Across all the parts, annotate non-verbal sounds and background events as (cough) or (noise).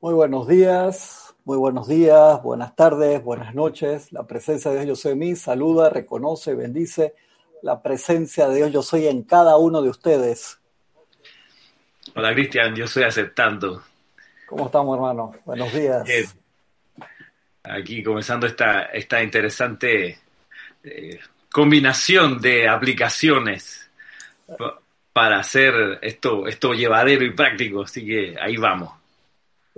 Muy buenos días, muy buenos días, buenas tardes, buenas noches. La presencia de Dios yo soy en mí saluda, reconoce, bendice la presencia de Dios yo soy en cada uno de ustedes. Hola Cristian, yo estoy aceptando. ¿Cómo estamos hermano? Buenos días. Aquí comenzando esta, esta interesante eh, combinación de aplicaciones para hacer esto, esto llevadero y práctico, así que ahí vamos.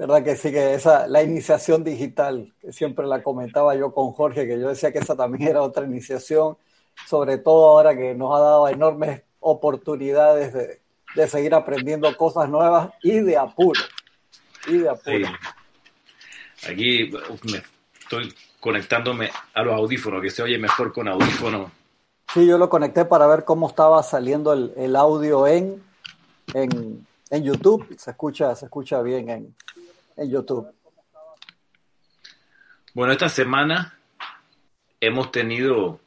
¿Verdad que sí? Que esa, la iniciación digital, que siempre la comentaba yo con Jorge, que yo decía que esa también era otra iniciación, sobre todo ahora que nos ha dado enormes oportunidades de, de seguir aprendiendo cosas nuevas y de apuro. Y de apuro. Aquí me estoy conectándome a los audífonos, que se oye mejor con audífonos. Sí, yo lo conecté para ver cómo estaba saliendo el, el audio en, en, en, YouTube. Se escucha, se escucha bien en, en YouTube. Bueno, esta semana hemos tenido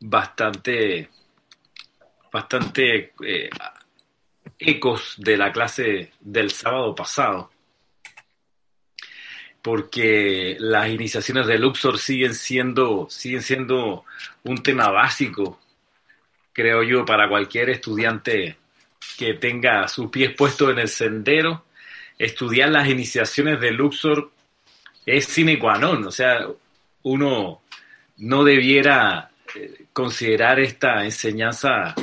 bastante, bastante eh, ecos de la clase del sábado pasado porque las iniciaciones de Luxor siguen siendo, siguen siendo un tema básico, creo yo, para cualquier estudiante que tenga sus pies puestos en el sendero. Estudiar las iniciaciones de Luxor es sine qua non, o sea, uno no debiera eh, considerar esta enseñanza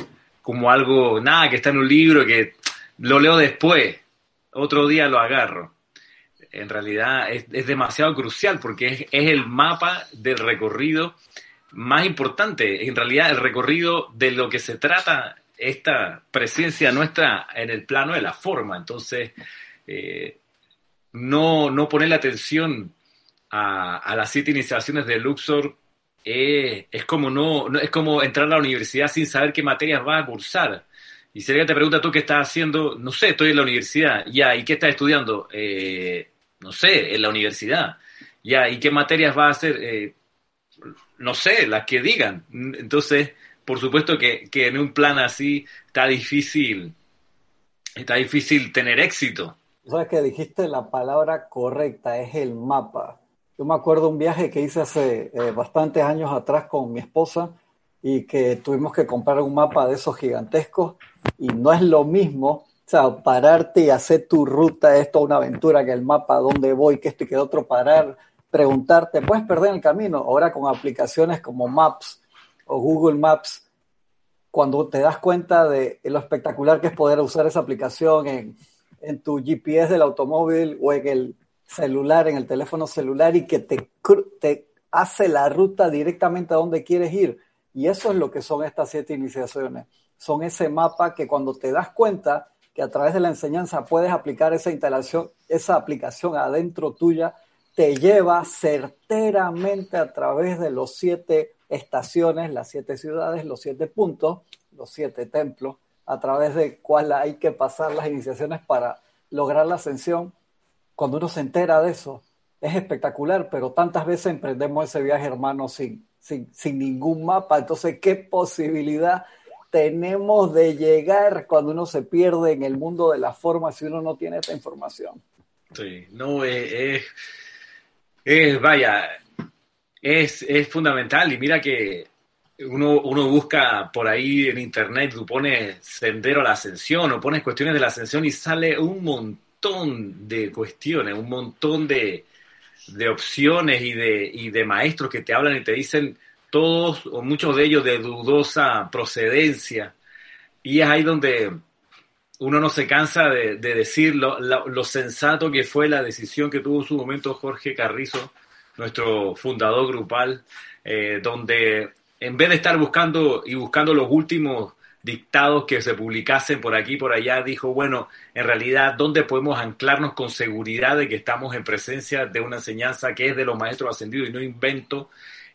como algo, nada, que está en un libro, que lo leo después, otro día lo agarro. En realidad es, demasiado crucial porque es, el mapa del recorrido más importante, en realidad el recorrido de lo que se trata esta presencia nuestra en el plano de la forma. Entonces, eh, no, no ponerle atención a, las siete iniciaciones de Luxor es, como no, es como entrar a la universidad sin saber qué materias va a cursar. Y si alguien te pregunta tú qué estás haciendo, no sé, estoy en la universidad, ya, ¿y qué estás estudiando? Eh, no sé, en la universidad. Ya, ¿y qué materias va a hacer? Eh, no sé, las que digan. Entonces, por supuesto que, que, en un plan así está difícil, está difícil tener éxito. Sabes que dijiste la palabra correcta, es el mapa. Yo me acuerdo un viaje que hice hace eh, bastantes años atrás con mi esposa y que tuvimos que comprar un mapa de esos gigantescos y no es lo mismo o sea, pararte y hacer tu ruta es toda una aventura, que el mapa, dónde voy, que esto y que otro, parar, preguntarte, puedes perder el camino. Ahora con aplicaciones como Maps o Google Maps, cuando te das cuenta de lo espectacular que es poder usar esa aplicación en, en tu GPS del automóvil o en el celular, en el teléfono celular y que te, te hace la ruta directamente a donde quieres ir. Y eso es lo que son estas siete iniciaciones. Son ese mapa que cuando te das cuenta que a través de la enseñanza puedes aplicar esa instalación, esa aplicación adentro tuya, te lleva certeramente a través de los siete estaciones, las siete ciudades, los siete puntos, los siete templos, a través de cuál hay que pasar las iniciaciones para lograr la ascensión. Cuando uno se entera de eso, es espectacular, pero tantas veces emprendemos ese viaje, hermano, sin, sin, sin ningún mapa. Entonces, ¿qué posibilidad tenemos de llegar cuando uno se pierde en el mundo de la forma si uno no tiene esta información. Sí, no, es, es, vaya, es, es, fundamental y mira que uno, uno busca por ahí en internet, tú pones sendero a la ascensión o pones cuestiones de la ascensión y sale un montón de cuestiones, un montón de, de opciones y de, y de maestros que te hablan y te dicen todos o muchos de ellos de dudosa procedencia. Y es ahí donde uno no se cansa de, decir lo, sensato que fue la decisión que tuvo en su momento Jorge Carrizo, nuestro fundador grupal, eh, donde en vez de estar buscando y buscando los últimos dictados que se publicasen por aquí y por allá, dijo, bueno, en realidad, ¿dónde podemos anclarnos con seguridad de que estamos en presencia de una enseñanza que es de los maestros ascendidos y no invento?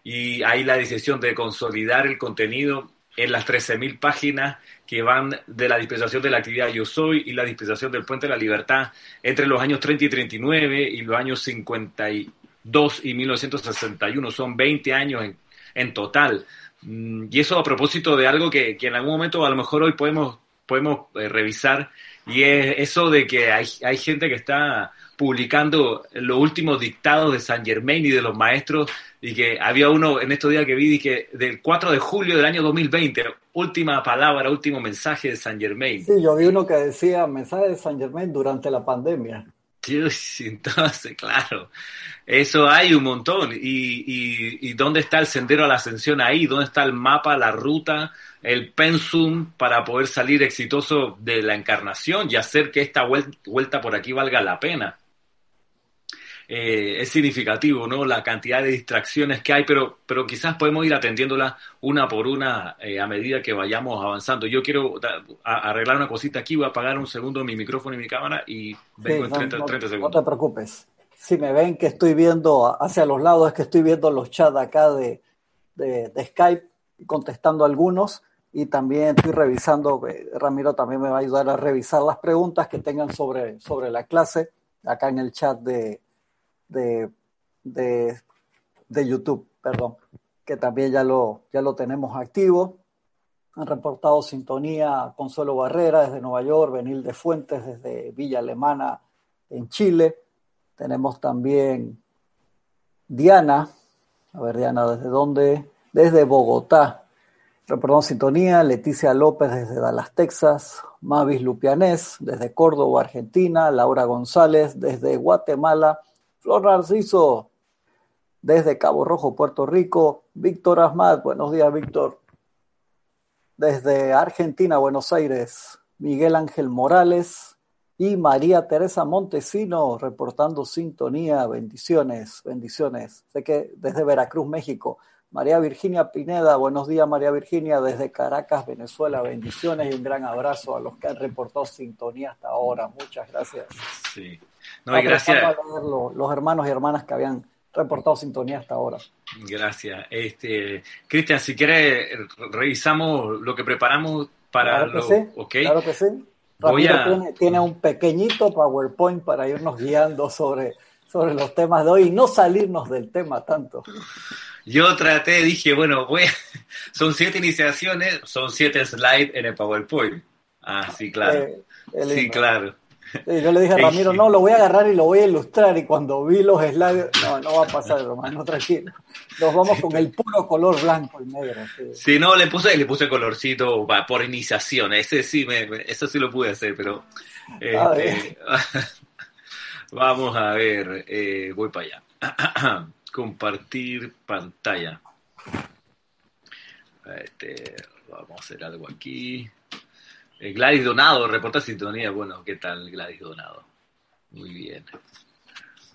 y hay la decisión de consolidar el contenido en las 13.000 páginas que van de la dispensación de la actividad Yo Soy y la dispensación del Puente de la Libertad entre los años 30 y 39 y los años 52 y 1961. Son 20 años en, en total. Mm, y eso a propósito de algo que, que, en algún momento a lo mejor hoy podemos, podemos eh, revisar y es eso de que hay, hay gente que está publicando los últimos dictados de San Germain y de los maestros, y que había uno en estos días que vi que del 4 de julio del año 2020, última palabra, último mensaje de San Germain. Sí, yo vi uno que decía mensaje de San Germain durante la pandemia. (laughs) Entonces, claro, eso hay un montón. Y, y, y, dónde está el sendero a la ascensión ahí? ¿Dónde está el mapa, la ruta, el pensum para poder salir exitoso de la encarnación y hacer que esta vuelta por aquí valga la pena? Eh, es significativo, ¿no? La cantidad de distracciones que hay, pero, pero quizás podemos ir atendiéndolas una por una eh, a medida que vayamos avanzando. Yo quiero arreglar una cosita aquí, voy a apagar un segundo mi micrófono y mi cámara y vengo en 30, segundos. No te preocupes. Si me ven que estoy viendo hacia los lados, es que estoy viendo los chats acá de, de, de Skype, contestando algunos y también estoy revisando, eh, Ramiro también me va a ayudar a revisar las preguntas que tengan sobre, sobre la clase acá en el chat de, de, de, YouTube, perdón, que también ya lo, ya lo tenemos activo. Han reportado sintonía Consuelo Barrera desde Nueva York, Benil de Fuentes desde Villa Alemana en Chile. Tenemos también Diana, a ver Diana, ¿desde dónde? Desde Bogotá. Reportamos sintonía, Leticia López desde Dallas, Texas, Mavis Lupianés desde Córdoba, Argentina, Laura González desde Guatemala, Flor Narciso, desde Cabo Rojo, Puerto Rico. Víctor Asmat, buenos días, Víctor. Desde Argentina, Buenos Aires, Miguel Ángel Morales y María Teresa Montesino reportando sintonía. Bendiciones, bendiciones. Sé que desde Veracruz, México. María Virginia Pineda, buenos días María Virginia, desde Caracas, Venezuela, bendiciones y un gran abrazo a los que han reportado sintonía hasta ahora. Muchas gracias. Sí, no, gracias. Los, hermanos y hermanas que habían reportado sintonía hasta ahora. Gracias. Este, Cristian, si quieres, revisamos lo que preparamos para claro que lo. Sí, Claro que sí. tiene, un pequeñito PowerPoint para irnos guiando sobre, sobre los temas de hoy y no salirnos del tema tanto. Yo traté, dije, bueno, (laughs) son siete iniciaciones, son siete slides en el PowerPoint. Ah, sí, claro. Eh, sí, claro yo le dije a Ramiro, no, lo voy a agarrar y lo voy a ilustrar. Y cuando vi los slides, no, no va a pasar, hermano, (laughs) tranquilo. Nos vamos con el puro color blanco y negro. Sí, no, le puse, le puse colorcito por iniciación. Ese sí, me, eso sí lo pude hacer, pero. Este, (laughs) vamos a ver, eh, voy para allá. (clears throat) Compartir pantalla. Este, vamos a hacer algo aquí. Eh, Gladys Donado, reporta sintonía. Bueno, ¿qué tal Gladys Donado? Muy bien.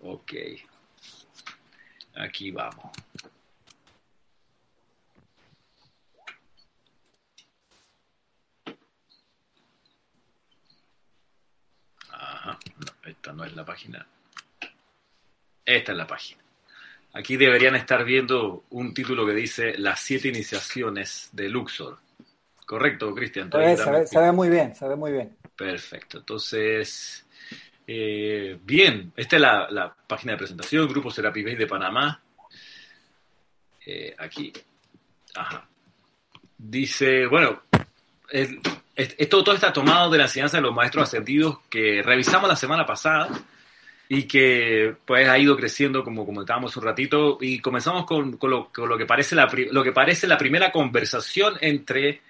Ok. Aquí vamos. Ajá, no, esta no es la página. Esta es la página. Aquí deberían estar viendo un título que dice Las siete iniciaciones de Luxor. Correcto, Cristian. Se, ve, muy bien, se ve muy bien. Perfecto. Entonces, eh, bien, esta es la, página de presentación, Grupo Serapi Bay de Panamá. Eh, aquí. Ajá. Dice, bueno, esto todo está tomado de la enseñanza de los maestros ascendidos que revisamos la semana pasada y que pues ha ido creciendo como comentábamos un ratito y comenzamos con, lo, que parece la, lo que parece la primera conversación entre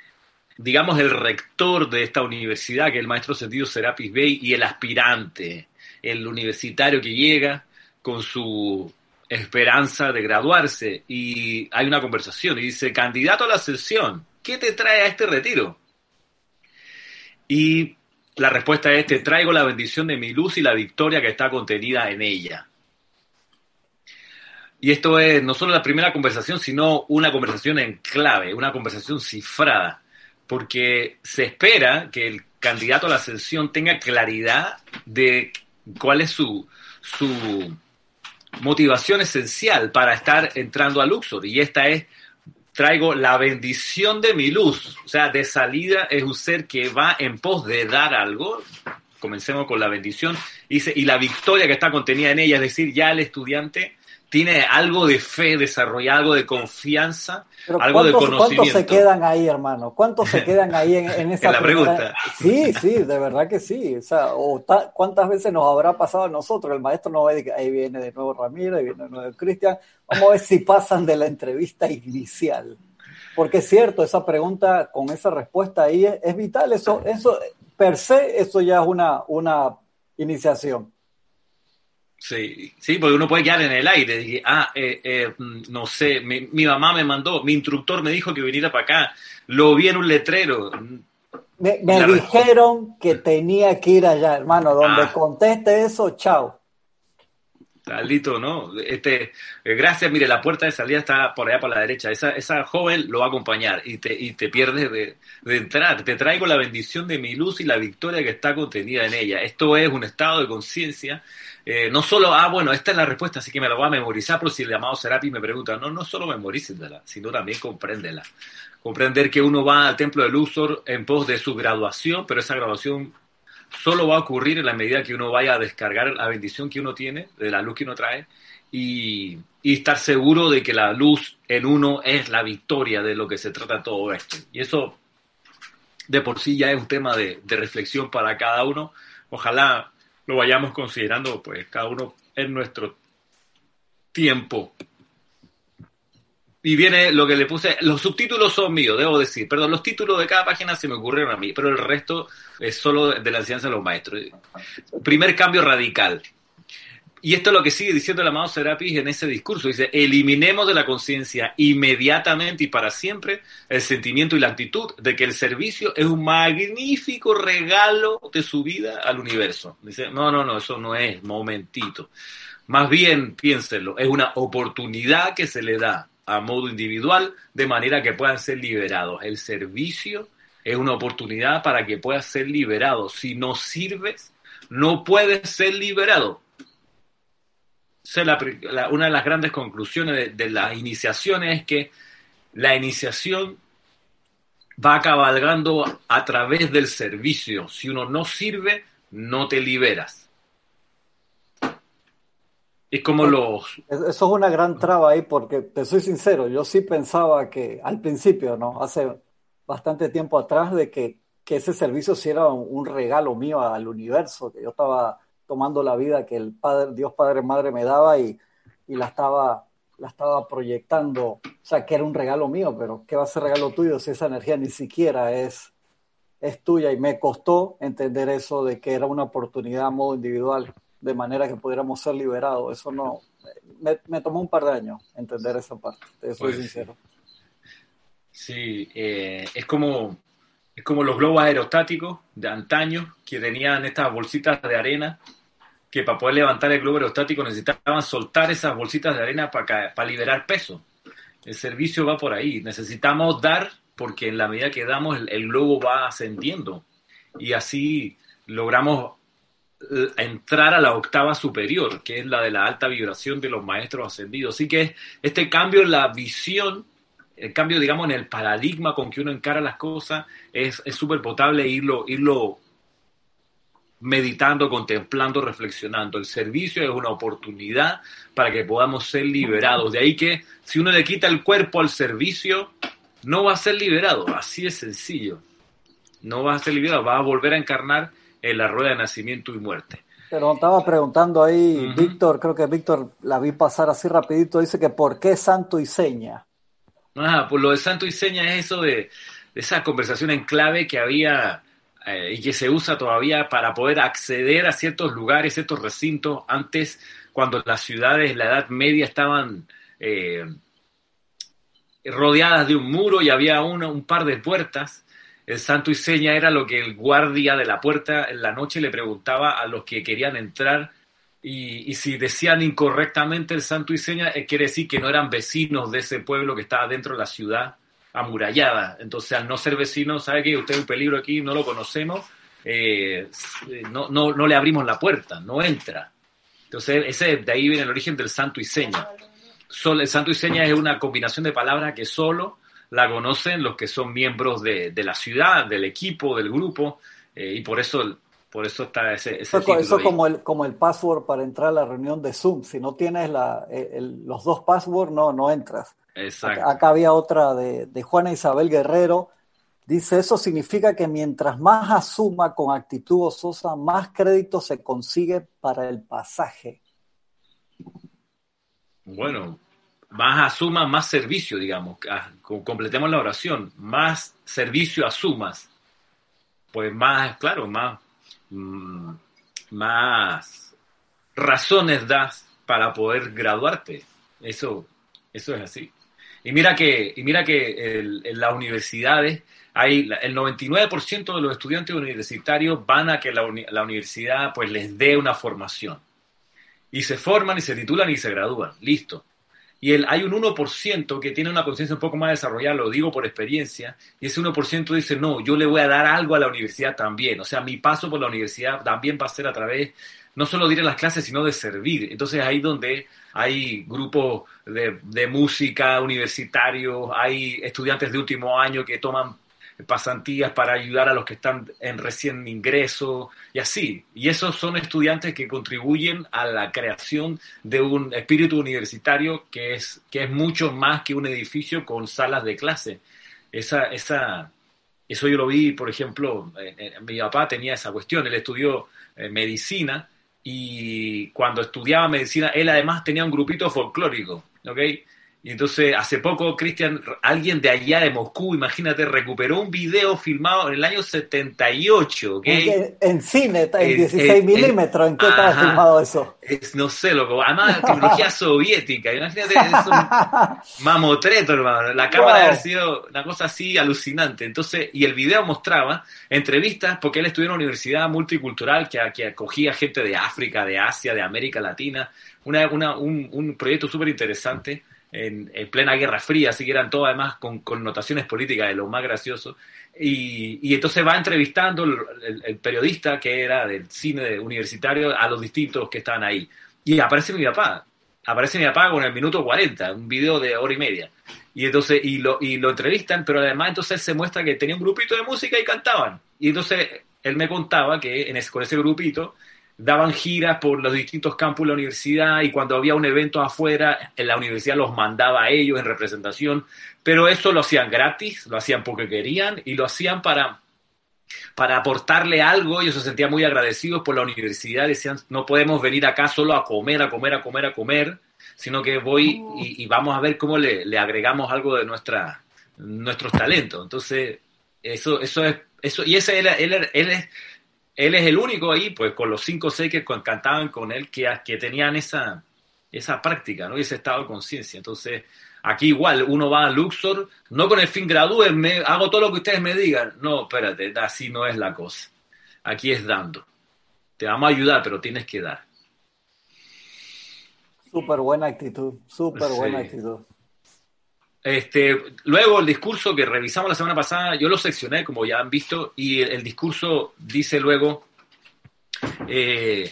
digamos, el rector de esta universidad, que es el maestro sentido Serapis Bey, y el aspirante, el universitario que llega con su esperanza de graduarse. Y hay una conversación y dice, candidato a la sesión, ¿qué te trae a este retiro? Y la respuesta es, te traigo la bendición de mi luz y la victoria que está contenida en ella. Y esto es no solo la primera conversación, sino una conversación en clave, una conversación cifrada porque se espera que el candidato a la ascensión tenga claridad de cuál es su, su motivación esencial para estar entrando a Luxor. Y esta es, traigo la bendición de mi luz. O sea, de salida es un ser que va en pos de dar algo. Comencemos con la bendición. Y la victoria que está contenida en ella, es decir, ya el estudiante tiene algo de fe, desarrolla algo de confianza, algo de conocimiento. ¿Cuántos se quedan ahí, hermano? ¿Cuántos se (laughs) quedan ahí en, esa en la pregunta? Sí, sí, de verdad que sí. O sea, ¿cuántas veces nos habrá pasado a nosotros? El maestro no ve que ahí viene de nuevo Ramiro, ahí viene de nuevo Cristian. Vamos a ver si pasan de la entrevista inicial. Porque es cierto, esa pregunta con esa respuesta ahí es, vital. Eso, eso, per se, eso ya es una, una iniciación. Sí, sí, porque uno puede quedar en el aire. Dije, ah, eh, eh, no sé, mi, mamá me mandó, mi instructor me dijo que viniera para acá, lo vi en un letrero. Me, dijeron que tenía que ir allá, hermano, donde ah. conteste eso, chao. Taldito, ¿no? Este, eh, gracias, mire, la puerta de salida está por allá por la derecha. Esa, esa joven lo va a acompañar y te, y te pierdes de, de, entrar. Te traigo la bendición de mi luz y la victoria que está contenida en ella. Esto es un estado de conciencia eh, no solo, ah, bueno, esta es la respuesta, así que me la voy a memorizar, pero si el llamado Serapi me pregunta, no, no solo memorícela, sino también compréndela. Comprender que uno va al templo de Luxor en pos de su graduación, pero esa graduación solo va a ocurrir en la medida que uno vaya a descargar la bendición que uno tiene, de la luz que uno trae, y, estar seguro de que la luz en uno es la victoria de lo que se trata todo esto. Y eso de por sí ya es un tema de reflexión para cada uno. Ojalá lo vayamos considerando, pues cada uno en nuestro tiempo. Y viene lo que le puse, los subtítulos son míos, debo decir, perdón, los títulos de cada página se me ocurrieron a mí, pero el resto es solo de la enseñanza de los maestros. Primer cambio radical. Y esto es lo que sigue diciendo el amado Serapis en ese discurso. Dice, eliminemos de la conciencia inmediatamente y para siempre el sentimiento y la actitud de que el servicio es un magnífico regalo de su vida al universo. Dice, no, no, no, eso no es momentito. Más bien, piénsenlo, es una oportunidad que se le da a modo individual de manera que puedan ser liberados. El servicio es una oportunidad para que puedas ser liberado. Si no sirves, no puedes ser liberado una de las grandes conclusiones de, las iniciaciones es que la iniciación va cabalgando a través del servicio. Si uno no sirve, no te liberas. Es como los... Eso es una gran traba ahí porque, te soy sincero, yo sí pensaba que al principio, ¿no? Hace bastante tiempo atrás de que, que ese servicio sí era un regalo mío al universo, que yo estaba tomando la vida que el Padre, Dios Padre Madre me daba y, la estaba la estaba proyectando, o sea, que era un regalo mío, pero ¿qué va a ser regalo tuyo si esa energía ni siquiera es, es tuya? Y me costó entender eso de que era una oportunidad a modo individual, de manera que pudiéramos ser liberados. Eso no, me, tomó un par de años entender esa parte, te soy pues sincero. Sí, eh, es como es como los globos aerostáticos de antaño que tenían estas bolsitas de arena que para poder levantar el globo aerostático necesitaban soltar esas bolsitas de arena para, para liberar peso. El servicio va por ahí. Necesitamos dar porque en la medida que damos el, globo va ascendiendo y así logramos eh, entrar a la octava superior, que es la de la alta vibración de los maestros ascendidos. Así que este cambio en la visión, el cambio, digamos, en el paradigma con que uno encara las cosas, es súper potable irlo, irlo meditando, contemplando, reflexionando. El servicio es una oportunidad para que podamos ser liberados. De ahí que si uno le quita el cuerpo al servicio, no va a ser liberado. Así es sencillo. No va a ser liberado, va a volver a encarnar en la rueda de nacimiento y muerte. Pero estaba preguntando ahí, Víctor, creo que Víctor la vi pasar así rapidito, dice que ¿por qué santo y seña? Ah, pues lo de santo y seña es eso de, de esa conversación en clave que había eh, y que se usa todavía para poder acceder a ciertos lugares, ciertos recintos. Antes, cuando las ciudades, la Edad Media, estaban eh, rodeadas de un muro y había un par de puertas, el santo y seña era lo que el guardia de la puerta en la noche le preguntaba a los que querían entrar y, si decían incorrectamente el santo y seña, eh, quiere decir que no eran vecinos de ese pueblo que estaba dentro de la ciudad amurallada. Entonces, al no ser vecino, sabe que usted es un peligro aquí, no lo conocemos, eh, no, no, no, le abrimos la puerta, no entra. Entonces, ese, de ahí viene el origen del santo y seña. el santo y seña es una combinación de palabras que solo la conocen los que son miembros de, la ciudad, del equipo, del grupo, eh, y por eso Por eso está ese, ese Eso, eso como, el, como el password para entrar a la reunión de Zoom. Si no tienes la, los dos passwords, no, no entras. Exacto. Acá, había otra de, de Juana Isabel Guerrero. Dice, eso significa que mientras más asuma con actitud ososa, más crédito se consigue para el pasaje. Bueno, más asuma, más servicio, digamos. Ah, completemos la oración. Más servicio asumas. Pues más, claro, más, mm, más razones das para poder graduarte. Eso, eso es así. Y mira que, y mira que en las universidades hay el 99% de los estudiantes universitarios van a que la, la universidad pues les dé una formación. Y se forman y se titulan y se gradúan. Listo y el, hay un 1% que tiene una conciencia un poco más desarrollada, lo digo por experiencia, y ese 1% dice, no, yo le voy a dar algo a la universidad también, o sea, mi paso por la universidad también va a ser a través, no solo de ir a las clases, sino de servir. Entonces ahí donde hay grupos de, de música universitarios, hay estudiantes de último año que toman pasantías para ayudar a los que están en recién ingreso y así. Y esos son estudiantes que contribuyen a la creación de un espíritu universitario que es, que es mucho más que un edificio con salas de clase. Esa, esa, eso yo lo vi, por ejemplo, mi papá tenía esa cuestión, él estudió eh, medicina y cuando estudiaba medicina, él además tenía un grupito folclórico, ¿ok? Y entonces, hace poco, Cristian, alguien de allá de Moscú, imagínate, recuperó un video filmado en el año 78, ¿ok? En, cine, en 16 milímetros, ¿en qué estaba filmado eso? Es, no sé, loco, además tecnología (laughs) soviética, imagínate, es un (laughs) mamotreto, hermano, la cámara wow. haber sido una cosa así alucinante. Entonces, y el video mostraba entrevistas, porque él estudió en una universidad multicultural que, que acogía gente de África, de Asia, de América Latina, una, una, un, un proyecto súper interesante en, plena Guerra Fría, así que eran todo además con connotaciones políticas de lo más gracioso. Y, y entonces va entrevistando el, periodista que era del cine universitario a los distintos que estaban ahí. Y aparece mi papá, aparece mi papá con el minuto 40, un video de hora y media. Y entonces, y lo, y lo entrevistan, pero además entonces se muestra que tenía un grupito de música y cantaban. Y entonces él me contaba que en ese, con ese grupito daban giras por los distintos campus de la universidad y cuando había un evento afuera, en la universidad los mandaba a ellos en representación, pero eso lo hacían gratis, lo hacían porque querían y lo hacían para, para aportarle algo, ellos se sentían muy agradecidos por la universidad, decían, no podemos venir acá solo a comer, a comer, a comer, a comer, sino que voy y, y vamos a ver cómo le, le, agregamos algo de nuestra, nuestros talentos. Entonces, eso, eso es, eso, y ese él, él, él es, él es el único ahí, pues con los cinco o seis que cantaban con él, que, que tenían esa, esa práctica, ¿no? Y ese estado de conciencia. Entonces, aquí igual, uno va a Luxor, no con el fin gradúenme, hago todo lo que ustedes me digan. No, espérate, así no es la cosa. Aquí es dando. Te vamos a ayudar, pero tienes que dar. Súper buena actitud, súper buena actitud. Este, luego el discurso que revisamos la semana pasada, yo lo seccioné, como ya han visto, y el, discurso dice luego, eh,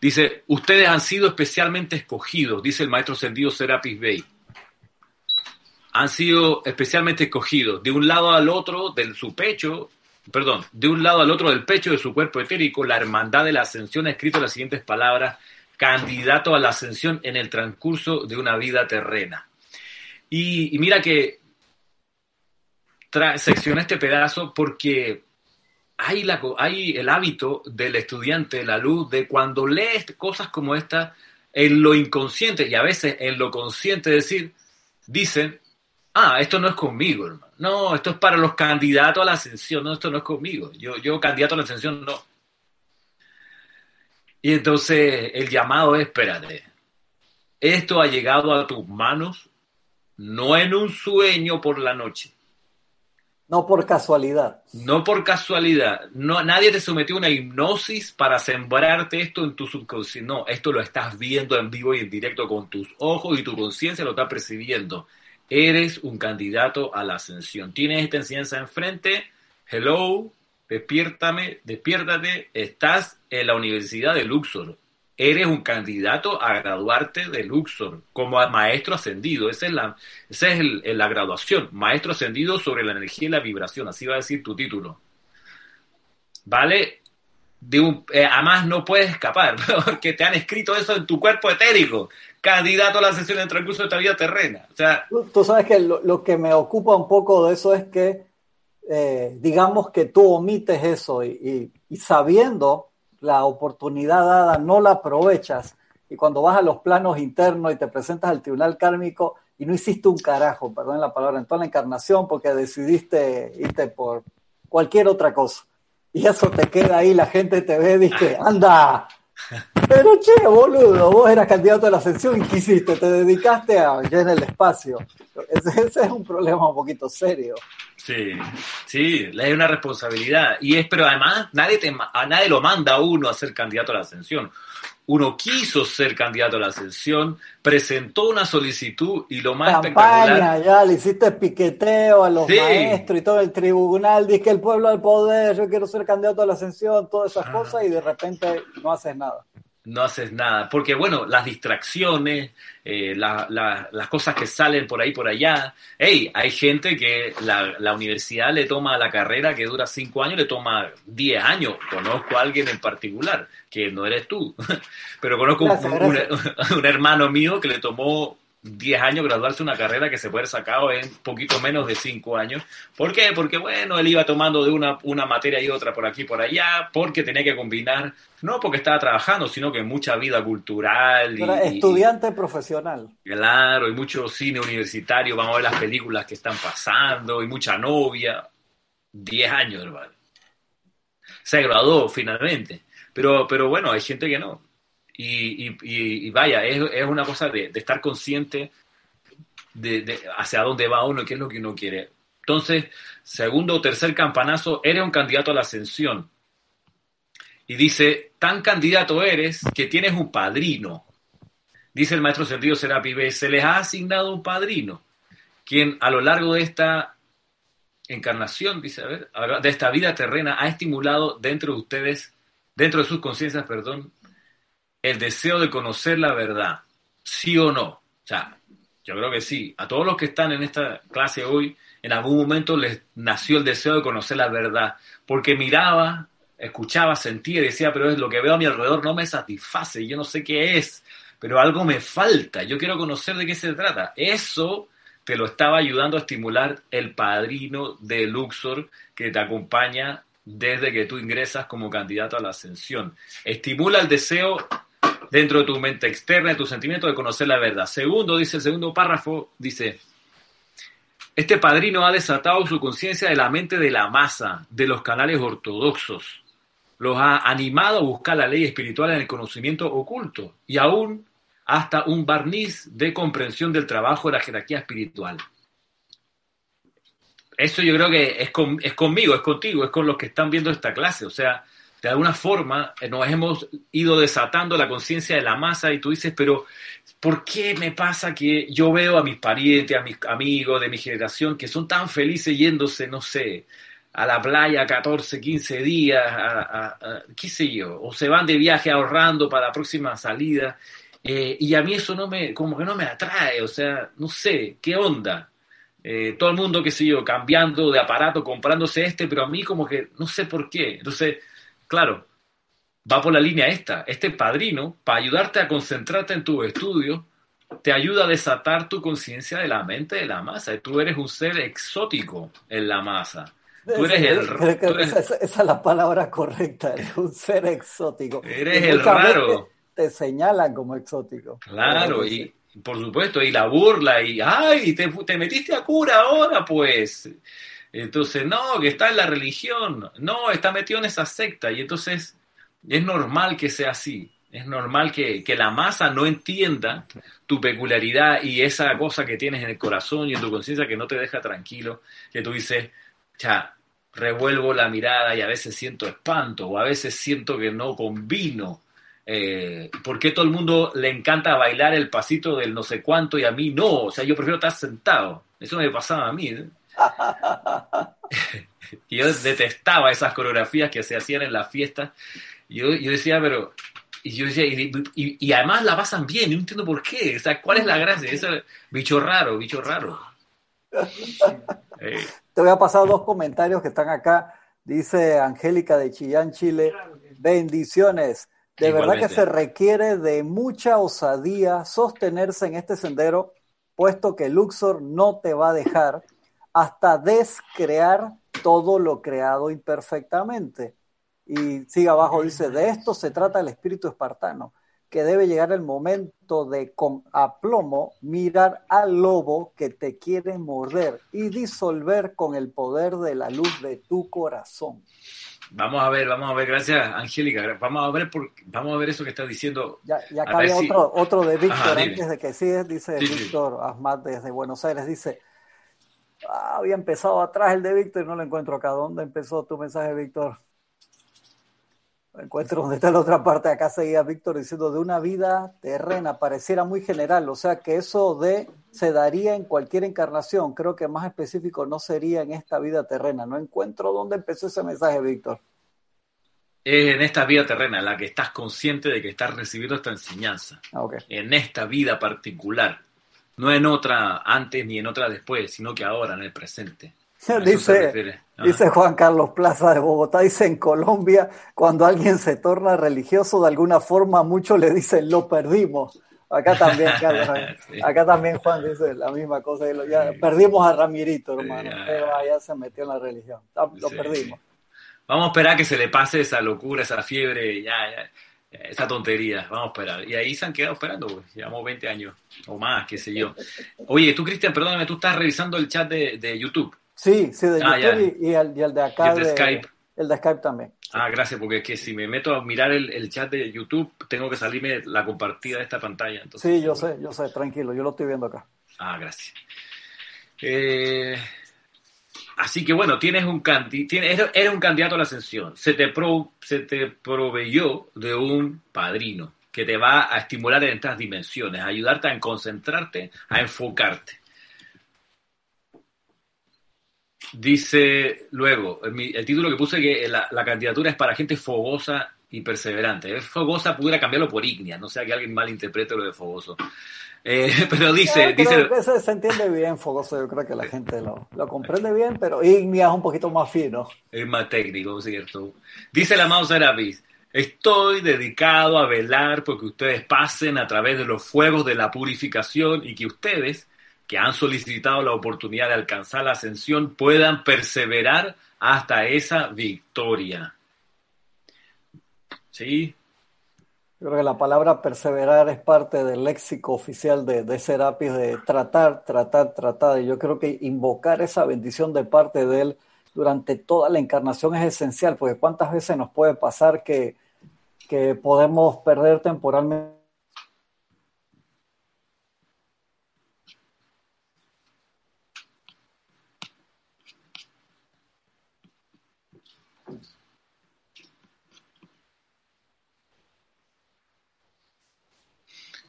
dice, ustedes han sido especialmente escogidos, dice el maestro Sendido Serapis Bey. Han sido especialmente escogidos de un lado al otro de su pecho, perdón, de un lado al otro del pecho de su cuerpo etérico, la hermandad de la ascensión ha escrito las siguientes palabras, candidato a la ascensión en el transcurso de una vida terrena. Y, mira que secciona este pedazo porque hay, la, hay el hábito del estudiante, la luz, de cuando lees cosas como esta, en lo inconsciente y a veces en lo consciente decir, dicen, ah, esto no es conmigo, hermano. No, esto es para los candidatos a la ascensión, no, esto no es conmigo. Yo, yo candidato a la ascensión, no. Y entonces el llamado es, espérate, esto ha llegado a tus manos no en un sueño por la noche. No por casualidad. No por casualidad. No, nadie te sometió a una hipnosis para sembrarte esto en tu subconsciente. No, esto lo estás viendo en vivo y en directo con tus ojos y tu conciencia lo está percibiendo. Eres un candidato a la ascensión. Tienes esta enseñanza enfrente. Hello, despiértame, despiértate. Estás en la Universidad de Luxor eres un candidato a graduarte de Luxor como maestro ascendido. Esa es, la, esa es la graduación, maestro ascendido sobre la energía y la vibración, así va a decir tu título. ¿Vale? de un, eh, además no puedes escapar, (laughs) porque te han escrito eso en tu cuerpo etérico, candidato a la sesión de transcurso de esta vida terrena. O sea, tú, sabes que lo, que me ocupa un poco de eso es que, eh, digamos que tú omites eso y, sabiendo la oportunidad dada, no la aprovechas. Y cuando vas a los planos internos y te presentas al tribunal kármico y no hiciste un carajo, perdón la palabra, en toda la encarnación porque decidiste irte por cualquier otra cosa y eso te queda ahí, la gente te ve dice, anda. Pero che, boludo, vos eras candidato a la ascensión y ¿qué hiciste? Te dedicaste a llenar el espacio. Ese, es un problema un poquito serio. Sí, sí, es una responsabilidad. Y es, pero además nadie, te, a nadie lo manda a uno a ser candidato a la ascensión uno quiso ser candidato a la ascensión, presentó una solicitud y lo más espectacular. ya le hiciste piqueteo a los maestros y todo el tribunal, dice que el pueblo al poder, yo quiero ser candidato a la ascensión, todas esas cosas y de repente no haces nada no haces nada. Porque, bueno, las distracciones, eh, las cosas que salen por ahí, por allá. Hey, hay gente que la, universidad le toma la carrera que dura cinco años, le toma diez años. Conozco a alguien en particular, que no eres tú, (laughs) pero conozco (laughs) un, hermano mío que le tomó 10 años graduarse una carrera que se puede haber sacado en poquito menos de 5 años. ¿Por qué? Porque, bueno, él iba tomando de una, una materia y otra por aquí y por allá, porque tenía que combinar, no porque estaba trabajando, sino que mucha vida cultural. Y, estudiante profesional. Claro, y mucho cine universitario, vamos a ver las películas que están pasando, y mucha novia. 10 años, hermano. Se graduó finalmente. Pero, pero bueno, hay gente que no. Y, vaya, es, una cosa de, estar consciente de, hacia dónde va uno y qué es lo que uno quiere. Entonces, segundo o tercer campanazo, eres un candidato a la ascensión. Y dice, tan candidato eres que tienes un padrino. Dice el maestro sentido Serapi B, se les ha asignado un padrino, quien a lo largo de esta encarnación, dice, a ver, de esta vida terrena, ha estimulado dentro de ustedes, dentro de sus conciencias, perdón, el deseo de conocer la verdad, sí o no. O sea, yo creo que sí. A todos los que están en esta clase hoy, en algún momento les nació el deseo de conocer la verdad, porque miraba, escuchaba, sentía y decía, pero es lo que veo a mi alrededor no me satisface, yo no sé qué es, pero algo me falta, yo quiero conocer de qué se trata. Eso te lo estaba ayudando a estimular el padrino de Luxor que te acompaña desde que tú ingresas como candidato a la ascensión. Estimula el deseo dentro de tu mente externa, de tu sentimiento de conocer la verdad. Segundo, dice el segundo párrafo, dice, este padrino ha desatado su conciencia de la mente de la masa, de los canales ortodoxos. Los ha animado a buscar la ley espiritual en el conocimiento oculto y aún hasta un barniz de comprensión del trabajo de la jerarquía espiritual. Eso yo creo que es, es conmigo, es contigo, es con los que están viendo esta clase. O sea, de alguna forma eh, nos hemos ido desatando la conciencia de la masa y tú dices, pero ¿por qué me pasa que yo veo a mis parientes, a mis amigos de mi generación que son tan felices yéndose, no sé, a la playa 14, 15 días, a, qué sé yo, o se van de viaje ahorrando para la próxima salida? Eh, y a mí eso no me, como que no me atrae, o sea, no sé, ¿qué onda? Eh, todo el mundo, qué sé yo, cambiando de aparato, comprándose este, pero a mí como que no sé por qué. Entonces, claro, va por la línea esta. Este padrino, para ayudarte a concentrarte en tu estudio, te ayuda a desatar tu conciencia de la mente de la masa. Tú eres un ser exótico en la masa. Tú eres el. esa, es la palabra correcta, eres un ser exótico. Eres el raro. Te señalan como exótico. Claro, y por supuesto, y la burla, y ¡ay! Te, te metiste a cura ahora, pues. Entonces, no, que está en la religión, no, está metido en esa secta. Y entonces es normal que sea así. Es normal que, la masa no entienda tu peculiaridad y esa cosa que tienes en el corazón y en tu conciencia que no te deja tranquilo, que tú dices, ya, revuelvo la mirada y a veces siento espanto o a veces siento que no combino. Eh, ¿Por qué todo el mundo le encanta bailar el pasito del no sé cuánto y a mí no? O sea, yo prefiero estar sentado. Eso me pasaba a mí. ¿eh? (laughs) y yo detestaba esas coreografías que se hacían en las fiestas. Yo, yo decía, pero. Y yo decía, y, además la pasan bien, no entiendo por qué. O sea, ¿cuál es la gracia? Eso, bicho raro, bicho raro. Te voy a pasar dos comentarios que están acá. Dice Angélica de Chillán, Chile, bendiciones. De verdad que se requiere de mucha osadía sostenerse en este sendero, puesto que Luxor no te va a dejar hasta descrear todo lo creado imperfectamente. Y sigue abajo, dice, de esto se trata el espíritu espartano, que debe llegar el momento de con aplomo mirar al lobo que te quiere morder y disolver con el poder de la luz de tu corazón. Vamos a ver, vamos a ver, gracias Angélica, vamos a ver por, vamos a ver eso que estás diciendo. Ya, ya había otro, otro de Víctor antes de que sigas, dice Víctor Asmat desde Buenos Aires, dice, ah, había empezado atrás el de Víctor y no lo encuentro acá. ¿Dónde empezó tu mensaje, Víctor? encuentro donde está la otra parte. Acá seguía Víctor diciendo de una vida terrena, pareciera muy general, o sea que eso de se daría en cualquier encarnación, creo que más específico no sería en esta vida terrena. No encuentro dónde empezó ese mensaje, Víctor. Es en esta vida terrena, en la que estás consciente de que estás recibiendo esta enseñanza. Ah, en esta vida particular. No en otra antes ni en otra después, sino que ahora, en el presente. (laughs) dice, dice Juan Carlos Plaza de Bogotá, dice en Colombia, cuando alguien se torna religioso de alguna forma, muchos le dicen lo perdimos. Acá también, (laughs) acá también Juan dice la misma cosa. Ya perdimos a Ramirito, hermano. Pero allá se metió en la religión. Lo perdimos. Vamos a esperar que se le pase esa locura, esa fiebre, ya, ya, esa tontería. Vamos a esperar. Y ahí se han quedado esperando, pues. Llevamos 20 años o más, qué sé yo. Oye, tú, Cristian, perdóname, tú estás revisando el chat de, de YouTube. Sí, sí, de ah, YouTube y, el, de acá. el de, Skype. El de Skype también. Ah, gracias, porque es que si me meto a mirar el, chat de YouTube, tengo que salirme la compartida de esta pantalla. Entonces, sí, yo sé, yo sé, tranquilo, yo lo estoy viendo acá. Ah, gracias. Eh, así que bueno, tienes un tienes, eres un candidato a la ascensión. Se te, se te proveyó de un padrino que te va a estimular en estas dimensiones, a ayudarte a concentrarte, a enfocarte. Dice luego, el, título que puse que la, candidatura es para gente fogosa y perseverante. Fogosa pudiera cambiarlo por ignia, no sea que alguien malinterprete lo de fogoso. Eh, (laughs) pero dice... dice se entiende bien, fogoso, yo creo que la gente lo, lo comprende bien, pero ignia es un poquito más fino. Es más técnico, ¿cierto? Dice el amado Serapis, estoy dedicado a velar porque ustedes pasen a través de los fuegos de la purificación y que ustedes que han solicitado la oportunidad de alcanzar la ascensión puedan perseverar hasta esa victoria. ¿Sí? Creo que la palabra perseverar es parte del léxico oficial de, de Serapis, de tratar, tratar, tratar. Y yo creo que invocar esa bendición de parte de él durante toda la encarnación es esencial, porque cuántas veces nos puede pasar que, que podemos perder temporalmente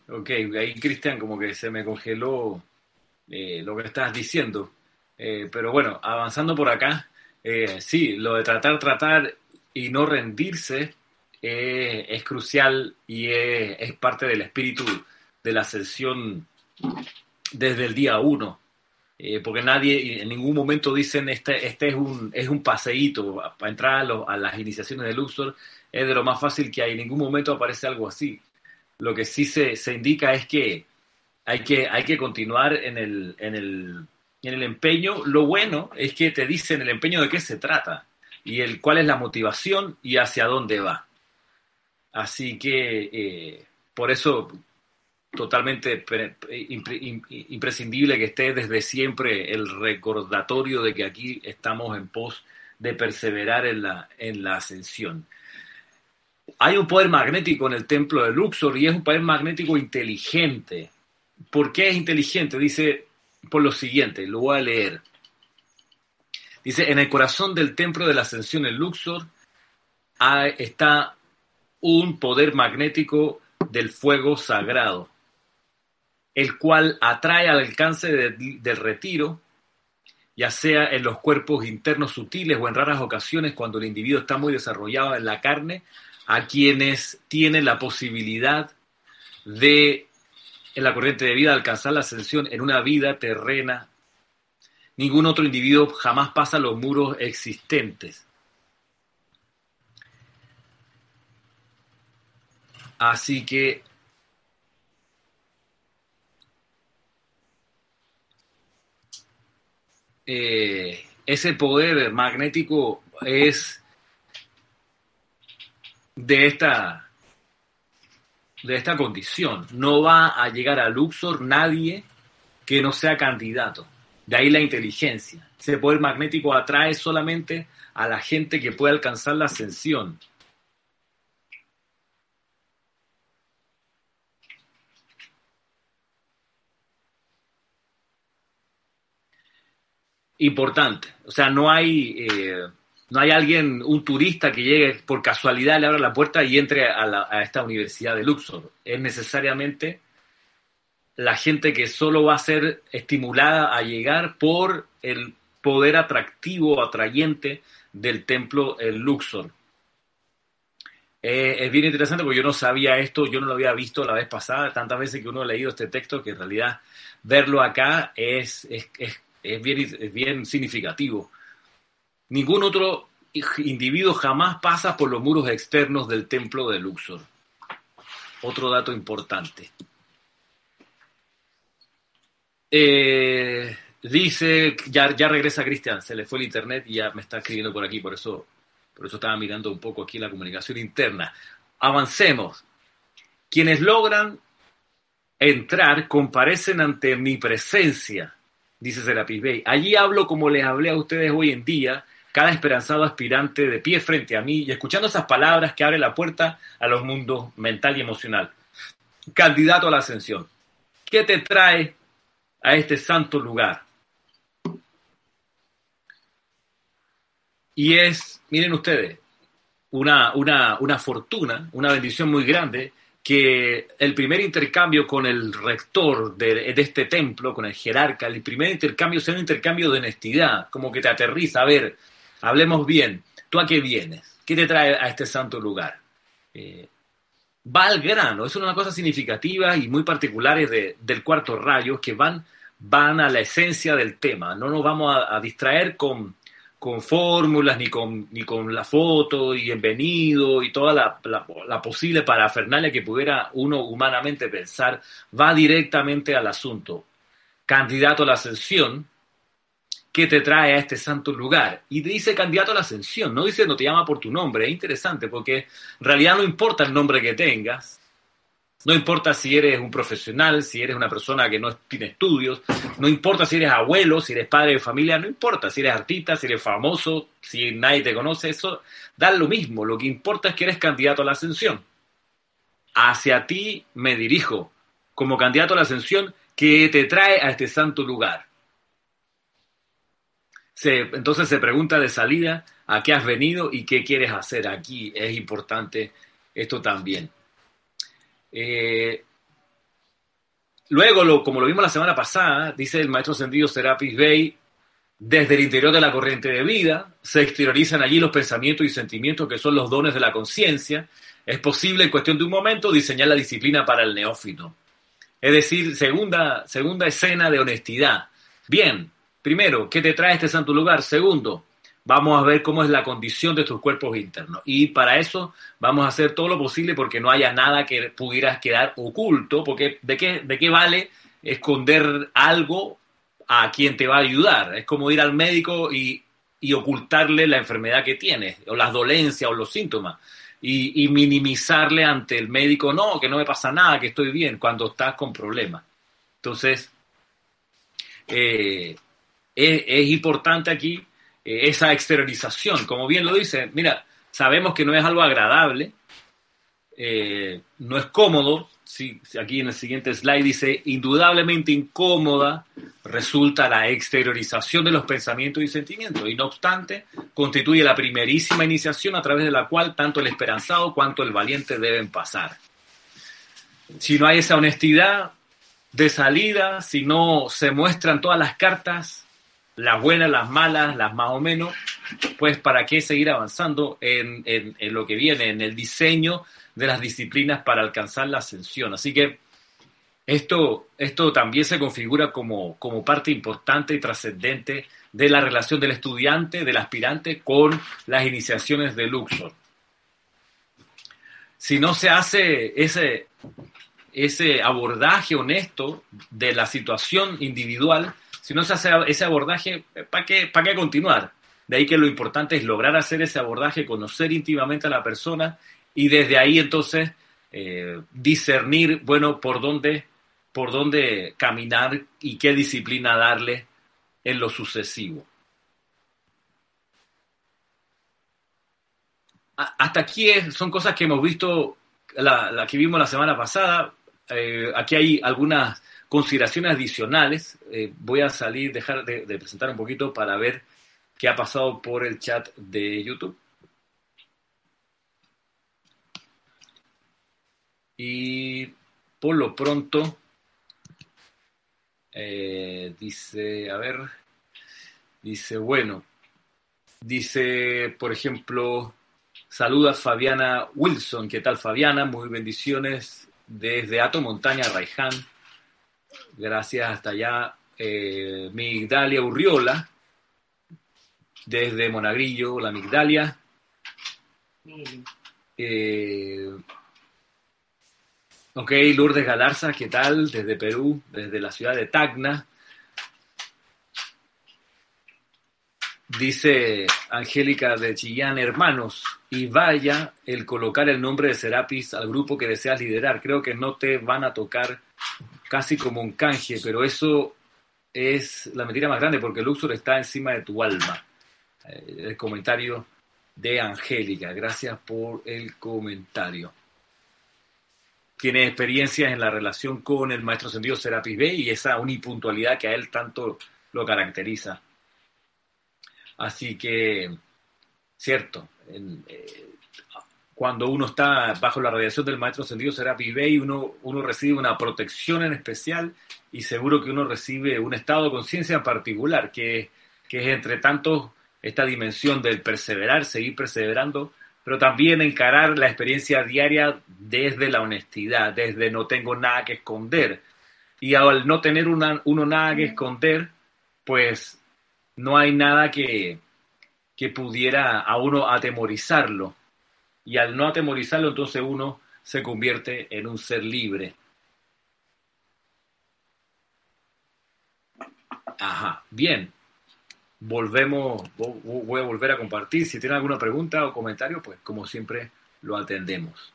Ok, ahí Cristian como que se me congeló eh, lo que estás diciendo. Eh, pero bueno, avanzando por acá, eh, sí, lo de tratar, tratar y no rendirse es crucial y es, parte del espíritu de la ascensión desde el día uno. porque nadie en ningún momento dicen este, este es un, es un paseíto para entrar a, a las iniciaciones de Luxor, es de lo más fácil que hay. En ningún momento aparece algo así. Lo que sí se, se indica es que hay que, hay que continuar en el, en, el, en el empeño. Lo bueno es que te dicen el empeño de qué se trata y el cuál es la motivación y hacia dónde va. Así que eh, por eso totalmente imprescindible que esté desde siempre el recordatorio de que aquí estamos en pos de perseverar en la, en la ascensión hay un poder magnético en el templo de Luxor y es un poder magnético inteligente. ¿Por qué es inteligente? Dice por lo siguiente, lo voy a leer. Dice, en el corazón del templo de la ascensión en Luxor está un poder magnético del fuego sagrado, el cual atrae al alcance del retiro, ya sea en los cuerpos internos sutiles o en raras ocasiones cuando el individuo está muy desarrollado en la carne, a quienes tienen la posibilidad de, en la corriente de vida, alcanzar la ascensión en una vida terrena. Ningún otro individuo jamás pasa los muros existentes. Así que eh, ese poder magnético es de esta, de esta condición. No va a llegar a Luxor nadie que no sea candidato. De ahí la inteligencia. Ese poder magnético atrae solamente a la gente que puede alcanzar la ascensión. Importante. O sea, no hay, eh, no hay alguien, un turista que llegue por casualidad, le abra la puerta y entre a, esta universidad de Luxor. Es necesariamente la gente que solo va a ser estimulada a llegar por el poder atractivo, atrayente del templo el Luxor. Eh, es bien interesante porque yo no sabía esto, yo no lo había visto la vez pasada, tantas veces que uno ha leído este texto que en realidad verlo acá es bien significativo. Ningún otro individuo jamás pasa por los muros externos del templo de Luxor. Otro dato importante. Eh, dice, ya, regresa Cristian, se le fue el internet y ya me está escribiendo por aquí, por eso, por eso estaba mirando un poco aquí la comunicación interna. Avancemos. Quienes logran entrar comparecen ante mi presencia, dice Serapis Bey. Allí hablo como les hablé a ustedes hoy en día, cada esperanzado aspirante de pie frente a mí y escuchando esas palabras que abren la puerta a los mundos mental y emocional. Candidato a la ascensión. ¿Qué te trae a este santo lugar. Y es, miren ustedes, una, una, una fortuna, una bendición muy grande que el primer intercambio con el rector de, de, este templo, con el jerarca, el primer intercambio sea un intercambio de honestidad, como que te aterriza. A ver, hablemos bien. ¿Tú a qué vienes? ¿Qué te trae a este santo lugar? Eh, va al grano, es una cosa significativa y muy particulares de, del cuarto rayo que van, van a la esencia del tema. No nos vamos a, distraer con, con fórmulas, ni con, ni con la foto y bienvenido y toda la, la, la, posible parafernalia que pudiera uno humanamente pensar, va directamente al asunto. Candidato a la ascensión, ¿qué te trae a este santo lugar? Y dice candidato a la ascensión, no dice no te llama por tu nombre, es interesante porque en realidad no importa el nombre que tengas, no importa si eres un profesional, si eres una persona que no tiene estudios, no importa si eres abuelo, si eres padre de familia, no importa si eres artista, si eres famoso, si nadie te conoce, eso da lo mismo. Lo que importa es que eres candidato a la ascensión. Hacia ti me dirijo como candidato a la ascensión que te trae a este santo lugar. Se, entonces se pregunta de salida a qué has venido y qué quieres hacer aquí. Es importante esto también. Eh, luego, lo, como lo vimos la semana pasada, dice el maestro sentido Serapis Bey, desde el interior de la corriente de vida, se exteriorizan allí los pensamientos y sentimientos que son los dones de la conciencia. Es posible en cuestión de un momento diseñar la disciplina para el neófito. Es decir, segunda, segunda escena de honestidad. Bien, primero, ¿qué te trae este santo lugar? Segundo, vamos a ver cómo es la condición de tus cuerpos internos. Y para eso vamos a hacer todo lo posible porque no haya nada que pudieras quedar oculto, porque ¿de qué, de qué vale esconder algo a quien te va a ayudar? Es como ir al médico y, y ocultarle la enfermedad que tienes, o las dolencias o los síntomas. Y, y, minimizarle ante el médico, no, que no me pasa nada, que estoy bien, cuando estás con problemas. Entonces, eh, es, importante aquí esa exteriorización. Como bien lo dice, mira, sabemos que no es algo agradable, eh, no es cómodo. Sí, aquí en el siguiente slide dice, indudablemente incómoda resulta la exteriorización de los pensamientos y sentimientos, y no obstante, constituye la primerísima iniciación a través de la cual tanto el esperanzado cuanto el valiente deben pasar. Si no hay esa honestidad de salida, si no se muestran todas las cartas, las buenas, las malas, las más o menos, pues para qué seguir avanzando en, en, lo que viene, en el diseño de las disciplinas para alcanzar la ascensión. Así que esto, esto también se configura como, como parte importante y trascendente de la relación del estudiante, del aspirante, con las iniciaciones de Luxor. si no se hace ese, ese abordaje honesto de la situación individual, si no se hace ese abordaje, ¿para qué, ¿para qué continuar? De ahí que lo importante es lograr hacer ese abordaje, conocer íntimamente a la persona y desde ahí entonces eh, discernir, bueno, por dónde, por dónde caminar y qué disciplina darle en lo sucesivo. hasta aquí son cosas que hemos visto, la, que vimos la semana pasada. Eh, aquí hay algunas consideraciones adicionales. Eh, voy a salir, dejar de, presentar un poquito para ver qué ha pasado por el chat de YouTube. Y por lo pronto, eh, dice, a ver, dice, bueno, dice, por ejemplo, Saluda Fabiana Wilson. ¿Qué tal, Fabiana? Muy bendiciones desde Ato Montaña, Raiján. Gracias hasta allá. Eh, Migdalia Urriola, desde Monagrillo, la Migdalia. Eh, ok, Lourdes Galarza, ¿qué tal? Desde Perú, desde la ciudad de Tacna. Dice Angélica de Chillán, hermanos, y vaya el colocar el nombre de Serapis al grupo que deseas liderar. Creo que no te van a tocar casi como un canje, pero eso es la mentira más grande porque Luxor está encima de tu alma. Eh, el comentario de Angélica, gracias por el comentario. Tiene experiencias en la relación con el maestro sentido Serapis B y esa unipuntualidad que a él tanto lo caracteriza. Así que, cierto, eh, cuando uno está bajo la radiación del maestro ascendido Serapi Bey, uno, uno recibe una protección en especial y seguro que uno recibe un estado de conciencia particular, que, que es entre tanto esta dimensión del perseverar, seguir perseverando, pero también encarar la experiencia diaria desde la honestidad, desde no tengo nada que esconder. Y al no tener una, uno nada que esconder, pues no hay nada que, que pudiera a uno atemorizarlo. Y al no atemorizarlo, entonces uno se convierte en un ser libre. Ajá, bien. Volvemos, voy a volver a compartir. Si tienen alguna pregunta o comentario, pues como siempre lo atendemos.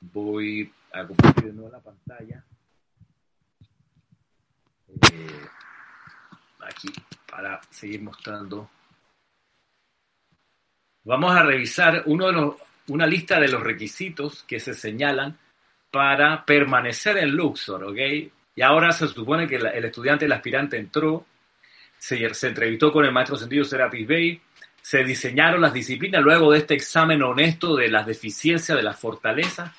Voy a compartir de nuevo la pantalla. Eh, aquí para seguir mostrando. Vamos a revisar uno de los, una lista de los requisitos que se señalan para permanecer en Luxor, ¿ok? Y ahora se supone que el estudiante, el aspirante entró, se, entrevistó con el maestro sentido Serapis Bey, se diseñaron las disciplinas luego de este examen honesto de las deficiencias, de las fortalezas,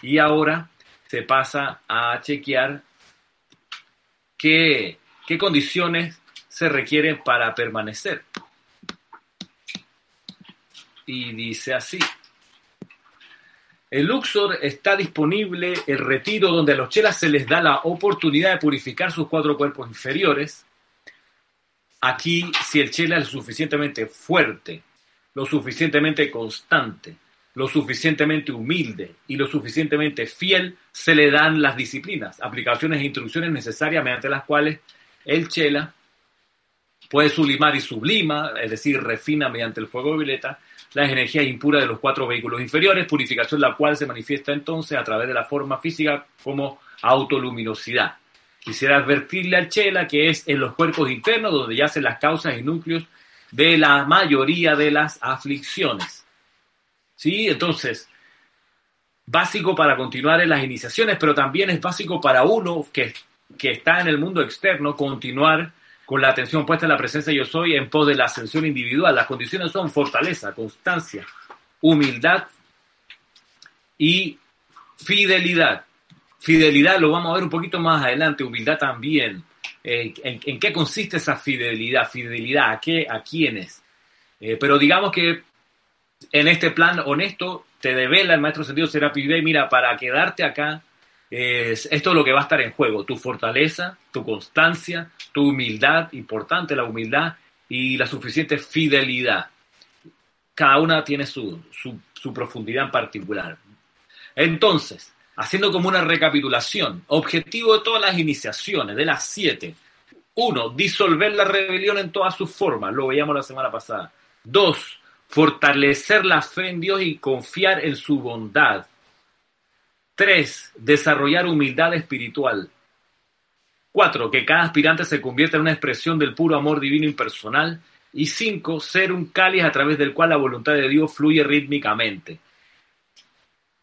y ahora se pasa a chequear qué, condiciones se requiere para permanecer. Y dice así. En Luxor está disponible el retiro donde a los chelas se les da la oportunidad de purificar sus cuatro cuerpos inferiores. Aquí, si el chela es suficientemente fuerte, lo suficientemente constante, lo suficientemente humilde y lo suficientemente fiel, se le dan las disciplinas, aplicaciones e instrucciones necesarias mediante las cuales el chela Puede sublimar y sublima, es decir, refina mediante el fuego de violeta las energías impuras de los cuatro vehículos inferiores, purificación la cual se manifiesta entonces a través de la forma física como autoluminosidad. Quisiera advertirle al Chela que es en los cuerpos internos donde yacen las causas y núcleos de la mayoría de las aflicciones. ¿Sí? Entonces, básico para continuar en las iniciaciones, pero también es básico para uno que, que está en el mundo externo continuar con la atención puesta en la presencia yo soy en pos de la ascensión individual. Las condiciones son fortaleza, constancia, humildad y fidelidad. Fidelidad lo vamos a ver un poquito más adelante, humildad también. Eh, ¿en, qué consiste esa fidelidad? Fidelidad, ¿a qué? ¿A quiénes? Eh, pero digamos que en este plan honesto te devela el maestro sentido Serapi mira, para quedarte acá es, esto es lo que va a estar en juego, tu fortaleza, tu constancia, tu humildad, importante la humildad y la suficiente fidelidad. Cada una tiene su, su, profundidad en particular. Entonces, haciendo como una recapitulación, objetivo de todas las iniciaciones, de las siete. Uno, disolver la rebelión en todas sus formas, lo veíamos la semana pasada. Dos, fortalecer la fe en Dios y confiar en su bondad. Tres, desarrollar humildad espiritual. Cuatro, que cada aspirante se convierta en una expresión del puro amor divino impersonal. Y cinco, ser un cáliz a través del cual la voluntad de Dios fluye rítmicamente.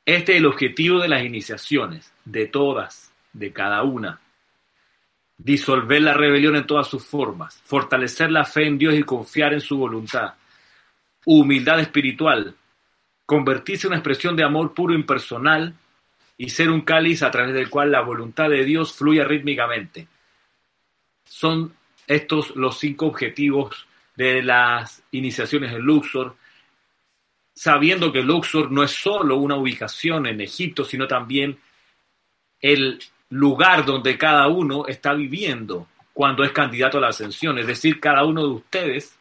Este es el objetivo de las iniciaciones, de todas, de cada una. Disolver la rebelión en todas sus formas, fortalecer la fe en Dios y confiar en su voluntad. Humildad espiritual, convertirse en una expresión de amor puro impersonal y ser un cáliz a través del cual la voluntad de Dios fluye rítmicamente. Son estos los cinco objetivos de las iniciaciones en Luxor, sabiendo que Luxor no es solo una ubicación en Egipto, sino también el lugar donde cada uno está viviendo cuando es candidato a la ascensión. Es decir, cada uno de ustedes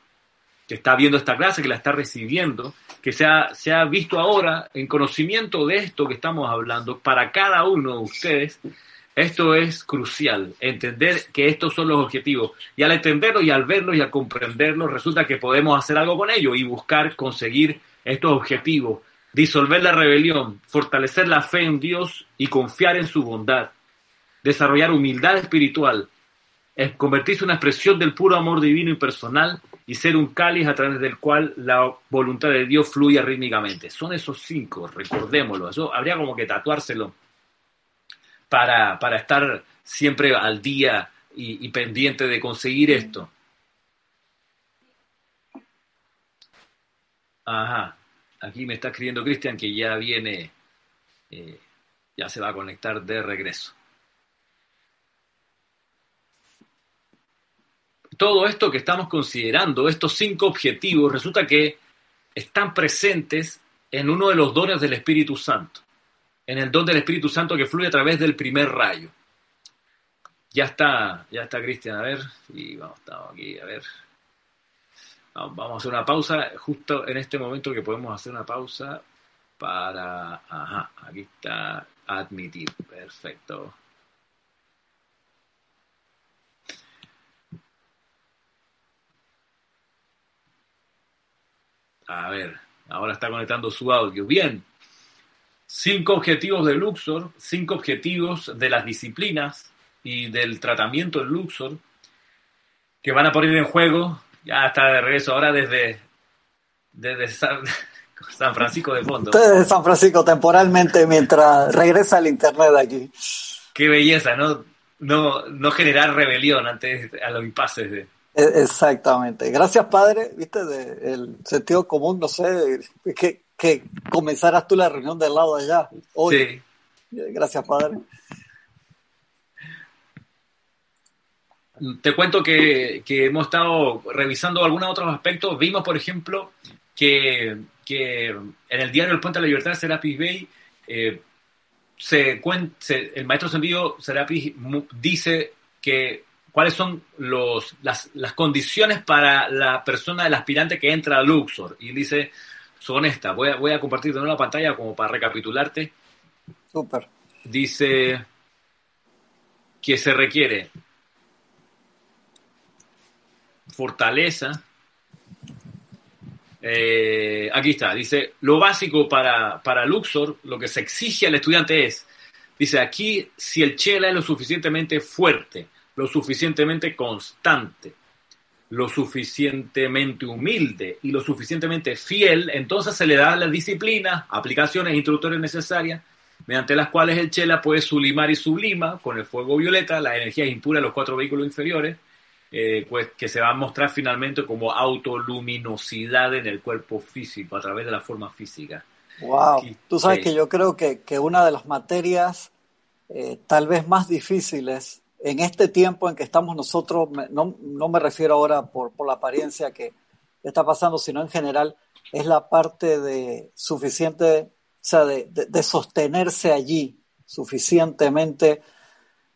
que está viendo esta clase, que la está recibiendo, que se ha, se ha visto ahora en conocimiento de esto que estamos hablando, para cada uno de ustedes, esto es crucial, entender que estos son los objetivos. Y al entenderlo y al verlo y al comprenderlo, resulta que podemos hacer algo con ello y buscar conseguir estos objetivos, disolver la rebelión, fortalecer la fe en Dios y confiar en su bondad, desarrollar humildad espiritual, convertirse en una expresión del puro amor divino y personal y ser un cáliz a través del cual la voluntad de Dios fluye rítmicamente. Son esos cinco, recordémoslo. Eso habría como que tatuárselo para, para estar siempre al día y, y pendiente de conseguir esto. Ajá. Aquí me está escribiendo Cristian que ya viene, eh, ya se va a conectar de regreso. Todo esto que estamos considerando, estos cinco objetivos, resulta que están presentes en uno de los dones del Espíritu Santo, en el don del Espíritu Santo que fluye a través del primer rayo. Ya está, ya está Cristian, a ver, y vamos, estamos aquí, a ver. Vamos a hacer una pausa justo en este momento que podemos hacer una pausa para... Ajá, aquí está admitir. Perfecto. A ver, ahora está conectando su audio. Bien. Cinco objetivos de Luxor, cinco objetivos de las disciplinas y del tratamiento en Luxor que van a poner en juego ya está de regreso ahora desde, desde San, (laughs) Francisco de fondo. Desde San Francisco temporalmente mientras regresa el internet aquí. Qué belleza, ¿no? No, no generar rebelión ante a los impases de... E, exactamente. Gracias, padre. Viste, de, el sentido común, no sé, que, que comenzaras tú la reunión del lado de allá. Hoy. Sí. Gracias, padre. Te cuento que, hemos estado revisando algunos otros aspectos. Vimos, por ejemplo, que, en el diario El Puente de la Libertad, Serapis Bay, eh, se, el maestro sentido Serapis dice que cuáles son los, las, condiciones para la persona, el aspirante que entra a Luxor. Y dice, son estas. Voy a, voy a compartir de nuevo la pantalla como para recapitularte. Súper. Dice que se requiere fortaleza. Eh, aquí está, dice, lo básico para, para Luxor, lo que se exige al estudiante es, dice aquí, si el chela es lo suficientemente fuerte, lo suficientemente constante, lo suficientemente humilde y lo suficientemente fiel, entonces se le da la disciplina, aplicaciones, instructores necesarias, mediante las cuales el chela puede sublimar y sublima con el fuego violeta las energías impuras de los cuatro vehículos inferiores, eh, pues, que se va a mostrar finalmente como autoluminosidad en el cuerpo físico, a través de la forma física. Wow, tú sabes que yo creo que, una de las materias eh, tal vez más difíciles en este tiempo en que estamos nosotros, no, no me refiero ahora por, por la apariencia que está pasando, sino en general, es la parte de suficiente, o sea, de, de sostenerse allí suficientemente,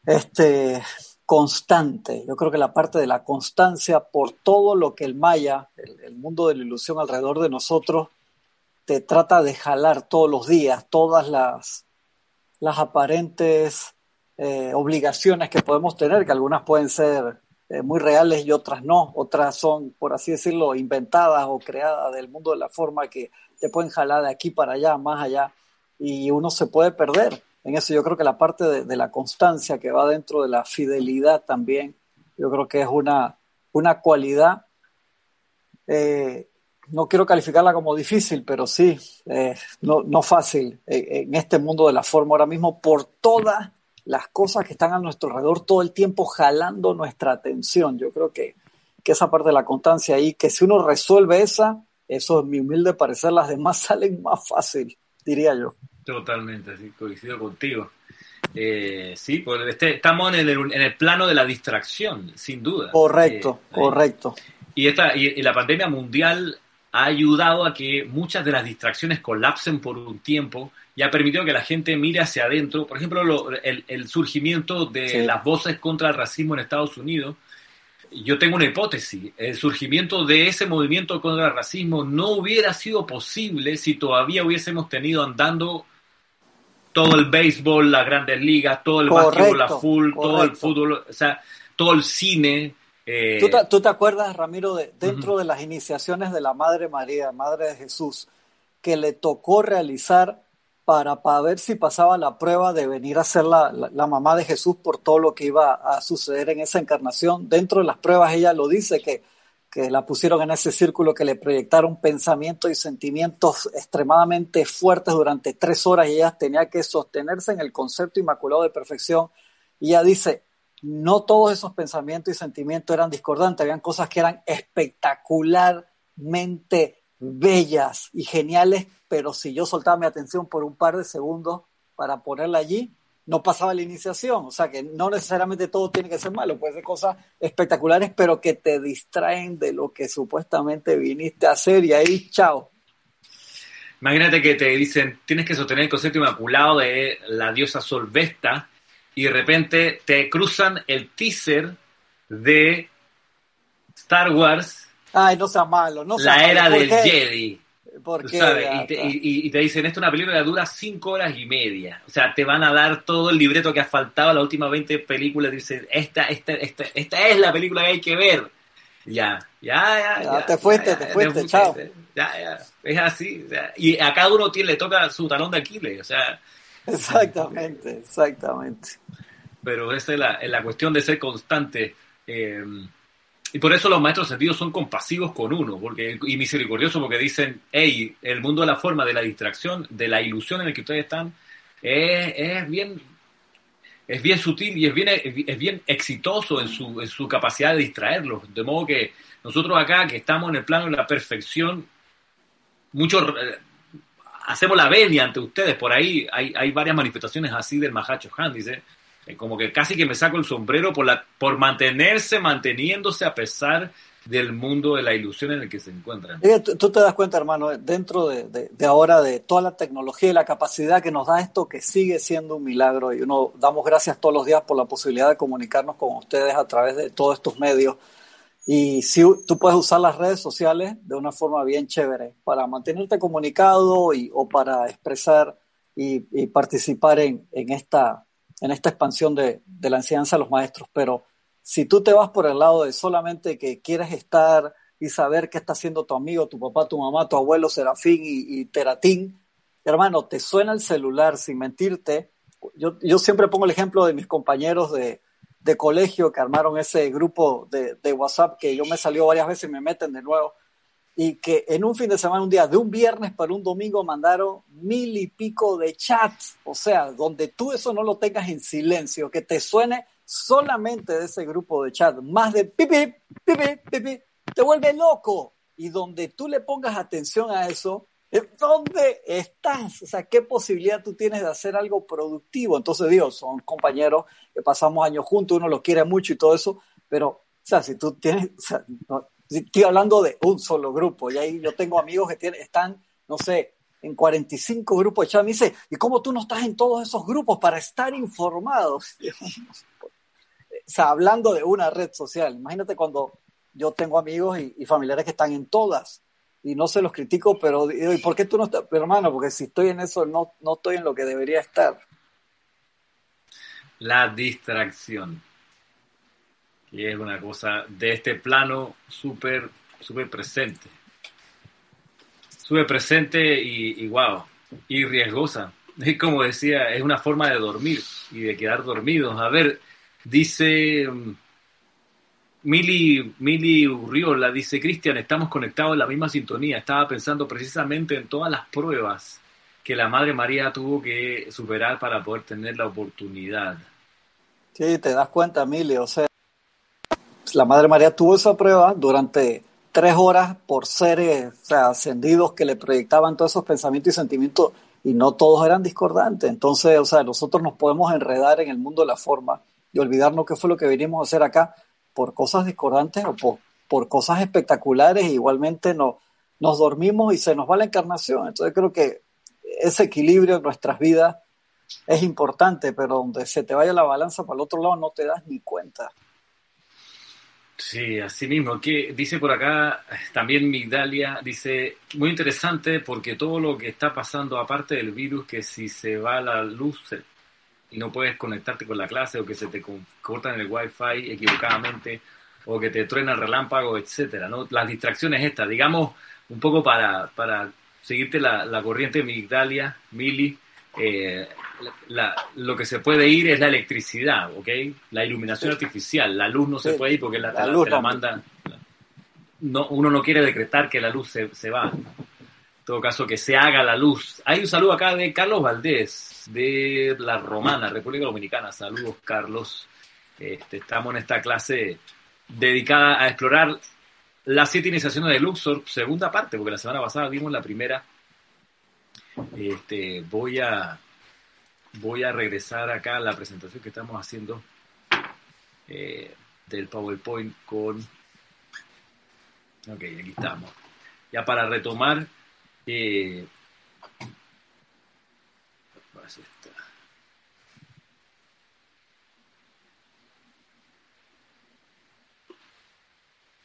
este, constante. Yo creo que la parte de la constancia por todo lo que el Maya, el, mundo de la ilusión alrededor de nosotros, te trata de jalar todos los días, todas las, las aparentes eh, obligaciones que podemos tener, que algunas pueden ser eh, muy reales y otras no, otras son, por así decirlo, inventadas o creadas del mundo de la forma que te pueden jalar de aquí para allá, más allá, y uno se puede perder. En eso yo creo que la parte de, la constancia que va dentro de la fidelidad también, yo creo que es una, una cualidad eh, no quiero calificarla como difícil, pero sí, no, no, fácil en este mundo de la forma ahora mismo por todas las cosas que están a nuestro alrededor todo el tiempo jalando nuestra atención. Yo creo que, que esa parte de la constancia ahí, que si uno resuelve esa, eso es mi humilde parecer, las demás (laughs) salen más fácil, diría yo. Totalmente, sí, coincido contigo. Eh, sí, pues este, estamos en el, en el, plano de la distracción, sin duda. Correcto, eh, correcto. Y, esta, y, la pandemia mundial ha ayudado a que muchas de las distracciones colapsen por un tiempo y ha permitido que la gente mire hacia adentro. Por ejemplo, el, surgimiento de las voces contra el racismo en Estados Unidos. Yo tengo una hipótesis. El surgimiento de ese movimiento contra el racismo no hubiera sido posible si todavía hubiésemos tenido andando todo el béisbol, las grandes ligas, todo el básquetbol, la full, todo el fútbol, o sea, todo el cine, eh, ¿Tú, te, acuerdas, Ramiro, de, dentro de las iniciaciones de la Madre María, Madre de Jesús, que le tocó realizar para, para ver si pasaba la prueba de venir a ser la, la, mamá de Jesús por todo lo que iba a suceder en esa encarnación? Dentro de las pruebas ella lo dice, que, que la pusieron en ese círculo, que le proyectaron pensamientos y sentimientos extremadamente fuertes durante tres horas y ella tenía que sostenerse en el concepto inmaculado de perfección. Y ella dice, no todos esos pensamientos y sentimientos eran discordantes, habían cosas que eran espectacularmente bellas y geniales, pero si yo soltaba mi atención por un par de segundos para ponerla allí, no pasaba la iniciación. O sea que no necesariamente todo tiene que ser malo, puede ser cosas espectaculares, pero que te distraen de lo que supuestamente viniste a hacer y ahí, chao. Imagínate que te dicen, tienes que sostener el concepto inmaculado de la diosa Solvesta, y de repente te cruzan el teaser de Star Wars. Ay, no sea malo, no sea La era del Jedi. ¿Por qué? Y, te, dicen, esto es una película que dura cinco horas y media. O sea, te van a dar todo el libreto que ha faltado las últimas 20 películas. Dicen, esta, esta, esta, esta es la película que hay que ver. Ya, ya, ya. ya, te fuiste, te fuiste, chao. Ya, ya, es así. y a cada uno tiene, le toca su talón de Aquiles. O sea, Exactamente, exactamente. Pero esa es la, la cuestión de ser constante. Eh, y por eso los maestros sentidos son compasivos con uno porque, y misericordiosos porque dicen, hey, el mundo de la forma, de la distracción, de la ilusión en el que ustedes están, es, bien es bien sutil y es bien, es bien exitoso en su, en su capacidad de distraerlos. De modo que nosotros acá, que estamos en el plano de la perfección, muchos hacemos la venia ante ustedes. Por ahí hay, varias manifestaciones así del Mahacho Han, dice. Eh, como que casi que me saco el sombrero por, la, por mantenerse, manteniéndose a pesar del mundo de la ilusión en el que se encuentran. Tú, te das cuenta, hermano, dentro de, de, ahora de toda la tecnología y la capacidad que nos da esto, que sigue siendo un milagro y uno damos gracias todos los días por la posibilidad de comunicarnos con ustedes a través de todos estos medios y si tú puedes usar las redes sociales de una forma bien chévere para mantenerte comunicado y, o para expresar y, participar en, en, esta, en esta expansión de, de, la enseñanza de los maestros. Pero si tú te vas por el lado de solamente que quieres estar y saber qué está haciendo tu amigo, tu papá, tu mamá, tu abuelo Serafín y, y Teratín, hermano, te suena el celular sin mentirte. Yo, yo siempre pongo el ejemplo de mis compañeros de, de colegio que armaron ese grupo de, de, WhatsApp que yo me salió varias veces y me meten de nuevo. Y que en un fin de semana, un día, de un viernes para un domingo, mandaron mil y pico de chats. O sea, donde tú eso no lo tengas en silencio, que te suene solamente de ese grupo de chat, más de pipi, pipi, pipi, te vuelve loco. Y donde tú le pongas atención a eso, ¿Dónde estás? O sea, ¿qué posibilidad tú tienes de hacer algo productivo? Entonces, Dios, son compañeros que pasamos años juntos, uno los quiere mucho y todo eso, pero, o sea, si tú tienes, o sea, estoy hablando de un solo grupo, y ahí yo tengo amigos que tienen, están, no sé, en 45 grupos de chat, me dice, ¿y cómo tú no estás en todos esos grupos para estar informados? (laughs) o sea, hablando de una red social, imagínate cuando yo tengo amigos y familiares que están en todas, y no se los critico, pero ¿y por qué tú no estás, hermano? Porque si estoy en eso, no, no estoy en lo que debería estar. La distracción, que es una cosa de este plano súper, súper presente. Súper presente y, y wow, y riesgosa. (laughs) Es como decía, es una forma de dormir y de quedar dormidos. A ver, dice mm, Mili, Mili Urriola dice, Cristian, estamos conectados en la misma sintonía. Estaba pensando precisamente en todas las pruebas que la Madre María tuvo que superar para poder tener la oportunidad. Sí, te das cuenta, Mili. O sea, la Madre María tuvo esa prueba durante tres horas por seres ascendidos que le proyectaban todos esos pensamientos y sentimientos y no todos eran discordantes. Entonces, o sea, nosotros nos podemos enredar en el mundo de la forma y olvidarnos qué fue lo que vinimos a hacer acá por cosas discordantes o por, por cosas espectaculares, igualmente no, nos dormimos y se nos va la encarnación. Entonces creo que ese equilibrio en nuestras vidas es importante, pero donde se te vaya la balanza para el otro lado no te das ni cuenta. Sí, así mismo. Que dice por acá también Migdalia, dice, muy interesante porque todo lo que está pasando, aparte del virus, que si se va la luz, y no puedes conectarte con la clase o que se te cortan el wifi equivocadamente o que te truena el relámpago, etcétera, ¿no? Las distracciones estas, digamos, un poco para, para seguirte la, la corriente Migdalia, Mili, eh, lo que se puede ir es la electricidad, ¿ok? La iluminación artificial, la luz no se puede ir porque la, la, luz la manda. No, uno no quiere decretar que la luz se, se va. En todo caso, que se haga la luz. Hay un saludo acá de Carlos Valdés de la Romana, República Dominicana. Saludos, Carlos. Este, estamos en esta clase dedicada a explorar las siete iniciaciones de Luxor, segunda parte, porque la semana pasada vimos la primera. Este, voy a voy a regresar acá a la presentación que estamos haciendo eh, del PowerPoint con. Ok, aquí estamos. Ya para retomar eh,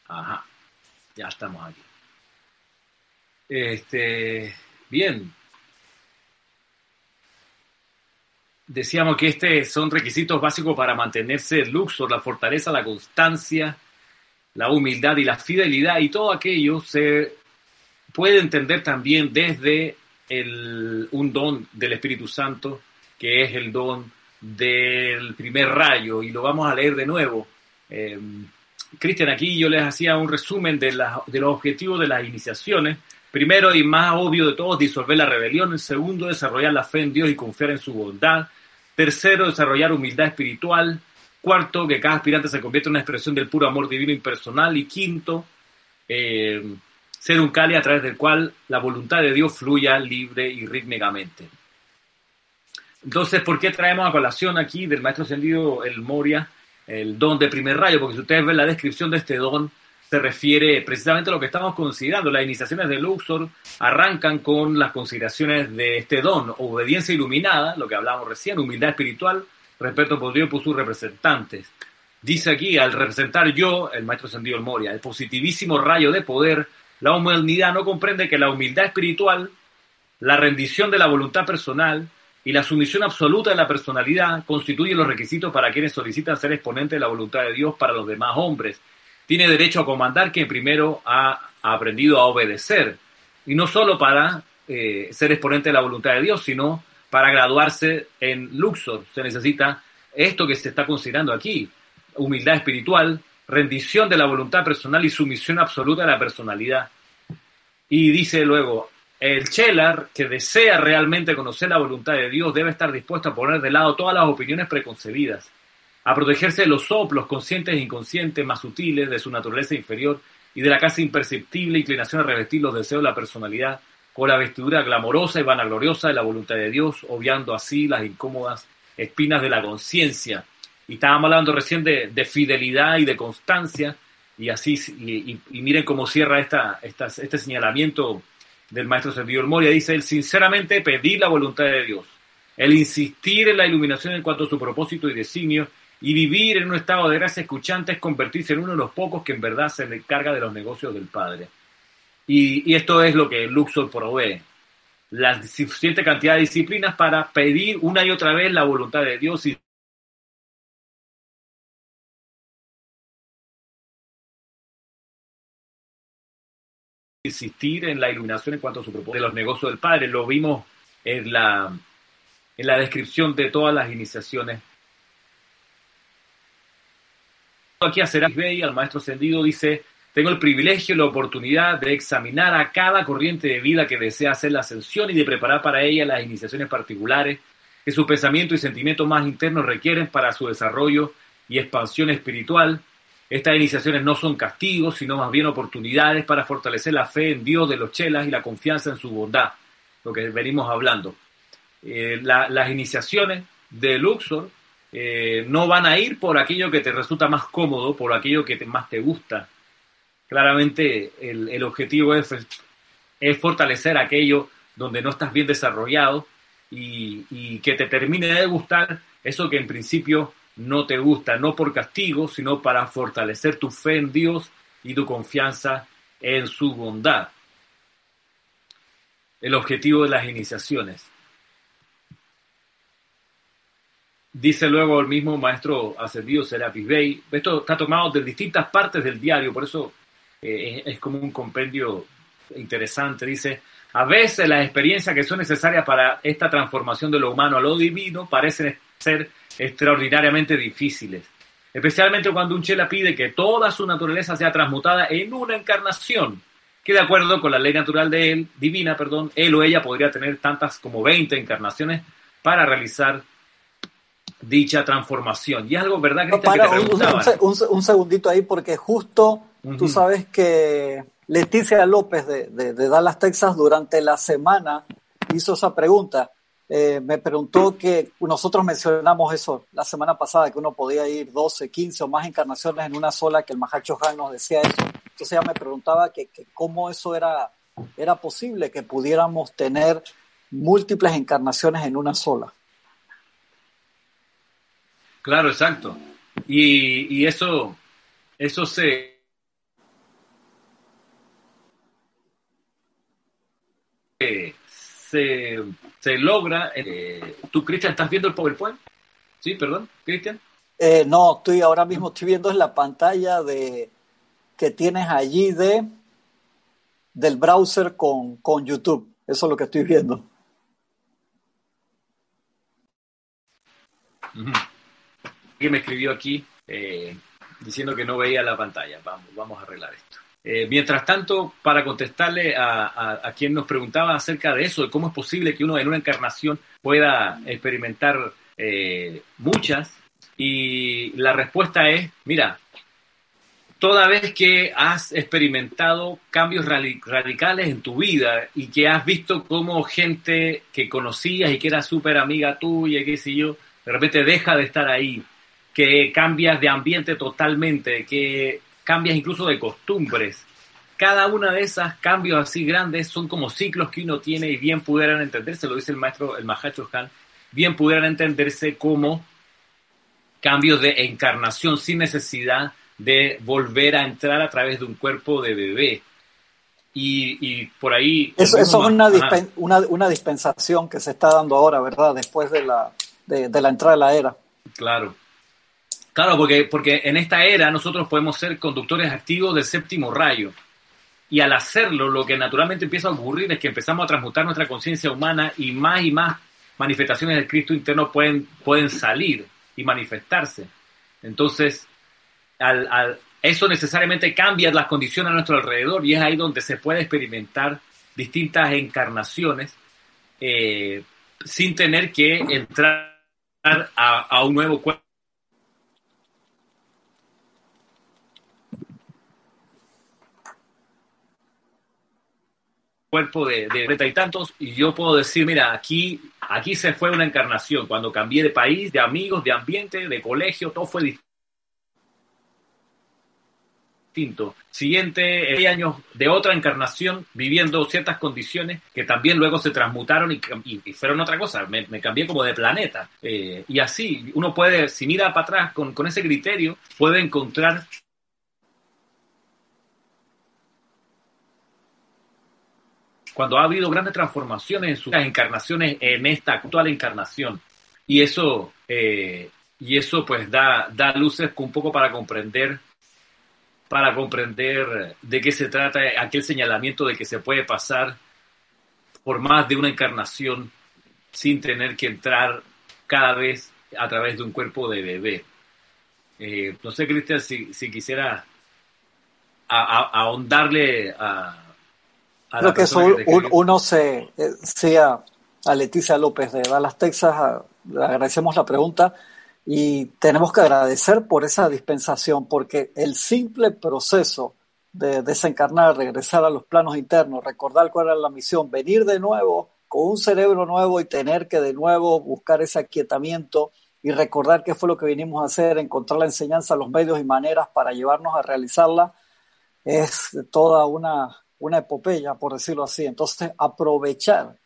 Ajá, ya estamos aquí. Este, bien. Decíamos que estos son requisitos básicos para mantenerse el Luxor, la fortaleza, la constancia, la humildad y la fidelidad y todo aquello se puede entender también desde el, un don del Espíritu Santo, que es el don del primer rayo, y lo vamos a leer de nuevo. Eh, Cristian, aquí yo les hacía un resumen de, de los objetivos de las iniciaciones. Primero y más obvio de todos, disolver la rebelión. segundo, desarrollar la fe en Dios y confiar en su bondad. Tercero, desarrollar humildad espiritual. Cuarto, que cada aspirante se convierta en una expresión del puro amor divino impersonal. Y quinto, eh, ser un cali a través del cual la voluntad de Dios fluya libre y rítmicamente. Entonces, ¿por qué traemos a colación aquí del maestro ascendido el Moria el don de primer rayo, porque si ustedes ven la descripción de este don, se refiere precisamente a lo que estamos considerando. Las iniciaciones de Luxor arrancan con las consideraciones de este don, obediencia iluminada, lo que hablábamos recién, humildad espiritual, respeto por Dios por sus representantes. Dice aquí, al representar yo, el maestro Sendido el Moria, el positivísimo rayo de poder, la humanidad no comprende que la humildad espiritual, la rendición de la voluntad personal, y la sumisión absoluta de la personalidad constituye los requisitos para quienes solicitan ser exponentes de la voluntad de Dios para los demás hombres. Tiene derecho a comandar quien primero ha, aprendido a obedecer, y no solo para eh, ser exponente de la voluntad de Dios, sino para graduarse en Luxor. Se necesita esto que se está considerando aquí, humildad espiritual, rendición de la voluntad personal y sumisión absoluta de la personalidad. Y dice luego, el Chelar, que desea realmente conocer la voluntad de Dios, debe estar dispuesto a poner de lado todas las opiniones preconcebidas, a protegerse de los soplos conscientes e inconscientes más sutiles de su naturaleza inferior y de la casi imperceptible inclinación a revestir los deseos de la personalidad con la vestidura glamorosa y vanagloriosa de la voluntad de Dios, obviando así las incómodas espinas de la conciencia. Y estábamos hablando recién de, fidelidad y de constancia, y así, y, miren cómo cierra esta, este señalamiento del maestro Servidor Moria. Dice él, sinceramente pedir la voluntad de Dios, el insistir en la iluminación en cuanto a su propósito y designio, y vivir en un estado de gracia escuchante es convertirse en uno de los pocos que en verdad se encarga de los negocios del Padre. Y, esto es lo que Luxor provee. La suficiente cantidad de disciplinas para pedir una y otra vez la voluntad de Dios y insistir en la iluminación en cuanto a su propósito de los negocios del Padre. Lo vimos en la, en la descripción de todas las iniciaciones. Aquí a Serapis Bey, al maestro ascendido, dice, tengo el privilegio y la oportunidad de examinar a cada corriente de vida que desea hacer la ascensión y de preparar para ella las iniciaciones particulares que su pensamiento y sentimientos más internos requieren para su desarrollo y expansión espiritual. Estas iniciaciones no son castigos, sino más bien oportunidades para fortalecer la fe en Dios de los chelas y la confianza en su bondad, lo que venimos hablando. Eh, las iniciaciones de Luxor eh, no van a ir por aquello que te resulta más cómodo, por aquello que más te gusta, Claramente el, objetivo es, es, fortalecer aquello donde no estás bien desarrollado y, que te termine de gustar eso que en principio no te gusta, no por castigo, sino para fortalecer tu fe en Dios y tu confianza en su bondad. El objetivo de las iniciaciones. Dice luego el mismo maestro ascendido Serapis Bey, esto está tomado de distintas partes del diario, por eso eh, es, como un compendio interesante. Dice, a veces las experiencias que son necesarias para esta transformación de lo humano a lo divino parecen ser extraordinariamente difíciles. Especialmente cuando un chela pide que toda su naturaleza sea transmutada en una encarnación, que de acuerdo con la ley natural de él, divina, perdón, él o ella podría tener tantas como 20 encarnaciones para realizar dicha transformación. Y es algo, ¿verdad, un, segundito ahí, porque justo Tú sabes que Leticia López de, Dallas, Texas, durante la semana hizo esa pregunta. Eh, me preguntó que nosotros mencionamos eso la semana pasada, que uno podía ir 12, 15 o más encarnaciones en una sola, que el Mahacho Han nos decía eso. Entonces ella me preguntaba que, cómo eso era, era posible, que pudiéramos tener múltiples encarnaciones en una sola. Claro, exacto. Y, y eso, eso se, se, se logra. Eh, ¿Tú, Cristian, estás viendo el PowerPoint? Sí, perdón, Cristian. Eh, no, estoy ahora mismo estoy viendo en la pantalla de que tienes allí de del browser con, con YouTube. Eso es lo que estoy viendo. Alguien me escribió aquí eh, diciendo que no veía la pantalla. Vamos, vamos a arreglar esto. Eh, mientras tanto, para contestarle a, quien nos preguntaba acerca de eso, de cómo es posible que uno en una encarnación pueda experimentar eh, muchas, y la respuesta es, mira, toda vez que has experimentado cambios radicales en tu vida y que has visto cómo gente que conocías y que era súper amiga tuya, qué sé yo, de repente deja de estar ahí, que cambias de ambiente totalmente, que cambias incluso de costumbres. Cada una de esas cambios así grandes son como ciclos que uno tiene y bien pudieran entenderse, lo dice el maestro, el Mahacho Han, bien pudieran entenderse como cambios de encarnación sin necesidad de volver a entrar a través de un cuerpo de bebé. Y, por ahí... Eso, es una, una, dispensación que se está dando ahora, ¿verdad? Después de la, de la entrada de la era. Claro. Claro, porque, porque en esta era nosotros podemos ser conductores activos del séptimo rayo. Y al hacerlo, lo que naturalmente empieza a ocurrir es que empezamos a transmutar nuestra conciencia humana y más y más manifestaciones del Cristo interno pueden, pueden salir y manifestarse. Entonces, al, eso necesariamente cambia las condiciones a nuestro alrededor y es ahí donde se puede experimentar distintas encarnaciones eh, sin tener que entrar a, a un nuevo cuerpo cuerpo de, de y tantos y yo puedo decir, mira, aquí, aquí se fue una encarnación. Cuando cambié de país, de amigos, de ambiente, de colegio, todo fue distinto. Siguiente, años de otra encarnación, viviendo ciertas condiciones que también luego se transmutaron y, fueron otra cosa. Me, cambié como de planeta. Eh, y así, uno puede, si mira para atrás con, con ese criterio, puede encontrar cuando ha habido grandes transformaciones en sus encarnaciones en esta actual encarnación. Y eso, eh, y eso pues da, da luces un poco para comprender para comprender de qué se trata aquel señalamiento de que se puede pasar por más de una encarnación sin tener que entrar cada vez a través de un cuerpo de bebé. Eh, no sé, Cristian, si, si quisiera ahondarle a, a Creo que eso uno se, eh, a, Leticia López de Dallas, Texas, le agradecemos la pregunta y tenemos que agradecer por esa dispensación, porque el simple proceso de desencarnar, regresar a los planos internos, recordar cuál era la misión, venir de nuevo con un cerebro nuevo y tener que de nuevo buscar ese aquietamiento y recordar qué fue lo que vinimos a hacer, encontrar la enseñanza, los medios y maneras para llevarnos a realizarla, es toda una, una epopeya, por decirlo así. Entonces, aprovechar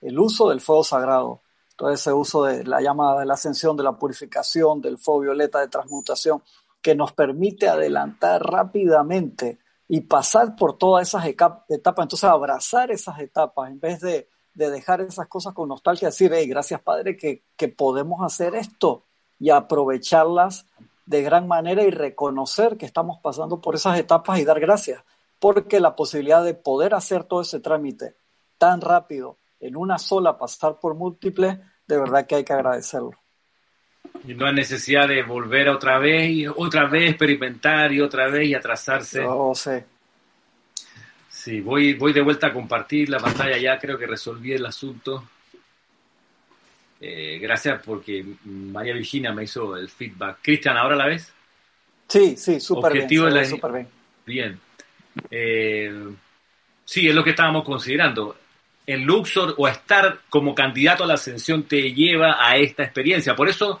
el uso del fuego sagrado, todo ese uso de la llama de la ascensión, de la purificación, del fuego violeta de transmutación, que nos permite adelantar rápidamente y pasar por todas esas etapas, entonces abrazar esas etapas en vez de, dejar esas cosas con nostalgia, decir, hey, gracias Padre que, que podemos hacer esto y aprovecharlas de gran manera y reconocer que estamos pasando por esas etapas y dar gracias, porque la posibilidad de poder hacer todo ese trámite tan rápido en una sola pasar por múltiples, de verdad que hay que agradecerlo. Y no hay necesidad de volver otra vez y otra vez experimentar y otra vez y atrasarse. No sé. Sí, voy, voy de vuelta a compartir la pantalla ya, creo que resolví el asunto. Eh, gracias porque María Virginia me hizo el feedback. Cristian, ¿ahora la ves? Sí, sí, súper bien. bien. Bien. Eh, sí, es lo que estábamos considerando en Luxor o estar como candidato a la ascensión te lleva a esta experiencia. Por eso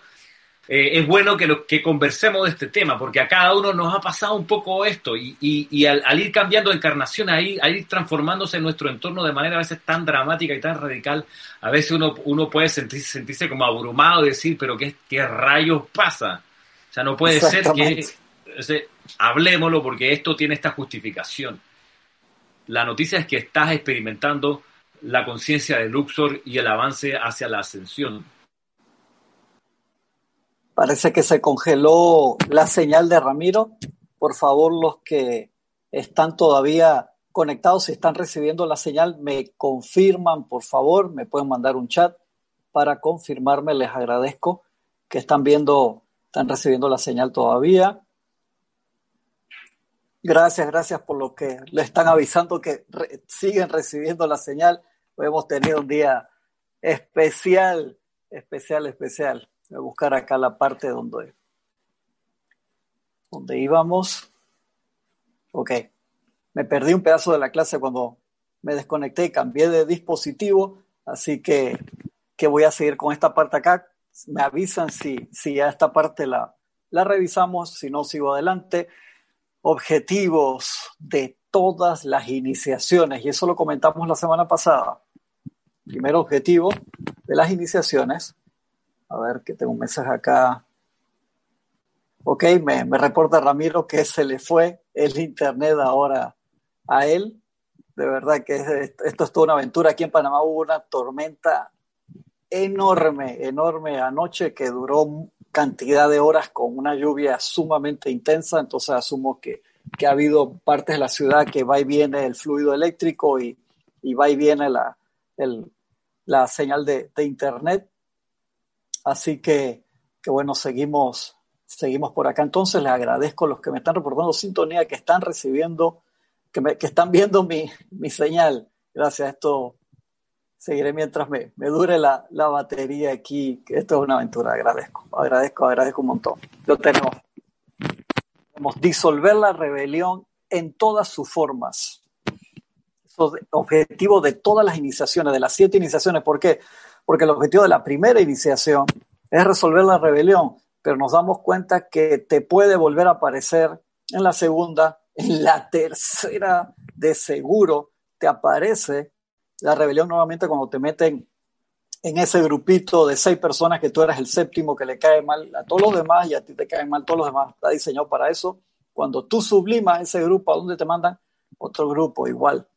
eh, es bueno que, lo, que conversemos de este tema, porque a cada uno nos ha pasado un poco esto y, y, al, ir cambiando de encarnación, a ir, ir transformándose en nuestro entorno de manera a veces tan dramática y tan radical, a veces uno, uno puede sentirse, sentirse como abrumado y decir, pero ¿qué, ¿qué rayos pasa? O sea, no puede ser que... hablemoslo porque esto tiene esta justificación. La noticia es que estás experimentando la conciencia de Luxor y el avance hacia la ascensión. Parece que se congeló la señal de Ramiro. Por favor, los que están todavía conectados, si están recibiendo la señal, me confirman, por favor, me pueden mandar un chat para confirmarme. Les agradezco que están viendo, están recibiendo la señal todavía. Gracias, gracias por lo que le están avisando que siguen recibiendo la señal hemos tenido un día especial, especial, especial. Voy a buscar acá la parte donde, donde íbamos. Ok, me perdí un pedazo de la clase cuando me desconecté y cambié de dispositivo, así que, que voy a seguir con esta parte acá. Me avisan si, si ya esta parte la, la revisamos, si no sigo adelante. Objetivos de todas las iniciaciones, y eso lo comentamos la semana pasada primer objetivo de las iniciaciones. A ver, que tengo un mensaje acá. Ok, me, reporta Ramiro que se le fue el internet ahora a él. De verdad que esto es toda una aventura. Aquí en Panamá hubo una tormenta enorme, enorme anoche que duró cantidad de horas con una lluvia sumamente intensa. Entonces asumo que, que ha habido partes de la ciudad que va y viene el fluido eléctrico y, y va y viene la, el, la señal de, internet. Así que, que, bueno, seguimos, seguimos por acá. Entonces les agradezco a los que me están reportando sintonía, que están recibiendo, que, me, que están viendo mi, mi, señal. Gracias, esto seguiré mientras me, me dure la, la, batería aquí, esto es una aventura, agradezco, agradezco, agradezco un montón. Lo tenemos. Podemos disolver la rebelión en todas sus formas objetivo de todas las iniciaciones, de las siete iniciaciones. ¿Por qué? Porque el objetivo de la primera iniciación es resolver la rebelión, pero nos damos cuenta que te puede volver a aparecer en la segunda, en la tercera, de seguro te aparece la rebelión nuevamente cuando te meten en ese grupito de seis personas que tú eres el séptimo que le cae mal a todos los demás y a ti te caen mal todos los demás. Está diseñado para eso. Cuando tú sublimas ese grupo, ¿a dónde te mandan? Otro grupo igual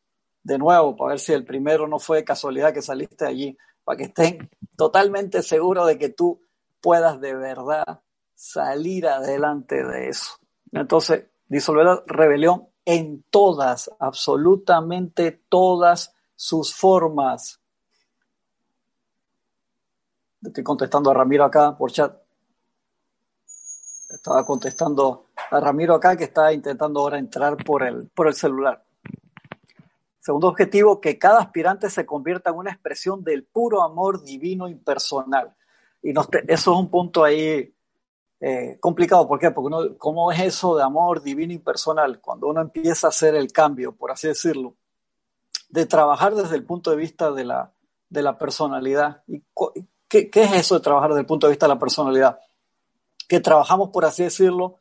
de nuevo para ver si el primero no fue casualidad que saliste allí, para que estén totalmente seguros de que tú puedas de verdad salir adelante de eso. Entonces, disolver la rebelión en todas, absolutamente todas sus formas. Estoy contestando a Ramiro acá por chat. Estaba contestando a Ramiro acá que está intentando ahora entrar por el, por el celular. Segundo objetivo, que cada aspirante se convierta en una expresión del puro amor divino impersonal. Y eso es un punto ahí eh, complicado. ¿Por qué? Porque uno, ¿cómo es eso de amor divino impersonal? Cuando uno empieza a hacer el cambio, por así decirlo, de trabajar desde el punto de vista de la, de la personalidad. ¿Y qué, qué es eso de trabajar desde el punto de vista de la personalidad? Que trabajamos, por así decirlo,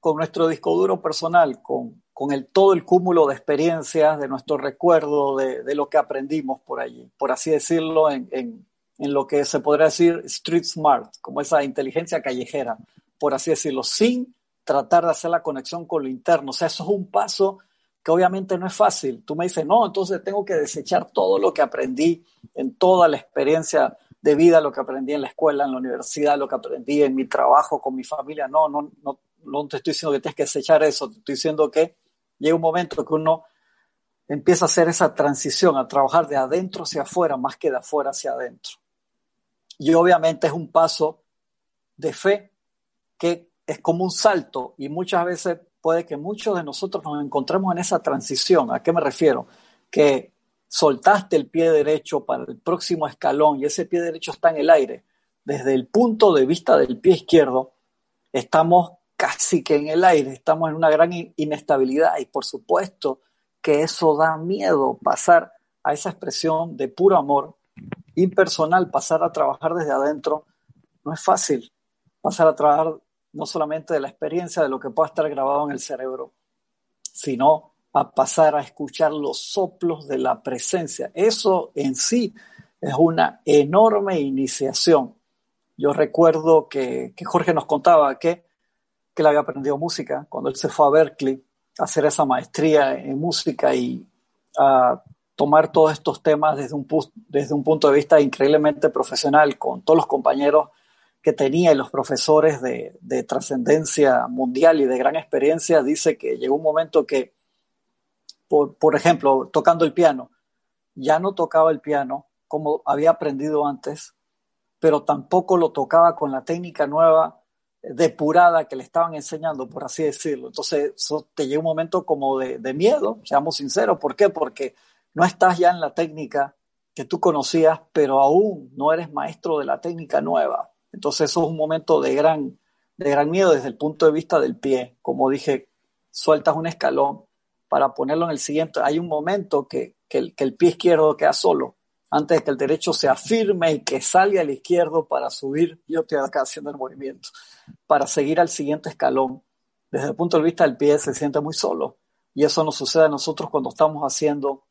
con nuestro disco duro personal, con, con el, todo el cúmulo de experiencias, de nuestro recuerdo, de, de lo que aprendimos por allí, por así decirlo, en, en, en, lo que se podría decir street smart, como esa inteligencia callejera, por así decirlo, sin tratar de hacer la conexión con lo interno. O sea, eso es un paso que obviamente no es fácil. Tú me dices, no, entonces tengo que desechar todo lo que aprendí en toda la experiencia de vida, lo que aprendí en la escuela, en la universidad, lo que aprendí en mi trabajo, con mi familia. No, no, no, no te estoy diciendo que tienes que desechar eso, te estoy diciendo que llega un momento que uno empieza a hacer esa transición, a trabajar de adentro hacia afuera más que de afuera hacia adentro. Y obviamente es un paso de fe que es como un salto y muchas veces puede que muchos de nosotros nos encontremos en esa transición. ¿A qué me refiero? Que soltaste el pie derecho para el próximo escalón y ese pie derecho está en el aire. Desde el punto de vista del pie izquierdo, estamos casi que en el aire, estamos en una gran inestabilidad y por supuesto que eso da miedo, pasar a esa expresión de puro amor impersonal, pasar a trabajar desde adentro, no es fácil. Pasar a trabajar no solamente de la experiencia de lo que pueda estar grabado en el cerebro, sino a pasar a escuchar los soplos de la presencia. Eso en sí es una enorme iniciación. Yo recuerdo que, que Jorge nos contaba que que él había aprendido música cuando él se fue a Berkeley a hacer esa maestría en música y a tomar todos estos temas desde un, desde un punto de vista increíblemente profesional con todos los compañeros que tenía y los profesores de, de trascendencia mundial y de gran experiencia, dice que llegó un momento que, por, por ejemplo, tocando el piano, ya no tocaba el piano como había aprendido antes, pero tampoco lo tocaba con la técnica nueva depurada que le estaban enseñando, por así decirlo. Entonces, eso te llega un momento como de, de, miedo, seamos sinceros. ¿Por qué? Porque no estás ya en la técnica que tú conocías, pero aún no eres maestro de la técnica nueva. Entonces, eso es un momento de gran, de gran miedo desde el punto de vista del pie. Como dije, sueltas un escalón para ponerlo en el siguiente. Hay un momento que, que, el, el pie izquierdo queda solo antes de que el derecho se afirme y que salga al izquierdo para subir, yo estoy acá haciendo el movimiento, para seguir al siguiente escalón. Desde el punto de vista del pie se siente muy solo y eso nos sucede a nosotros cuando estamos haciendo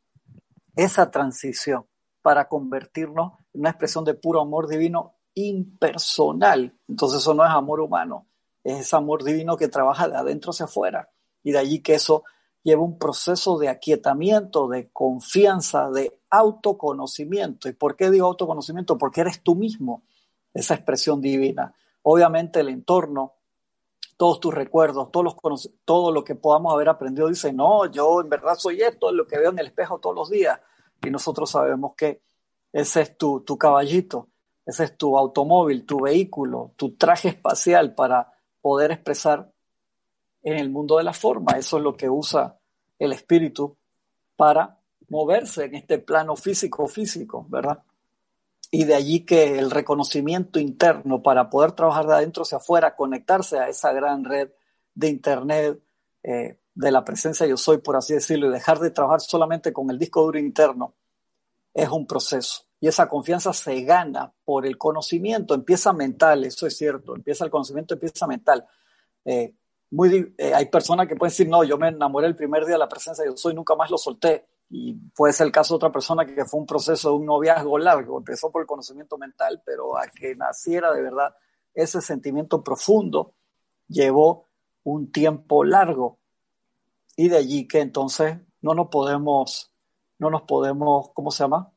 esa transición para convertirnos en una expresión de puro amor divino impersonal. Entonces eso no es amor humano, es ese amor divino que trabaja de adentro hacia afuera y de allí que eso lleva un proceso de aquietamiento, de confianza, de autoconocimiento. ¿Y por qué digo autoconocimiento? Porque eres tú mismo, esa expresión divina. Obviamente el entorno, todos tus recuerdos, todos los, todo lo que podamos haber aprendido, dice, no, yo en verdad soy esto, es lo que veo en el espejo todos los días. Y nosotros sabemos que ese es tu, tu caballito, ese es tu automóvil, tu vehículo, tu traje espacial para poder expresar en el mundo de la forma. Eso es lo que usa el espíritu para moverse en este plano físico físico, ¿verdad? Y de allí que el reconocimiento interno para poder trabajar de adentro hacia afuera, conectarse a esa gran red de Internet, eh, de la presencia yo soy, por así decirlo, y dejar de trabajar solamente con el disco duro interno, es un proceso. Y esa confianza se gana por el conocimiento, empieza mental, eso es cierto, empieza el conocimiento, empieza mental. Eh, muy, eh, hay personas que pueden decir, no, yo me enamoré el primer día de la presencia de yo soy, nunca más lo solté. Y puede ser el caso de otra persona que fue un proceso de un noviazgo largo, empezó por el conocimiento mental, pero a que naciera de verdad ese sentimiento profundo llevó un tiempo largo. Y de allí que entonces no nos podemos no nos podemos, ¿cómo se llama?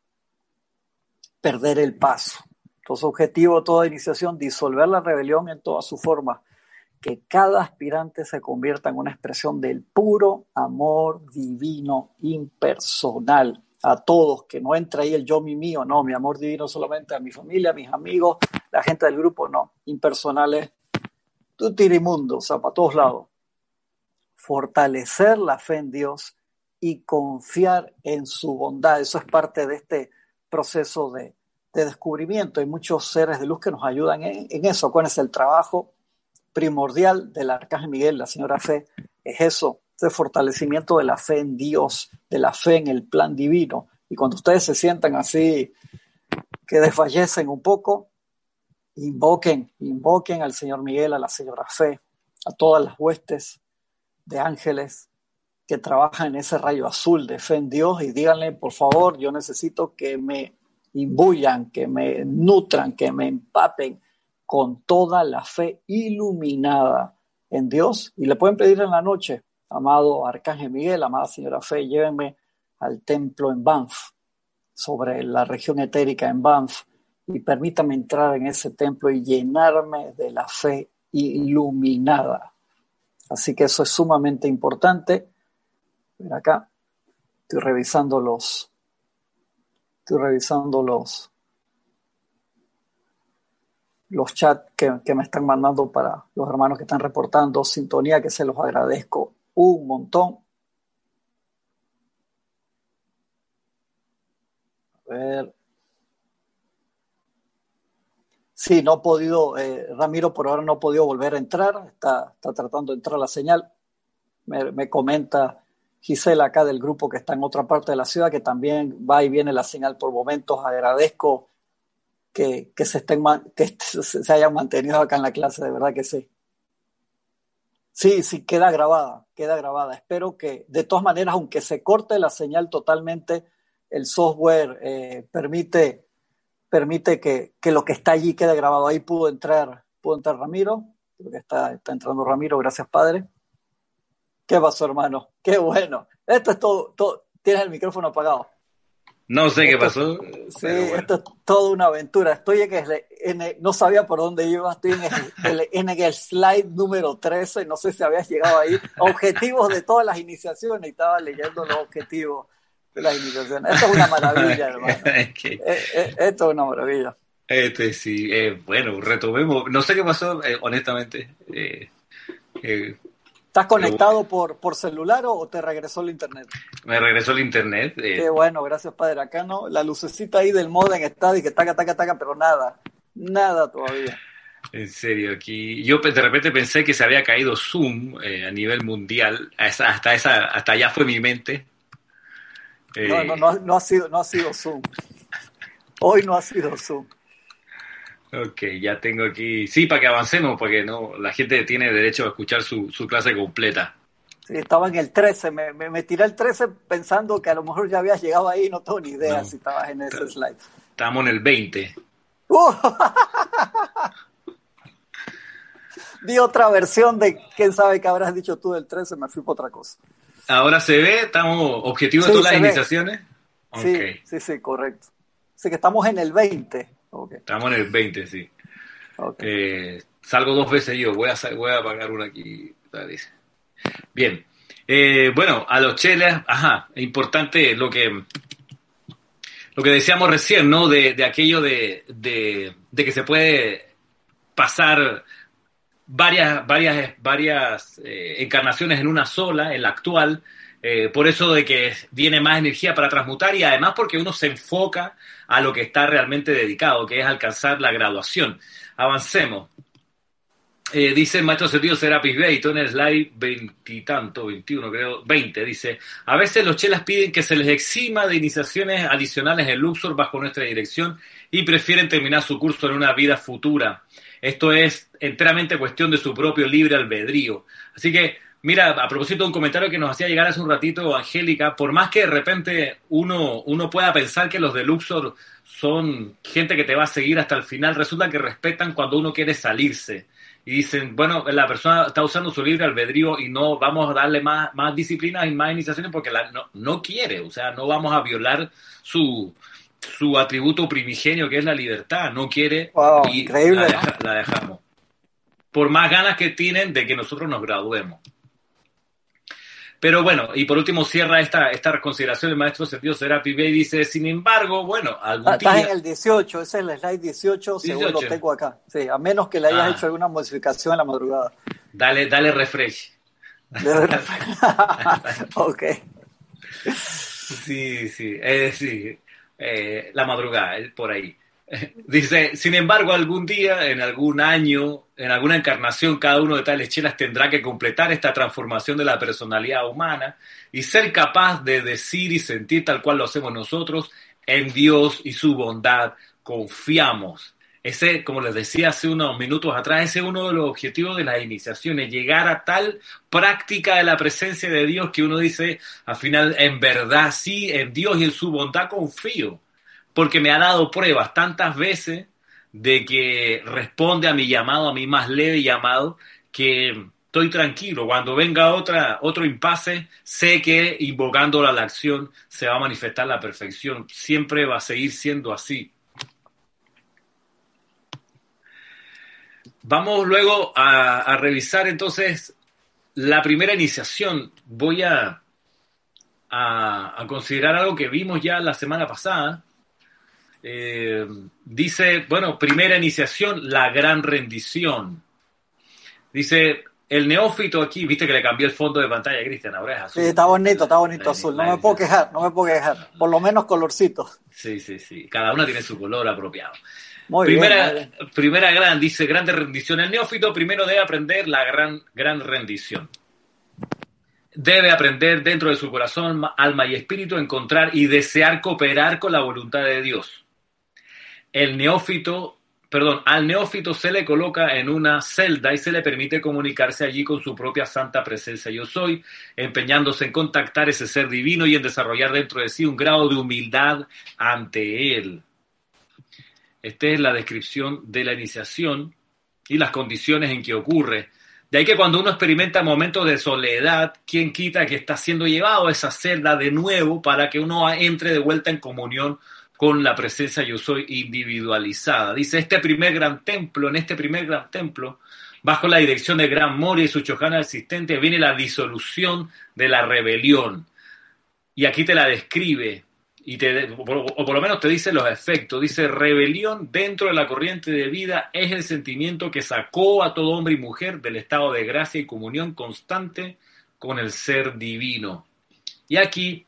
Perder el paso. Entonces, objetivo toda iniciación, disolver la rebelión en toda su forma, que cada aspirante se convierta en una expresión del puro amor divino, impersonal, a todos, que no entra ahí el yo, mi mío, no, mi amor divino solamente a mi familia, a mis amigos, la gente del grupo, no, impersonales, tú tirimundo, o sea, para todos lados. Fortalecer la fe en Dios y confiar en su bondad, eso es parte de este proceso de, descubrimiento. Hay muchos seres de luz que nos ayudan en, eso. ¿Cuál es el trabajo primordial del Arcángel Miguel, la señora Fe? Es eso, ese fortalecimiento de la fe en Dios, de la fe en el plan divino. Y cuando ustedes se sientan así, que desfallecen un poco, invoquen, invoquen al Señor Miguel, a la señora Fe, a todas las huestes de ángeles que trabajan en ese rayo azul de fe en Dios y díganle, por favor, yo necesito que me imbuyan, que me nutran, que me empapen con toda la fe iluminada en Dios. Y le pueden pedir en la noche, amado Arcángel Miguel, amada señora Fe, llévenme al templo en Banff, sobre la región etérica en Banff, y permítame entrar en ese templo y llenarme de la fe iluminada. Así que eso es sumamente importante. Ven acá, estoy revisando los, estoy revisando los, los chats que, que, me están mandando para los hermanos que están reportando sintonía, que se los agradezco un montón. A ver. Sí, no ha podido, eh, Ramiro por ahora no ha podido volver a entrar, está, está tratando de entrar la señal. Me, me, comenta Gisela acá del grupo que está en otra parte de la ciudad, que también va y viene la señal por momentos. Agradezco que, que se, estén, que (laughs) se hayan mantenido acá en la clase, de verdad que sí. Sí, sí, queda grabada, queda grabada. Espero que, de todas maneras, aunque se corte la señal totalmente, el software eh, permite, permite que, que, lo que está allí quede grabado. Ahí pudo entrar, pudo entrar Ramiro, creo que está, está entrando Ramiro, gracias padre. ¿Qué pasó, hermano? Qué bueno. Esto es todo, todo. tienes el micrófono apagado. No sé qué pasó. Sí, esto es toda una aventura. Estoy en el, en no sabía por dónde iba, estoy en el, en el, slide número 13, no sé si habías llegado ahí. Objetivos de todas las iniciaciones, y estaba leyendo los objetivos de las iniciaciones. Esto es una maravilla, (laughs) hermano. Eh, eh, esto es una maravilla. Este sí, eh, bueno, retomemos. No sé qué pasó, honestamente. Eh, ¿Estás conectado por, por celular o te regresó el internet? Me regresó el internet. Eh. Qué bueno, gracias padre. Acá no, la lucecita ahí del modem está y que taca, taca, taca, pero nada, nada todavía. En serio, aquí yo de repente pensé que se había caído Zoom eh, a nivel mundial, hasta esa, hasta allá fue mi mente. Eh, no, no, no, no, ha sido, no ha sido Zoom. Hoy no ha sido Zoom. Ok, ya tengo aquí. Sí, para que avancemos, porque no, la gente tiene derecho a escuchar su, su clase completa. Sí, estaba en el 13, me, me, me, tiré el 13 pensando que a lo mejor ya habías llegado ahí, no tengo ni idea no, si estabas en ese slide. Estamos en el 20. Uh, (laughs) Di otra versión de quién sabe qué habrás dicho tú del 13, me fui por otra cosa. Ahora se ve, estamos objetivo de sí, todas las ve. iniciaciones. Sí, sí, sí, correcto. Así que estamos en el 20. Okay. Estamos en el 20, sí. Okay. Eh, salgo dos veces yo, voy a, voy a pagar una aquí. Dice. Bien. Eh, bueno, a los chelas, ajá, es importante lo que lo que decíamos recién, ¿no? De, de aquello de, de, de, que se puede pasar varias, varias, varias eh, encarnaciones en una sola, en la actual, eh, por eso de que viene más energía para transmutar y además porque uno se enfoca a lo que está realmente dedicado, que es alcanzar la graduación. Avancemos. Eh, dice el maestro sentido Serapis Bey, en el slide veintitanto, veintiuno creo, veinte, dice, a veces los chelas piden que se les exima de iniciaciones adicionales en Luxor bajo nuestra dirección y prefieren terminar su curso en una vida futura. Esto es enteramente cuestión de su propio libre albedrío. Así que, mira, a propósito de un comentario que nos hacía llegar hace un ratito Angélica, por más que de repente uno, uno pueda pensar que los de Luxor son gente que te va a seguir hasta el final, resulta que respetan cuando uno quiere salirse y dicen, bueno, la persona está usando su libre albedrío y no vamos a darle más, más disciplinas y más iniciaciones porque la, no, no quiere, o sea, no vamos a violar su, su atributo primigenio que es la libertad, no quiere Wow, y increíble, la, ¿no? deja- la dejamos. Por más ganas que tienen de que nosotros nos graduemos. Pero bueno, y por último cierra esta, esta consideración el maestro Sentido Serapi Bey dice, sin embargo, bueno, algún Ah, Estás día... en el 18, ese es el slide 18, según lo 18. tengo acá. Sí, a menos que le hayas Ah. hecho alguna modificación en la madrugada. Dale, dale refresh. De- (laughs) (laughs) ok. Sí, sí, eh, sí, eh, la madrugada, eh, por ahí. (laughs) Dice, sin embargo, algún día, en algún año, en alguna encarnación, cada uno de tales chelas tendrá que completar esta transformación de la personalidad humana y ser capaz de decir y sentir tal cual lo hacemos nosotros, en Dios y su bondad confiamos. Ese, como les decía hace unos minutos atrás, ese es uno de los objetivos de las iniciaciones, llegar a tal práctica de la presencia de Dios que uno dice, al final, en verdad, sí, en Dios y en su bondad confío, porque me ha dado pruebas tantas veces de que responde a mi llamado, a mi más leve llamado, que estoy tranquilo. Cuando venga otra, otro impasse, sé que invocándola a la acción se va a manifestar la perfección. Siempre va a seguir siendo así. Vamos luego a, revisar entonces la primera iniciación. Voy a, a considerar algo que vimos ya la semana pasada. Eh, dice, bueno, primera iniciación, la gran rendición. Dice, el neófito aquí, viste que le cambié el fondo de pantalla, Cristian, ahora es azul. Sí, está bonito, está bonito La- azul. la No me puedo quejar, no me puedo quejar. Por lo menos colorcito. Sí, sí, sí. Cada una tiene su color apropiado. Muy primera, bien. muy bien. primera gran, dice, grande rendición. El neófito primero debe aprender la gran, gran rendición. Debe aprender dentro de su corazón, ma- alma y espíritu encontrar y desear cooperar con la voluntad de Dios. El neófito, perdón, al neófito se le coloca en una celda y se le permite comunicarse allí con su propia santa presencia yo soy, empeñándose en contactar ese ser divino y en desarrollar dentro de sí un grado de humildad ante él. Esta es la descripción de la iniciación y las condiciones en que ocurre. De ahí que cuando uno experimenta momentos de soledad, ¿quién quita que está siendo llevado a esa celda de nuevo para que uno entre de vuelta en comunión con la presencia yo soy individualizada? Dice, este primer gran templo, en este primer gran templo, bajo la dirección de Gran Moria y su chojana asistente, viene la disolución de la rebelión. Y aquí te la describe, y te, por, o por lo menos te dice los efectos. Dice, rebelión dentro de la corriente de vida es el sentimiento que sacó a todo hombre y mujer del estado de gracia y comunión constante con el ser divino. Y aquí,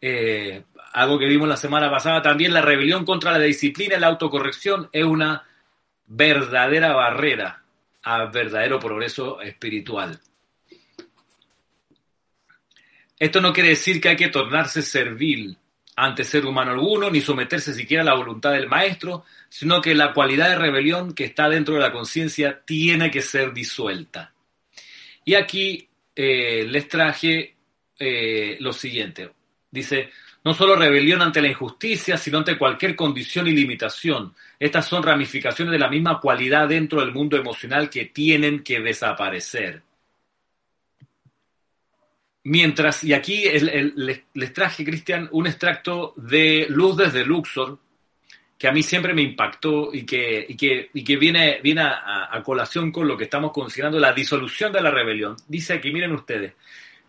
eh, algo que vimos la semana pasada, también la rebelión contra la disciplina y la autocorrección es una verdadera barrera al verdadero progreso espiritual. Esto no quiere decir que hay que tornarse servil ante ser humano alguno, ni someterse siquiera a la voluntad del maestro, sino que la cualidad de rebelión que está dentro de la conciencia tiene que ser disuelta. Y aquí eh, les traje eh, lo siguiente. Dice, no solo rebelión ante la injusticia, sino ante cualquier condición y limitación. Estas son ramificaciones de la misma cualidad dentro del mundo emocional que tienen que desaparecer. Mientras, y aquí les, traje, Cristian, un extracto de Luz desde Luxor, que a mí siempre me impactó y que, y que, y que viene, viene a, a, colación con lo que estamos considerando la disolución de la rebelión. Dice aquí, miren ustedes,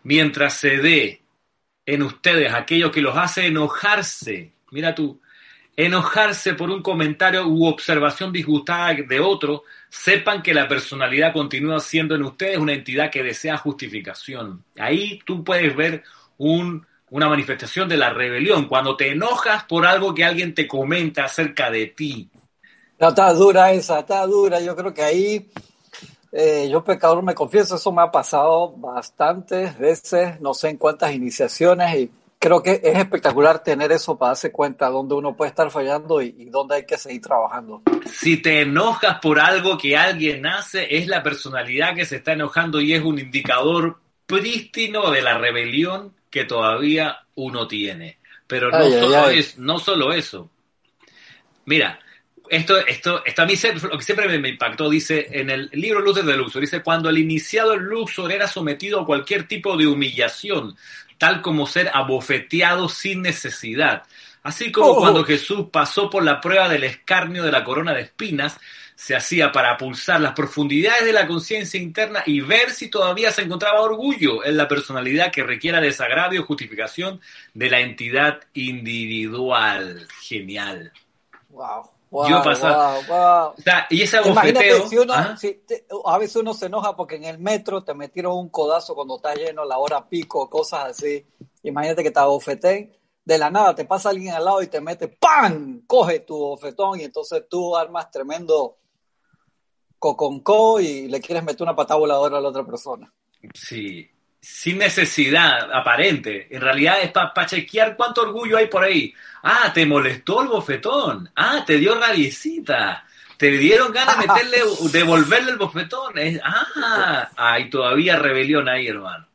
mientras se dé en ustedes aquello que los hace enojarse, mira tú, enojarse por un comentario u observación disgustada de otro, sepan que la personalidad continúa siendo en ustedes una entidad que desea justificación. Ahí tú puedes ver un, una manifestación de la rebelión, cuando te enojas por algo que alguien te comenta acerca de ti. Está dura esa, está dura. Yo creo que ahí, eh, yo pecador me confieso, eso me ha pasado bastantes veces, no sé en cuántas iniciaciones y creo que es espectacular tener eso para darse cuenta dónde uno puede estar fallando y, y, dónde hay que seguir trabajando. Si te enojas por algo que alguien hace, es la personalidad que se está enojando y es un indicador prístino de la rebelión que todavía uno tiene. Pero no, ay, solo, ay, ay. Es, no solo eso. Mira, esto, esto, esto a mí lo que siempre me, impactó, dice en el libro Luces de Luxor, dice, cuando el iniciado el Luxor era sometido a cualquier tipo de humillación, tal como ser abofeteado sin necesidad. Así como oh. cuando Jesús pasó por la prueba del escarnio de la corona de espinas, se hacía para pulsar las profundidades de la conciencia interna y ver si todavía se encontraba orgullo en la personalidad que requiera desagravio o justificación de la entidad individual. Genial. Wow. Yo pasaba. y ese bofeteo. a veces uno se enoja porque en el metro te metieron un codazo cuando está lleno, la hora pico, cosas así. Imagínate que te bofeteen. De la nada te pasa alguien al lado y te mete ¡pam! Coge tu bofetón y entonces tú armas tremendo co y le quieres meter una patada voladora a la otra persona. Sí, sin necesidad aparente. En realidad es para chequear cuánto orgullo hay por ahí. Ah, te molestó el bofetón. Ah, te dio rabiecita. Te dieron ganas de meterle, (laughs) devolverle el bofetón. ah, hay todavía rebelión ahí, hermano.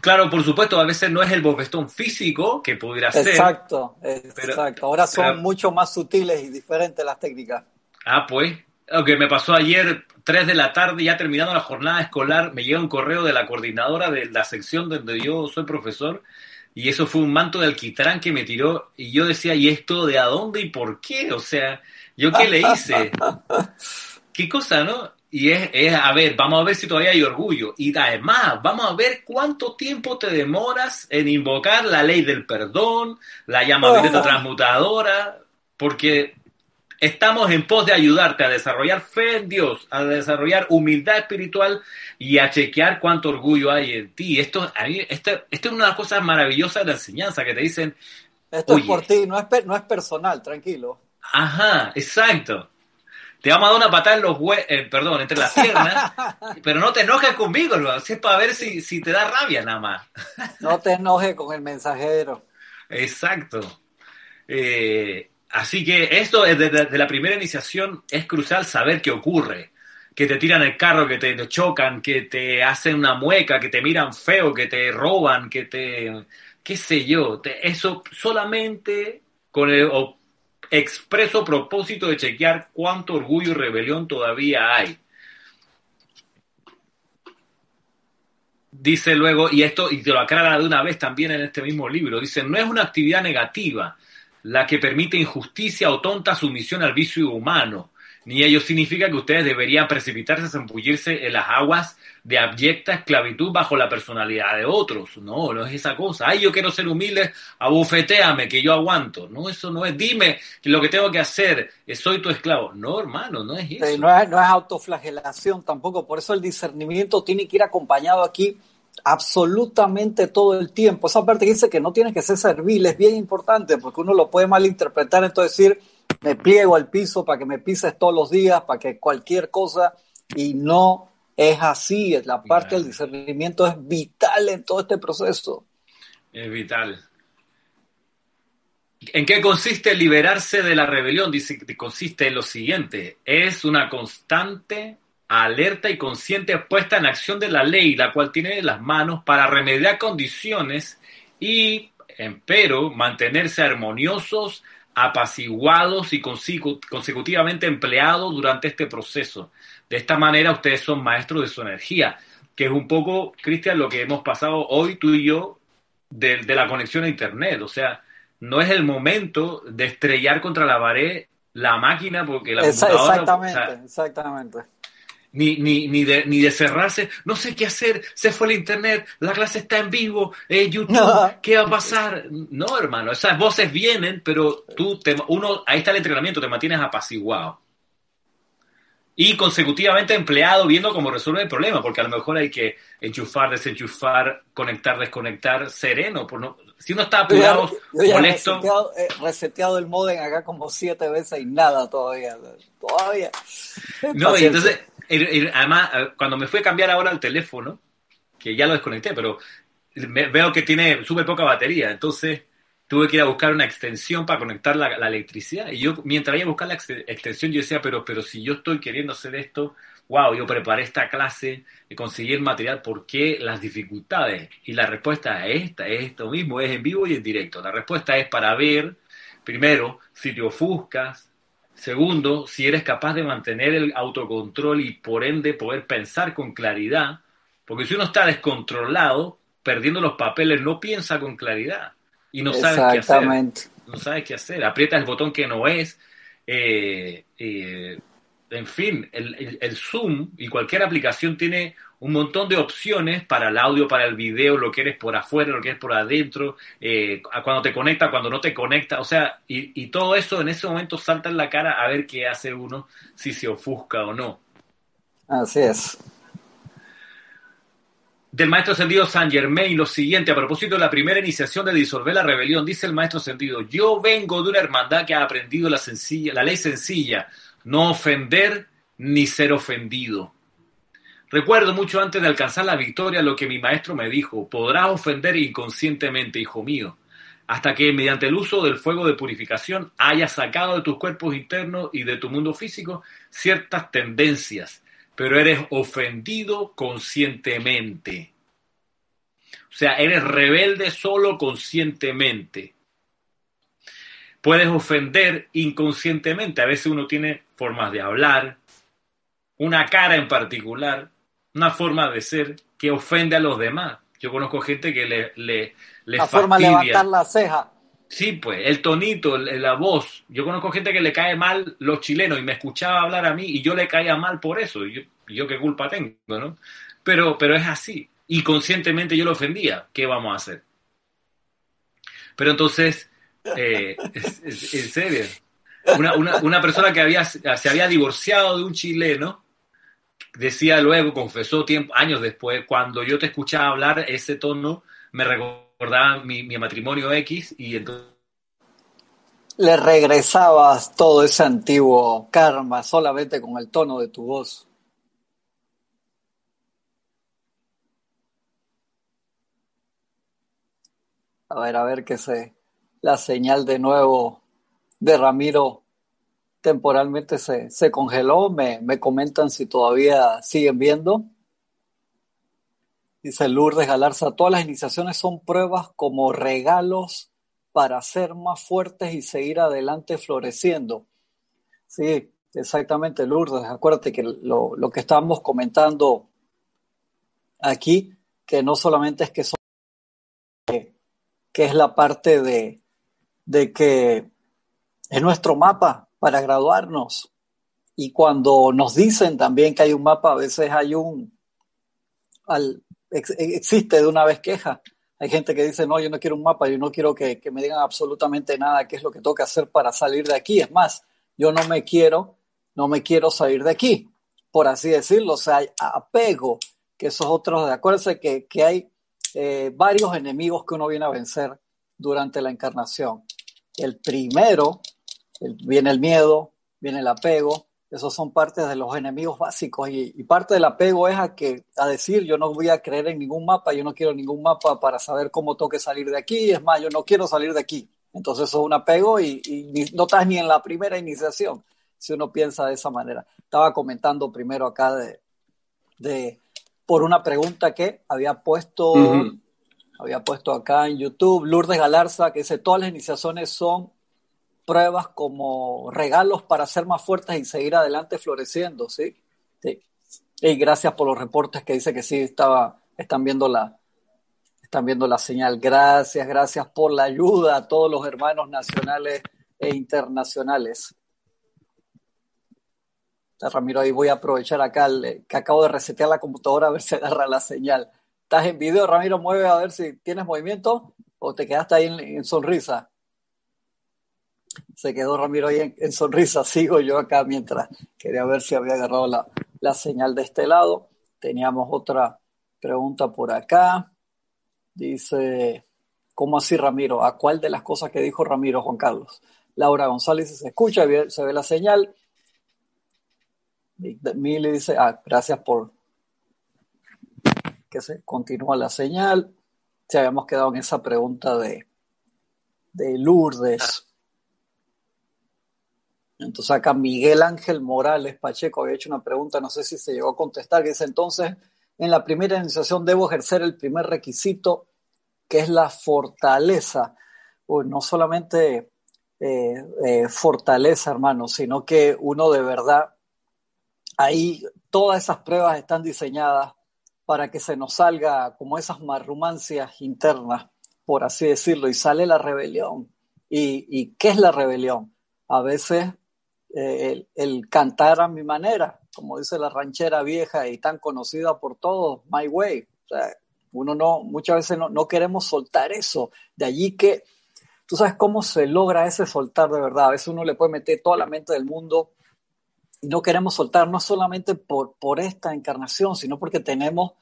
Claro, por supuesto, a veces no es el bofetón físico que pudiera ser. Exacto, exacto. Ahora son mucho más sutiles y diferentes las técnicas. Ah, pues, lo que me pasó ayer, 3 de la tarde, ya terminando la jornada escolar, me llega un correo de la coordinadora de la sección donde yo soy profesor, y eso fue un manto de alquitrán que me tiró, y yo decía, ¿y esto de a dónde y por qué? O sea, ¿yo qué le hice? (laughs) ¿Qué cosa, no? Y es, es, a ver, vamos a ver si todavía hay orgullo. Y además, vamos a ver cuánto tiempo te demoras en invocar la ley del perdón, la llama (laughs) transmutadora, porque Estamos en pos de ayudarte a desarrollar fe en Dios, a desarrollar humildad espiritual y a chequear cuánto orgullo hay en ti. Esto, a mí, esto, esto es una de las cosas maravillosas de la enseñanza que te dicen. Esto es por ti, no es, no es personal, tranquilo. Ajá, exacto. Te vamos a dar una patada en los eh, perdón, entre las piernas, (laughs) pero no te enojes conmigo, es para ver si, si te da rabia nada más. no te enojes con el mensajero. (laughs) Exacto. Eh, Así que esto desde la primera iniciación es crucial saber qué ocurre. Que te tiran el carro, que te chocan, que te hacen una mueca, que te miran feo, que te roban, que te... qué sé yo. eso solamente con el expreso propósito de chequear cuánto orgullo y rebelión todavía hay. Dice luego, y esto, y te lo aclara de una vez también en este mismo libro, dice, no es una actividad negativa, la que permite injusticia o tonta sumisión al vicio humano, ni ello significa que ustedes deberían precipitarse a zambullirse en las aguas de abyecta esclavitud bajo la personalidad de otros. No, no es esa cosa. Ay, yo quiero ser humilde, abufeteame, que yo aguanto. No, eso no es. Dime lo que tengo que hacer, soy tu esclavo. No, hermano, no es eso. No es, no es autoflagelación tampoco. Por eso el discernimiento tiene que ir acompañado aquí absolutamente todo el tiempo. Esa parte que dice que no tiene que ser servil es bien importante porque uno lo puede malinterpretar, entonces decir, me pliego al piso para que me pises todos los días, para que cualquier cosa, y no es así. La parte del discernimiento es vital en todo este proceso. Es vital. ¿En qué consiste liberarse de la rebelión? Dice que consiste en lo siguiente, es una constante alerta y consciente puesta en acción de la ley, la cual tiene las manos para remediar condiciones y, empero, mantenerse armoniosos, apaciguados y consecutivamente empleados durante este proceso. De esta manera ustedes son maestros de su energía, que es un poco, Cristian, lo que hemos pasado hoy tú y yo de, de la conexión a Internet. O sea, no es el momento de estrellar contra la pared la máquina porque la computadora... Exactamente, exactamente ni, ni, ni, de, ni de cerrarse, no sé qué hacer, se fue el internet, la clase está en vivo, eh, YouTube, ¿qué va a pasar? No, hermano, esas voces vienen, pero tú, te, uno, ahí está el entrenamiento, te mantienes apaciguado. Y consecutivamente empleado viendo cómo resuelve el problema, porque a lo mejor hay que enchufar, desenchufar, conectar, desconectar, sereno. Por no, si uno está apurado, molesto. Reseteado, reseteado, el modem acá como siete veces y nada todavía. Todavía. No, y entonces Además, cuando me fui a cambiar ahora el teléfono, que ya lo desconecté, pero veo que tiene súper poca batería, entonces tuve que ir a buscar una extensión para conectar la, electricidad. Y yo, mientras iba a buscar la extensión, yo decía, pero, pero si yo estoy queriendo hacer esto, wow, yo preparé esta clase, y conseguí el material, ¿por qué las dificultades? Y la respuesta es esta, es esto mismo, es en vivo y en directo. La respuesta es para ver, primero, si te ofuscas, Segundo, si eres capaz de mantener el autocontrol y por ende poder pensar con claridad, porque si uno está descontrolado, perdiendo los papeles, no piensa con claridad y no sabe qué hacer. No sabe qué hacer. Aprieta el botón que no es. Eh, eh, en fin, el, el, Zoom y cualquier aplicación tiene un montón de opciones para el audio, para el video, lo que eres por afuera, lo que eres por adentro, eh, cuando te conecta, cuando no te conecta, o sea, y, y, todo eso en ese momento salta en la cara a ver qué hace uno, si se ofusca o no. Así es. Del maestro Sendido San Germain, lo siguiente, a propósito de la primera iniciación de disolver la rebelión, dice el maestro Sendido, yo vengo de una hermandad que ha aprendido la, sencilla, la ley sencilla, no ofender ni ser ofendido. Recuerdo mucho antes de alcanzar la victoria lo que mi maestro me dijo, podrás ofender inconscientemente, hijo mío, hasta que mediante el uso del fuego de purificación hayas sacado de tus cuerpos internos y de tu mundo físico ciertas tendencias, pero eres ofendido conscientemente. O sea, eres rebelde solo conscientemente. Puedes ofender inconscientemente. A veces uno tiene formas de hablar, una cara en particular, una forma de ser que ofende a los demás. Yo conozco gente que le, le, le la forma de levantar la ceja. Sí, pues, el tonito, la voz. Yo conozco gente que le cae mal los chilenos y me escuchaba hablar a mí y yo le caía mal por eso. Yo, yo qué culpa tengo, ¿no? Pero, pero es así. Y conscientemente yo lo ofendía. ¿Qué vamos a hacer? Pero entonces, eh, en serio, una, una, una persona que había, se había divorciado de un chileno decía luego, confesó tiempo, años después, cuando yo te escuchaba hablar ese tono, me recordaba mi, matrimonio X y entonces... Le regresabas todo ese antiguo karma solamente con el tono de tu voz. A ver, a ver qué sé. La señal de nuevo de Ramiro temporalmente se, se congeló. Me, me, comentan si todavía siguen viendo. Dice Lourdes Galarza, todas las iniciaciones son pruebas como regalos para ser más fuertes y seguir adelante floreciendo. Sí, exactamente, Lourdes. Acuérdate que lo, lo que estábamos comentando aquí, que no solamente es que son, que, que es la parte de, de que es nuestro mapa, para graduarnos. Y cuando nos dicen también que hay un mapa, a veces hay un, existe de una vez queja. Hay gente que dice, no, yo no quiero un mapa, yo no quiero que, que me digan absolutamente nada qué es lo que tengo que hacer para salir de aquí. Es más, yo no me quiero, no me quiero salir de aquí, por así decirlo. O sea, hay apego, que esos otros, acuérdense que, que hay eh, varios enemigos que uno viene a vencer durante la encarnación. El primero viene el miedo, viene el apego, esos son partes de los enemigos básicos y, y, parte del apego es a que a decir yo no voy a creer en ningún mapa, yo no quiero ningún mapa para saber cómo tengo que salir de aquí, es más, yo no quiero salir de aquí. Entonces eso es un apego y, y no estás ni en la primera iniciación si uno piensa de esa manera. Estaba comentando primero acá de, de por una pregunta que había puesto, uh -huh. había puesto acá en YouTube, Lourdes Galarza, que dice, todas las iniciaciones son pruebas como regalos para ser más fuertes y seguir adelante floreciendo, ¿sí? sí. Y gracias por los reportes que dice que sí estaba, están viendo la, están viendo la señal. Gracias, gracias por la ayuda a todos los hermanos nacionales e internacionales. Ramiro, ahí voy a aprovechar acá el, que acabo de resetear la computadora a ver si agarra la señal. ¿Estás en video, Ramiro? Mueve a ver si tienes movimiento o te quedaste ahí en, en sonrisa se quedó Ramiro ahí en, sonrisa, (laughs) sigo yo acá mientras quería ver si había agarrado la, la, señal de este lado. Teníamos otra pregunta por acá. Dice, ¿cómo así Ramiro? ¿A cuál de las cosas que dijo Ramiro Juan Carlos? Laura González se escucha, se ve la señal. Mili dice, ah, gracias por que se continúa la señal. Si habíamos quedado en esa pregunta de, de Lourdes. Entonces acá Miguel Ángel Morales Pacheco había hecho una pregunta, no sé si se llegó a contestar, que dice entonces, en la primera iniciación debo ejercer el primer requisito, que es la fortaleza. No solamente eh, eh, fortaleza, hermano, sino que uno de verdad, ahí todas esas pruebas están diseñadas para que se nos salga como esas marrumancias internas, por así decirlo, y sale la rebelión. ¿Y, qué es la rebelión? A veces eh, el, cantar a mi manera, como dice la ranchera vieja y tan conocida por todos, My Way. O sea, uno no, muchas veces no, queremos soltar eso. De allí que tú sabes cómo se logra ese soltar de verdad. A veces uno le puede meter toda la mente del mundo y no queremos soltar, no solamente por, por esta encarnación, sino porque tenemos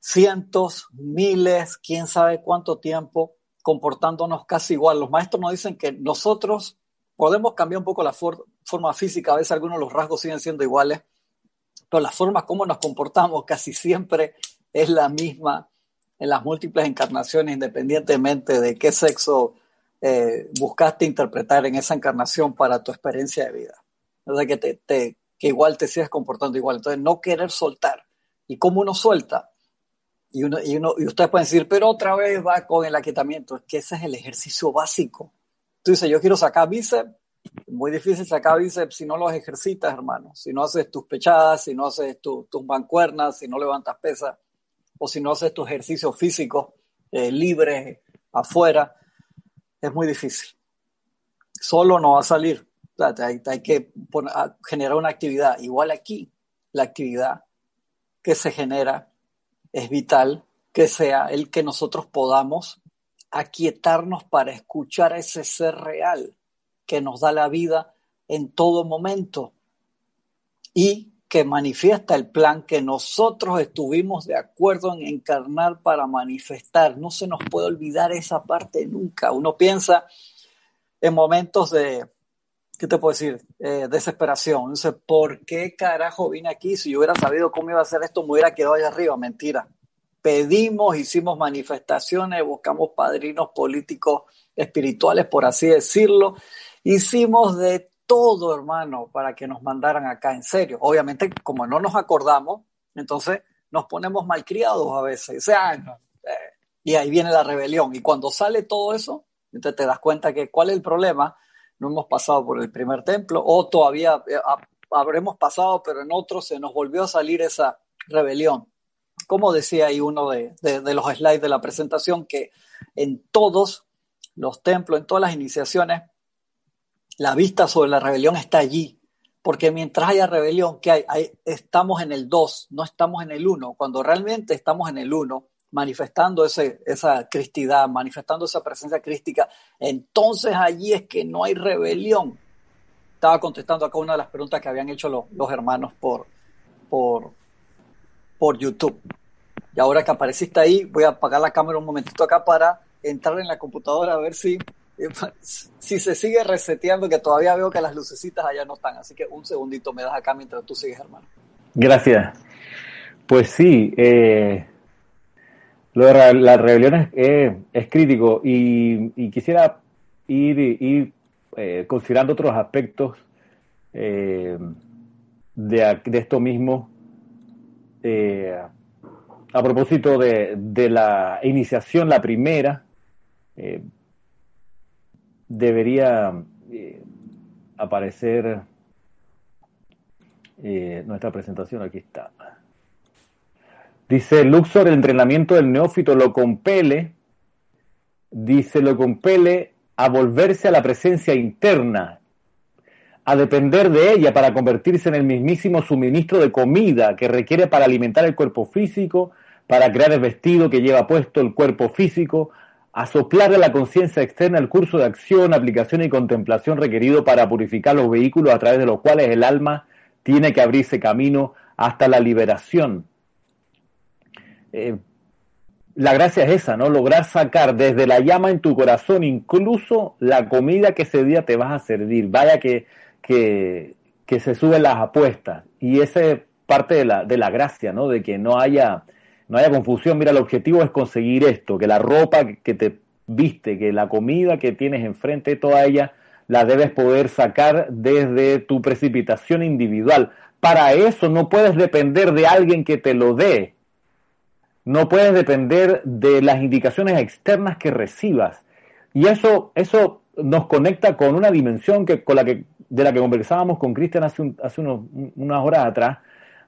cientos, miles, quién sabe cuánto tiempo comportándonos casi igual. Los maestros nos dicen que nosotros podemos cambiar un poco la forma física, a veces algunos los rasgos siguen siendo iguales, pero la forma como nos comportamos casi siempre es la misma en las múltiples encarnaciones, independientemente de qué sexo eh, buscaste interpretar en esa encarnación para tu experiencia de vida. O sea, que, te, que igual te sigues comportando igual. Entonces, no querer soltar. ¿Y cómo uno suelta? Y, uno, y, uno, y ustedes pueden decir, pero otra vez va con el aquietamiento. Es que ese es el ejercicio básico. Tú dices, yo quiero sacar bíceps. Muy difícil sacar bíceps si no los ejercitas, hermano. Si no haces tus pechadas, si no haces tus mancuernas, si no levantas pesas, o si no haces tus ejercicios físicos eh, libres afuera es muy difícil. Solo no va a salir. hay, que generar una actividad. Igual aquí, la actividad que se genera es vital que sea el que nosotros podamos aquietarnos para escuchar a ese ser real que nos da la vida en todo momento y que manifiesta el plan que nosotros estuvimos de acuerdo en encarnar para manifestar. No se nos puede olvidar esa parte nunca. Uno piensa en momentos de, ¿qué te puedo decir? Eh, desesperación. Dice, ¿por qué carajo vine aquí? Si yo hubiera sabido cómo iba a hacer esto, me hubiera quedado allá arriba. Mentira. Pedimos, hicimos manifestaciones, buscamos padrinos políticos, espirituales, por así decirlo. Hicimos de todo, hermano, para que nos mandaran acá en serio. Obviamente, como no nos acordamos, entonces nos ponemos malcriados a veces. Eh, y ahí viene la rebelión. Y cuando sale todo eso, entonces te das cuenta que cuál es el problema. No hemos pasado por el primer templo o todavía eh, habremos pasado, pero en otro se nos volvió a salir esa rebelión. Como decía ahí uno de, de los slides de la presentación, que en todos los templos, en todas las iniciaciones, la vista sobre la rebelión está allí, porque mientras haya rebelión, ¿qué hay? estamos en el 2, no estamos en el 1. Cuando realmente estamos en el 1, manifestando ese, esa cristidad, manifestando esa presencia crística, entonces allí es que no hay rebelión. Estaba contestando acá una de las preguntas que habían hecho los, los hermanos por, por, por YouTube. Y ahora que apareciste ahí, voy a apagar la cámara un momentito acá para entrar en la computadora a ver si si se sigue reseteando, que todavía veo que las lucecitas allá no están, así que un segundito me das acá mientras tú sigues, hermano. Gracias. Pues sí, eh, lo de la rebelión es, crítico y, quisiera ir, eh, considerando otros aspectos eh, de, esto mismo. a propósito de, de, la iniciación, la primera, debería eh, aparecer eh, nuestra presentación. Aquí está. Dice Luxor, el entrenamiento del neófito lo compele, dice, lo compele a volverse a la presencia interna, a depender de ella para convertirse en el mismísimo suministro de comida que requiere para alimentar el cuerpo físico, para crear el vestido que lleva puesto el cuerpo físico, a soplarle a la conciencia externa el curso de acción, aplicación y contemplación requerido para purificar los vehículos a través de los cuales el alma tiene que abrirse camino hasta la liberación. Eh, la gracia es esa, ¿no? Lograr sacar desde la llama en tu corazón incluso la comida que ese día te vas a servir. Vaya que, que, que se suben las apuestas. Y esa es parte de la, de la gracia, ¿no? De que no haya no haya confusión, mira, el objetivo es conseguir esto, que la ropa que te viste, que la comida que tienes enfrente, toda ella la debes poder sacar desde tu precipitación individual. Para eso no puedes depender de alguien que te lo dé. No puedes depender de las indicaciones externas que recibas. Y eso, eso nos conecta con una dimensión que, con la que, de la que conversábamos con Cristian hace, unas horas atrás,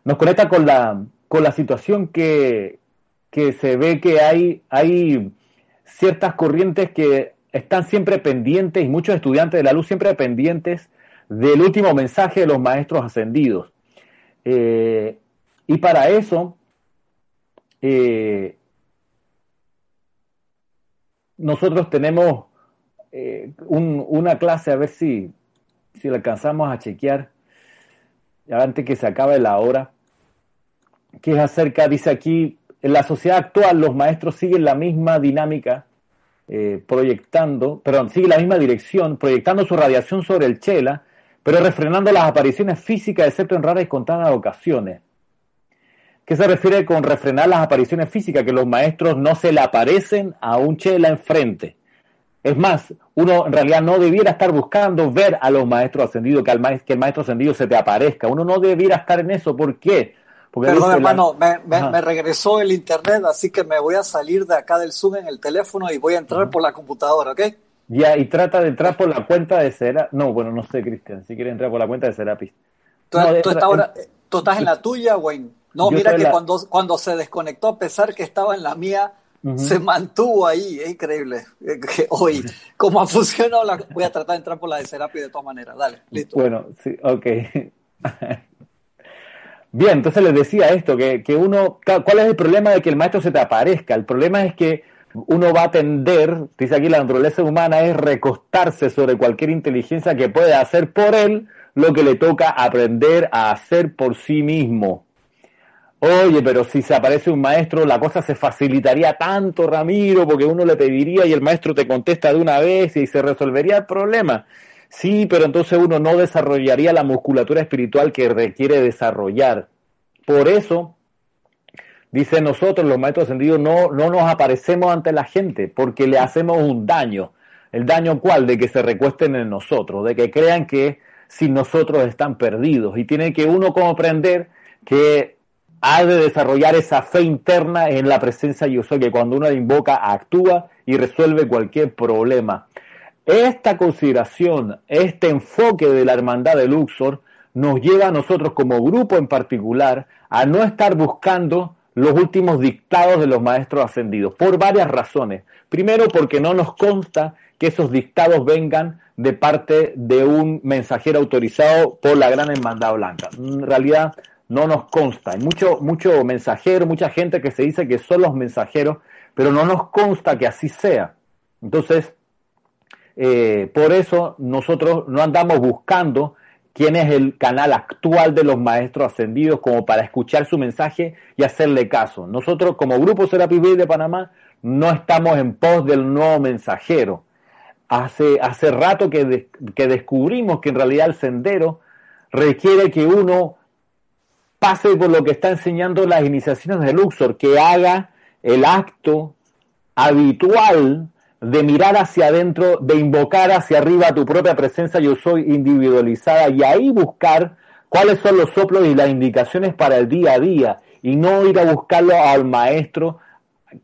nos conecta con la, con la situación que, que se ve que hay, hay ciertas corrientes que están siempre pendientes, y muchos estudiantes de la luz siempre pendientes del último mensaje de los maestros ascendidos. Eh, y para eso, eh, nosotros tenemos eh, una clase, a ver si, si la alcanzamos a chequear, antes que se acabe la hora, que es acerca, dice aquí, en la sociedad actual los maestros siguen la misma dinámica, eh, proyectando, perdón, siguen la misma dirección, proyectando su radiación sobre el chela, pero refrenando las apariciones físicas, excepto en raras y contadas ocasiones. ¿Qué se refiere con refrenar las apariciones físicas? Que los maestros no se le aparecen a un chela enfrente. Es más, uno en realidad no debiera estar buscando ver a los maestros ascendidos, que, al que el maestro ascendido se te aparezca. Uno no debiera estar en eso. ¿Por qué? Porque Perdón, hermano, me, regresó el internet, así que me voy a salir de acá del Zoom en el teléfono y voy a entrar por la computadora, ¿ok? Ya, y trata de entrar por la cuenta de Serapis. No, bueno, no sé, Cristian, si quiere entrar por la cuenta de Serapis. ¿Tú, estás en la tuya, Wayne? No, mira que cuando, cuando se desconectó, a pesar que estaba en la mía, se mantuvo ahí, es increíble. Hoy, (laughs) como ha funcionado, la, voy a tratar de entrar por la de Serapis de todas maneras. Dale, listo. Bueno, sí, ok. (laughs) Bien, entonces les decía esto, que, que uno, ¿cuál es el problema de que el maestro se te aparezca? El problema es que uno va a tender, dice aquí la naturaleza humana, es recostarse sobre cualquier inteligencia que pueda hacer por él lo que le toca aprender a hacer por sí mismo. Oye, pero si se aparece un maestro, la cosa se facilitaría tanto, Ramiro, porque uno le pediría y el maestro te contesta de una vez y se resolvería el problema. Sí, pero entonces uno no desarrollaría la musculatura espiritual que requiere desarrollar. Por eso, dice nosotros, los maestros ascendidos, no, no nos aparecemos ante la gente porque le hacemos un daño. ¿El daño cuál? De que se recuesten en nosotros, de que crean que sin nosotros están perdidos. Y tiene que uno comprender que ha de desarrollar esa fe interna en la presencia yo soy, que cuando uno la invoca actúa y resuelve cualquier problema. Esta consideración, este enfoque de la hermandad de Luxor nos lleva a nosotros como grupo en particular a no estar buscando los últimos dictados de los maestros ascendidos, por varias razones. Primero, porque no nos consta que esos dictados vengan de parte de un mensajero autorizado por la Gran Hermandad Blanca. En realidad, no nos consta. Hay mucho, mucho mensajero, mucha gente que se dice que son los mensajeros, pero no nos consta que así sea. Entonces, eh, por eso nosotros no andamos buscando quién es el canal actual de los maestros ascendidos como para escuchar su mensaje y hacerle caso. Nosotros como Grupo Serapis de Panamá no estamos en pos del nuevo mensajero. Hace, hace rato que, que descubrimos que en realidad el sendero requiere que uno pase por lo que está enseñando las iniciaciones de Luxor, que haga el acto habitual de mirar hacia adentro, de invocar hacia arriba tu propia presencia yo soy individualizada y ahí buscar cuáles son los soplos y las indicaciones para el día a día y no ir a buscarlo al maestro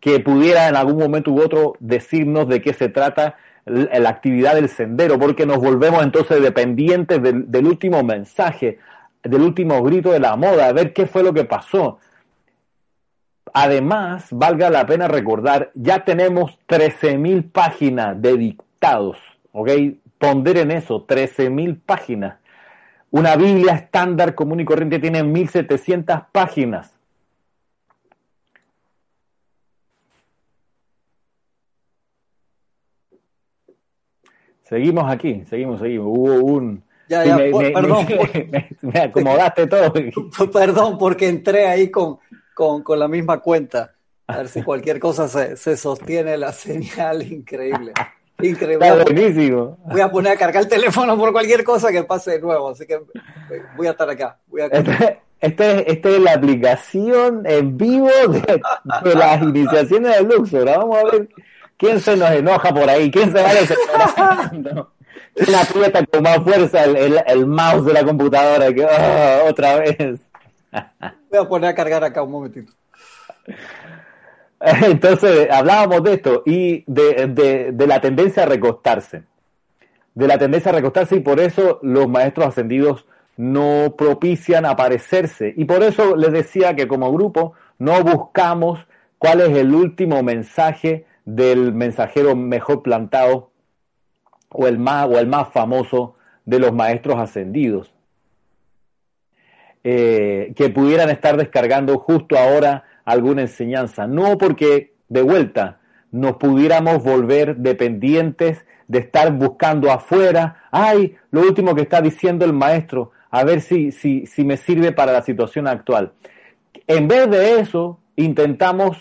que pudiera en algún momento u otro decirnos de qué se trata la actividad del sendero, porque nos volvemos entonces dependientes del, del último mensaje del último grito de la moda, a ver qué fue lo que pasó. Además, valga la pena recordar, ya tenemos 13.000 páginas de dictados, ¿ok? en eso, 13.000 páginas. Una Biblia estándar común y corriente tiene 1.700 páginas. Seguimos aquí, seguimos, seguimos. Hubo un, me, acomodaste todo. (laughs) Perdón, porque entré ahí con, con, la misma cuenta. A ver si cualquier cosa se, se sostiene la señal. Increíble. Increíble. Está buenísimo. Voy a poner a cargar el teléfono por cualquier cosa que pase de nuevo. Así que voy a estar acá. Voy Este, este, es la aplicación en vivo de, las iniciaciones de Luxor. Vamos a ver quién se nos enoja por ahí, quién se va a ¿Quién aprieta con más fuerza el, mouse de la computadora? Que, oh, otra vez. Voy a poner a cargar acá un momentito. (laughs) Entonces, hablábamos de esto y de, de, la tendencia a recostarse. de la tendencia a recostarse y por eso los maestros ascendidos no propician aparecerse. Y por eso les decía que como grupo no buscamos cuál es el último mensaje del mensajero mejor plantado o el más, o el más famoso de los maestros ascendidos. Eh, que pudieran estar descargando justo ahora alguna enseñanza. No porque de vuelta nos pudiéramos volver dependientes de estar buscando afuera, ay, lo último que está diciendo el maestro, a ver si, si, si me sirve para la situación actual. En vez de eso, intentamos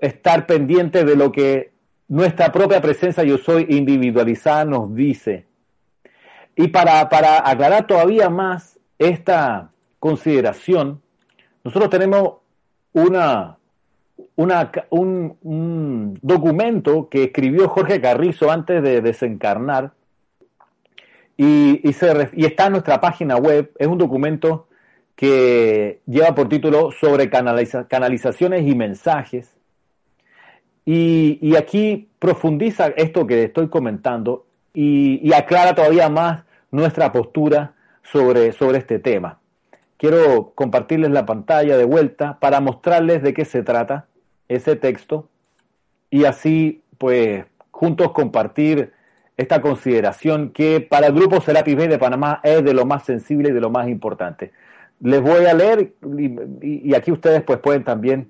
estar pendientes de lo que nuestra propia presencia yo soy individualizada nos dice. Y para, para aclarar todavía más esta consideración, nosotros tenemos una, un, documento que escribió Jorge Carrizo antes de desencarnar y, y, y, está en nuestra página web. Es un documento que lleva por título sobre canalizaciones y mensajes. Y, y, aquí profundiza esto que estoy comentando y, aclara todavía más nuestra postura sobre, sobre este tema. Quiero compartirles la pantalla de vuelta para mostrarles de qué se trata ese texto y así, pues, juntos compartir esta consideración que para el Grupo Serapis Bay de Panamá es de lo más sensible y de lo más importante. Les voy a leer y, aquí ustedes pues pueden también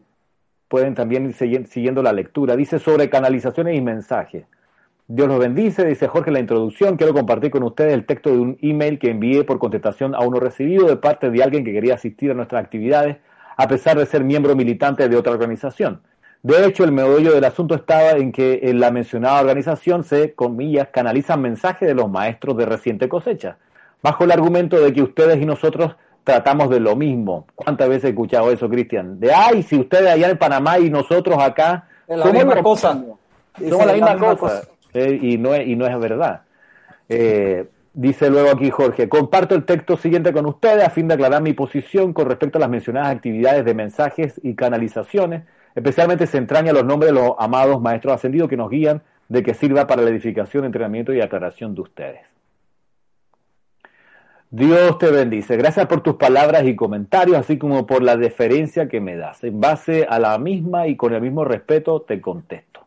pueden también ir siguiendo la lectura. Dice sobre canalizaciones y mensajes. Dios los bendice, dice Jorge en la introducción. Quiero compartir con ustedes el texto de un email que envié por contestación a uno recibido de parte de alguien que quería asistir a nuestras actividades a pesar de ser miembro militante de otra organización. De hecho, el meollo del asunto estaba en que en la mencionada organización se, comillas, canalizan mensajes de los maestros de reciente cosecha, bajo el argumento de que ustedes y nosotros tratamos de lo mismo. ¿Cuántas veces he escuchado eso, Cristian? De, ay, si ustedes allá en Panamá y nosotros acá... la misma cosa. Somos la misma, cosa. Eh, y, no es, y no es verdad. Eh, dice luego aquí Jorge, comparto el texto siguiente con ustedes a fin de aclarar mi posición con respecto a las mencionadas actividades de mensajes y canalizaciones Especialmente se entraña los nombres de los amados maestros ascendidos que nos guían de que sirva para la edificación, entrenamiento y aclaración de ustedes. Dios te bendice. Gracias por tus palabras y comentarios, así como por la deferencia que me das. En base a la misma y con el mismo respeto te contesto.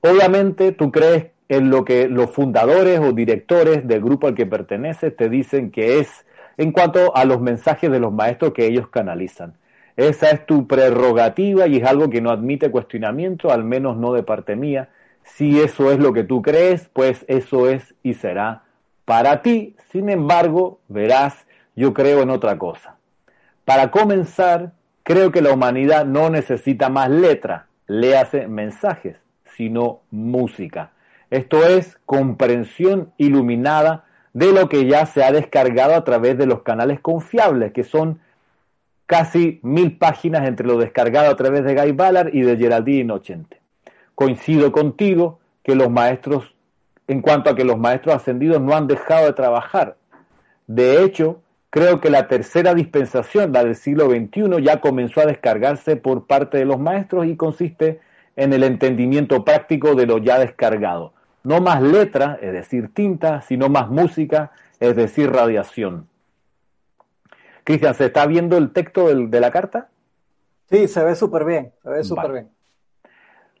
Obviamente tú crees en lo que los fundadores o directores del grupo al que perteneces te dicen que es en cuanto a los mensajes de los maestros que ellos canalizan. Esa es tu prerrogativa y es algo que no admite cuestionamiento, al menos no de parte mía. Si eso es lo que tú crees, pues eso es y será para ti. Sin embargo, verás, yo creo en otra cosa. Para comenzar, creo que la humanidad no necesita más letra, léase mensajes, sino música. Esto es comprensión iluminada de lo que ya se ha descargado a través de los canales confiables, que son casi mil páginas entre lo descargado a través de Guy Ballard y de Geraldine Inocente. Coincido contigo que los maestros, en cuanto a que los maestros ascendidos no han dejado de trabajar. De hecho, creo que la tercera dispensación, la del siglo XXI, ya comenzó a descargarse por parte de los maestros y consiste en el entendimiento práctico de lo ya descargado. No más letra, es decir, tinta, sino más música, es decir, radiación. Cristian, ¿se está viendo el texto de la carta? Sí, se ve súper bien, se ve súper bien.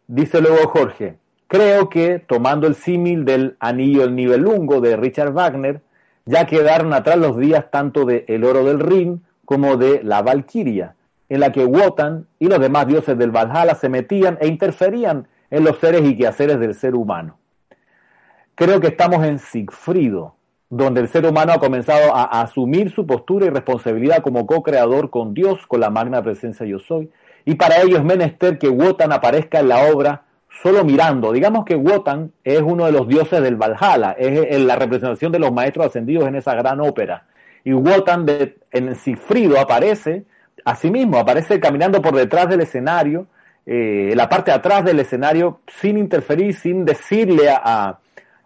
Dice luego Jorge, creo que tomando el símil del anillo el nivelungo de Richard Wagner, ya quedaron atrás los días tanto de El Oro del Rin como de La Valquiria, en la que Wotan y los demás dioses del Valhalla se metían e interferían en los seres y quehaceres del ser humano. Creo que estamos en Sigfrido, donde el ser humano ha comenzado a, asumir su postura y responsabilidad como co-creador con Dios, con la magna presencia yo soy, y para ello es menester que Wotan aparezca en la obra solo mirando. Digamos que Wotan es uno de los dioses del Valhalla, es la representación de los maestros ascendidos en esa gran ópera. Y Wotan en Sifrido aparece, a sí mismo, aparece caminando por detrás del escenario, eh, la parte de atrás del escenario, sin interferir, sin decirle a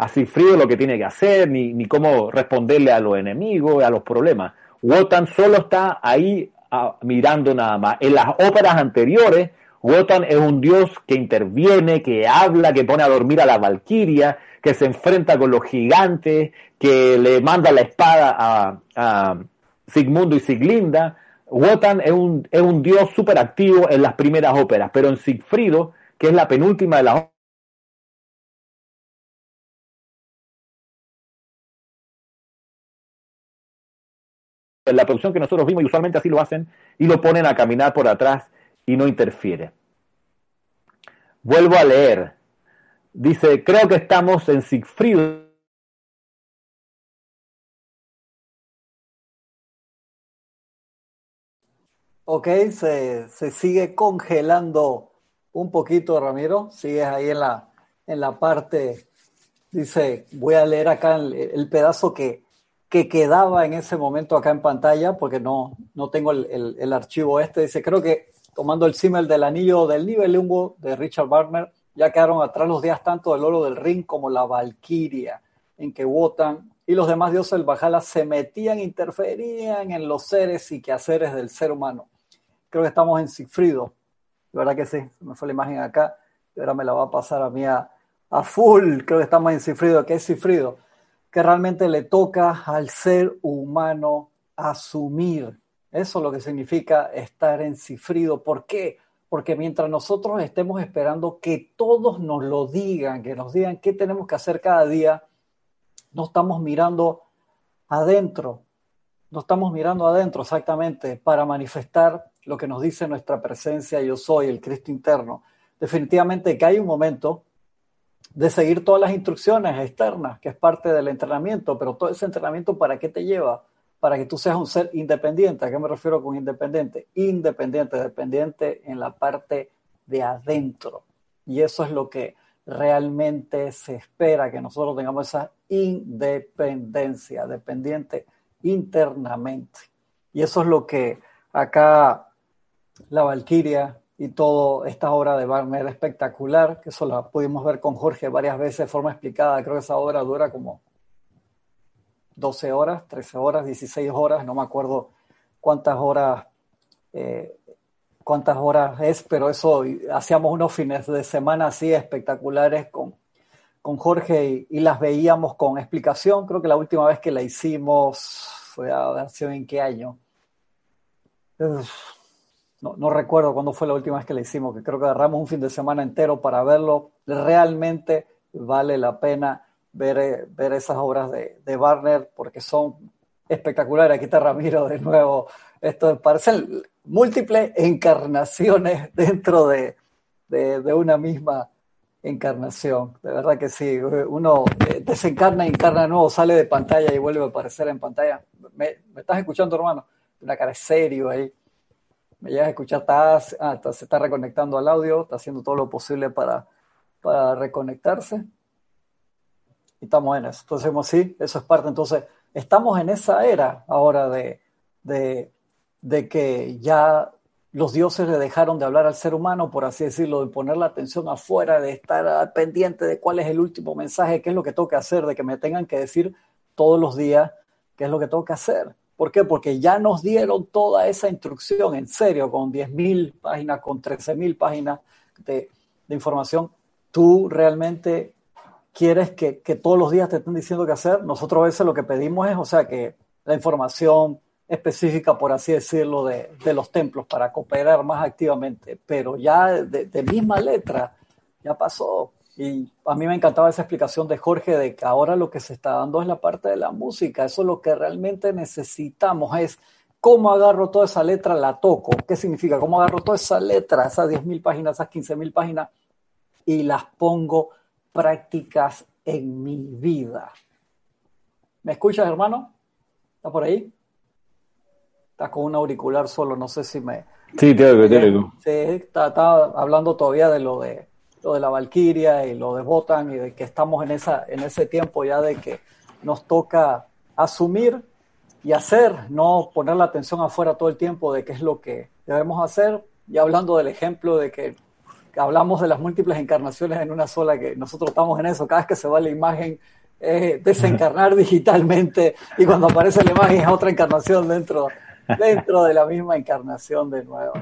a lo que tiene que hacer, ni, ni cómo responderle a los enemigos, a los problemas. Wotan solo está ahí ah, mirando nada más. En las óperas anteriores, Wotan es un dios que interviene, que habla, que pone a dormir a la valquiria, que se enfrenta con los gigantes, que le manda la espada a, a Sigmundo y Siglinda. Wotan es un, es un dios súper activo en las primeras óperas, pero en Sigfrido, que es la penúltima de las en la producción que nosotros vimos y usualmente así lo hacen y lo ponen a caminar por atrás y no interfiere. Vuelvo a leer. Dice, creo que estamos en Sigfrido. Ok, se, se, sigue congelando un poquito, Ramiro. Sigues ahí en la, en la parte. Dice, voy a leer acá el, el pedazo que, que quedaba en ese momento acá en pantalla, porque no, no tengo el, el, archivo este. Dice, creo que tomando el símil del anillo del Nibelungo de Richard Wagner, ya quedaron atrás los días tanto del oro del ring como la Valquiria, en que Wotan y los demás dioses del Valhalla se metían, interferían en los seres y quehaceres del ser humano. Creo que estamos en Sigfrido, verdad que sí, me fue la imagen acá, y ahora me la va a pasar a mí a, full, creo que estamos en Sigfrido, ¿qué es Sigfrido? Que realmente le toca al ser humano asumir eso es lo que significa estar encifrido. ¿Por qué? Porque mientras nosotros estemos esperando que todos nos lo digan, que nos digan qué tenemos que hacer cada día, no estamos mirando adentro, no estamos mirando adentro exactamente para manifestar lo que nos dice nuestra presencia yo soy, el Cristo interno. Definitivamente que hay un momento de seguir todas las instrucciones externas, que es parte del entrenamiento, pero todo ese entrenamiento, ¿para qué te lleva? para que tú seas un ser independiente. ¿A qué me refiero con independiente? Independiente, dependiente en la parte de adentro. Y eso es lo que realmente se espera, que nosotros tengamos esa independencia, dependiente internamente. Y eso es lo que acá la Valquiria y toda esta obra de Wagner espectacular, que eso la pudimos ver con Jorge varias veces de forma explicada. Creo que esa obra dura como 12 horas, 13 horas, 16 horas, no me acuerdo cuántas horas, eh, cuántas horas es, pero eso hacíamos unos fines de semana así espectaculares con, con Jorge y, las veíamos con explicación. Creo que la última vez que la hicimos fue a ver en qué año. No, no, recuerdo cuándo fue la última vez que la hicimos, que creo que agarramos un fin de semana entero para verlo. Realmente vale la pena ver, eh, ver esas obras de, de Barner porque son espectaculares. Aquí está Ramiro de nuevo. Esto parecen múltiples encarnaciones (laughs) dentro de, de, de, una misma encarnación. De verdad que sí. Uno eh, desencarna, encarna de nuevo, sale de pantalla y vuelve a aparecer en pantalla. ¿Me, me estás escuchando, hermano? Una cara serio ahí. Me llegas a escuchar, estás, ah, se está reconectando al audio, está haciendo todo lo posible para, para reconectarse y estamos en eso. Entonces, sí, eso es parte. Entonces, estamos en esa era ahora de, de, de, que ya los dioses le dejaron de hablar al ser humano, por así decirlo, de poner la atención afuera, de estar pendiente de cuál es el último mensaje, qué es lo que tengo que hacer, de que me tengan que decir todos los días qué es lo que tengo que hacer. ¿Por qué? Porque ya nos dieron toda esa instrucción, en serio, con 10.000 páginas, con 13.000 páginas de, información. Tú realmente quieres que, todos los días te estén diciendo qué hacer. Nosotros a veces lo que pedimos es, o sea, que la información específica, por así decirlo, de, los templos para cooperar más activamente, pero ya de, misma letra, ya pasó. Y a mí me encantaba esa explicación de Jorge de que ahora lo que se está dando es la parte de la música. Eso es lo que realmente necesitamos, es cómo agarro toda esa letra, la toco. ¿Qué significa? ¿Cómo agarro toda esa letra, esas 10.000 páginas, esas 15.000 páginas, y las pongo prácticas en mi vida. ¿Me escuchas, hermano? ¿Está por ahí? Estás con un auricular solo, no sé si me... Sí, te oigo, te oigo. Sí, está, está, hablando todavía de lo de lo de la Valquiria y lo de Botan y de que estamos en esa en ese tiempo ya de que nos toca asumir y hacer, no poner la atención afuera todo el tiempo de qué es lo que debemos hacer. Y hablando del ejemplo de que hablamos de las múltiples encarnaciones en una sola, que nosotros estamos en eso, cada vez que se va la imagen, eh, desencarnar (laughs) digitalmente y cuando aparece la imagen es otra encarnación dentro, dentro de la misma encarnación de nuevo.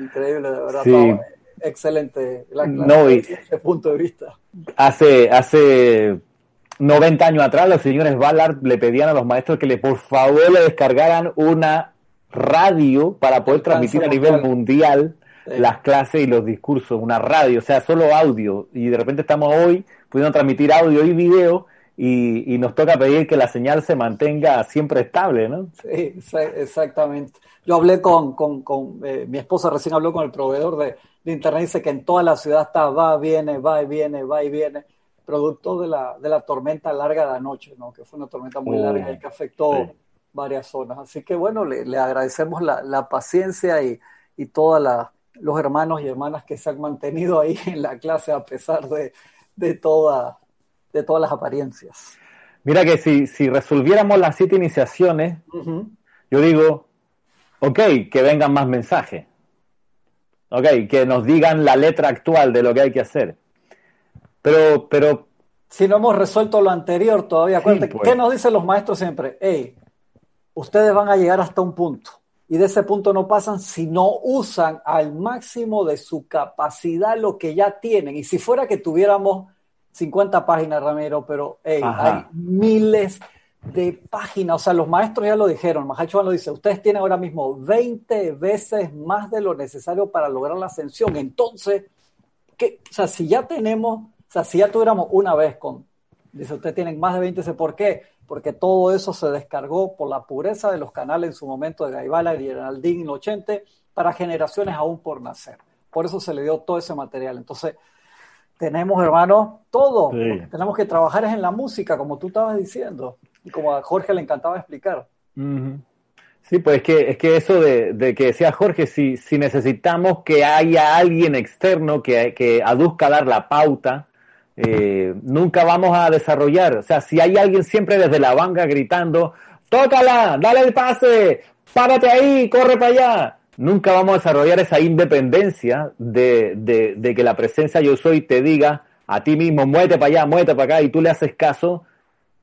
increíble, de verdad. Sí. Excelente la, no, ese punto de vista. Hace, hace 90 años atrás, los señores Ballard le pedían a los maestros que le por favor le descargaran una radio para poder transmitir a nivel mundial las clases y los discursos, una radio, o sea, solo audio. Y de repente estamos hoy pudiendo transmitir audio y video y, nos toca pedir que la señal se mantenga siempre estable, ¿no? Sí, exactamente. Yo hablé con, eh, mi esposa recién habló con el proveedor de, internet, dice que en toda la ciudad está va, viene, va y viene, va y viene, producto de la, de la tormenta larga de la noche, ¿no? Que fue una tormenta muy larga y que afectó varias zonas. Así que bueno, le, agradecemos la, paciencia y, y todos los hermanos y hermanas que se han mantenido ahí en la clase a pesar de, de, toda, de todas las apariencias. Mira que si, si resolviéramos las siete iniciaciones, yo digo, ok, que vengan más mensajes. Ok, que nos digan la letra actual de lo que hay que hacer. Pero, pero. Si no hemos resuelto lo anterior todavía, ¿qué pues. nos dicen los maestros siempre? Hey, ustedes van a llegar hasta un punto y de ese punto no pasan si no usan al máximo de su capacidad lo que ya tienen. Y si fuera que tuviéramos 50 páginas, Ramiro, pero hay miles de páginas, o sea, los maestros ya lo dijeron, Mahacho lo dice, ustedes tienen ahora mismo 20 veces más de lo necesario para lograr la ascensión. Entonces, ¿qué? o sea, si ya tenemos, o sea, si ya tuviéramos una vez con, dice, ustedes tienen más de 20, ¿por qué? porque todo eso se descargó por la pureza de los canales en su momento de Gaibala y Geraldine en 80 para generaciones aún por nacer. Por eso se le dio todo ese material. Entonces, tenemos, hermano, todo. Tenemos que trabajar en la música, como tú estabas diciendo, y como a Jorge le encantaba explicar. Sí, pues es que, es que eso de, que decía Jorge, si, si necesitamos que haya alguien externo que, aduzca a dar la pauta, eh, nunca vamos a desarrollar. O sea, si hay alguien siempre desde la banca gritando, tócala, dale el pase, párate ahí, corre para allá. Nunca vamos a desarrollar esa independencia de, de, que la presencia yo soy te diga a ti mismo, muévete para allá, muévete para acá, y tú le haces caso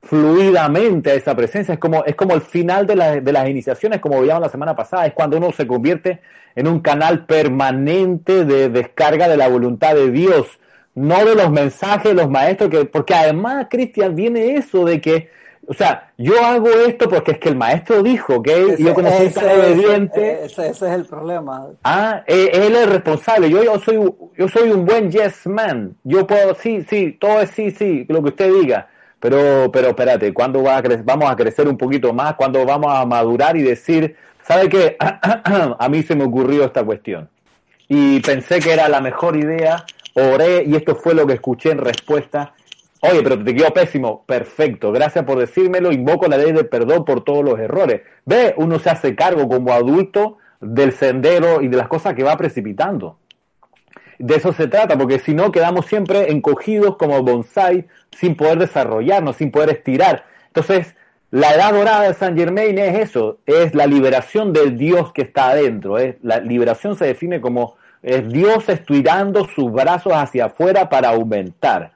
fluidamente a esa presencia. Es como, es como el final de, de las iniciaciones, como veíamos la semana pasada, es cuando uno se convierte en un canal permanente de descarga de la voluntad de Dios no de los mensajes de los maestros, que, porque además, Cristian, viene eso de que, o sea, yo hago esto porque es que el maestro dijo que yo como soy obediente. Ese, es el problema. Ah, e, él, es el responsable. Yo, yo, soy, yo soy un buen yes man. Yo puedo, sí, sí, todo es sí, sí, lo que usted diga. Pero, pero espérate, ¿cuándo va a vamos a crecer un poquito más? ¿Cuándo vamos a madurar y decir, ¿sabe qué? (clears throat) a mí se me ocurrió esta cuestión. Y pensé que era la mejor idea oré y esto fue lo que escuché en respuesta. Oye, pero te quedó pésimo. Perfecto, gracias por decírmelo. Invoco la ley de perdón por todos los errores. Ve, uno se hace cargo como adulto del sendero y de las cosas que va precipitando. De eso se trata, porque si no quedamos siempre encogidos como bonsai, sin poder desarrollarnos, sin poder estirar. Entonces, la edad dorada de San Germain es eso, es la liberación del Dios que está adentro. La liberación se define como es Dios estirando sus brazos hacia afuera para aumentar.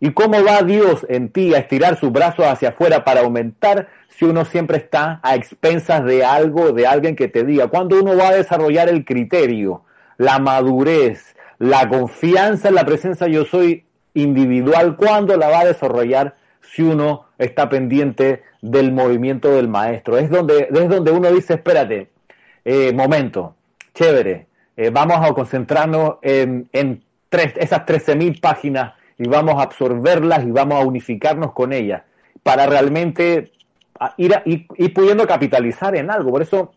¿Y cómo va Dios en ti a estirar sus brazos hacia afuera para aumentar si uno siempre está a expensas de algo, de alguien que te diga? ¿Cuándo uno va a desarrollar el criterio, la madurez, la confianza en la presencia yo soy individual? ¿Cuándo la va a desarrollar si uno está pendiente del movimiento del maestro? Es donde, es donde uno dice, espérate, eh, momento, chévere, eh, vamos a concentrarnos en, en tres, esas 13.000 páginas y vamos a absorberlas y vamos a unificarnos con ellas para realmente ir, ir, pudiendo capitalizar en algo. Por eso,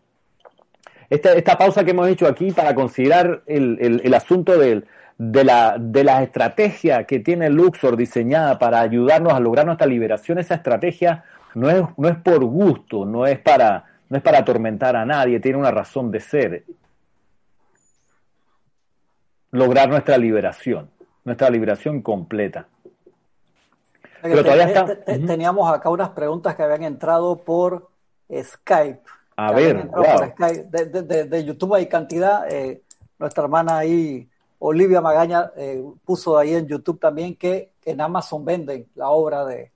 esta, esta pausa que hemos hecho aquí para considerar el, el, el asunto del, de, la, de la estrategia que tiene Luxor diseñada para ayudarnos a lograr nuestra liberación, esa estrategia no es, no es por gusto, no es para no es para atormentar a nadie, tiene una razón de ser lograr nuestra liberación, nuestra liberación completa. Pero todavía Teníamos acá unas preguntas que habían entrado por Skype. A ver, De, YouTube hay cantidad. Eh, nuestra hermana ahí, Olivia Magaña, eh, puso ahí en YouTube también que en Amazon venden la obra de,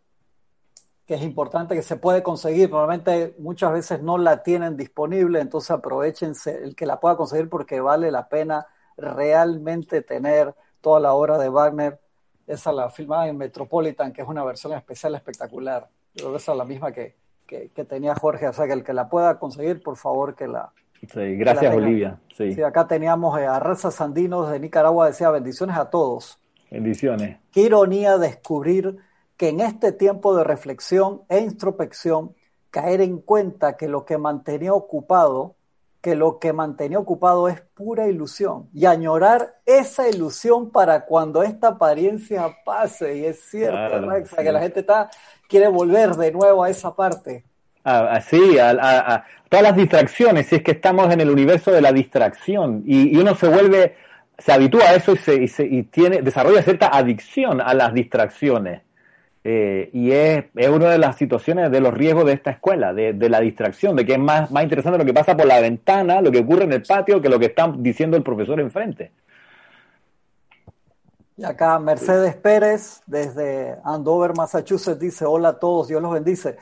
que es importante, que se puede conseguir. Probablemente muchas veces no la tienen disponible, entonces aprovechense el que la pueda conseguir porque vale la pena realmente tener toda la obra de Wagner. Esa la filmada en Metropolitan, que es una versión especial espectacular. Yo creo que esa es la misma que, que, tenía Jorge. O sea, que el que la pueda conseguir, por favor, que la. Sí, gracias, Olivia. Sí. acá teníamos eh, a Reza Sandinos de Nicaragua, decía bendiciones a todos. Bendiciones. Qué ironía descubrir que en este tiempo de reflexión e introspección, caer en cuenta que lo que mantenía ocupado, que lo que mantenía ocupado es pura ilusión y añorar esa ilusión para cuando esta apariencia pase. Y es cierto, que la gente está, quiere volver de nuevo a esa parte. Así, a, todas las distracciones, si es que estamos en el universo de la distracción y, uno se vuelve, se habitúa a eso y, se, y, tiene, desarrolla cierta adicción a las distracciones. Eh, y es, es, una de las situaciones de los riesgos de esta escuela, de, la distracción, de que es más, más interesante lo que pasa por la ventana, lo que ocurre en el patio, que lo que está diciendo el profesor enfrente. Y acá Mercedes Pérez, desde Andover, Massachusetts, dice, hola a todos, Dios los bendice.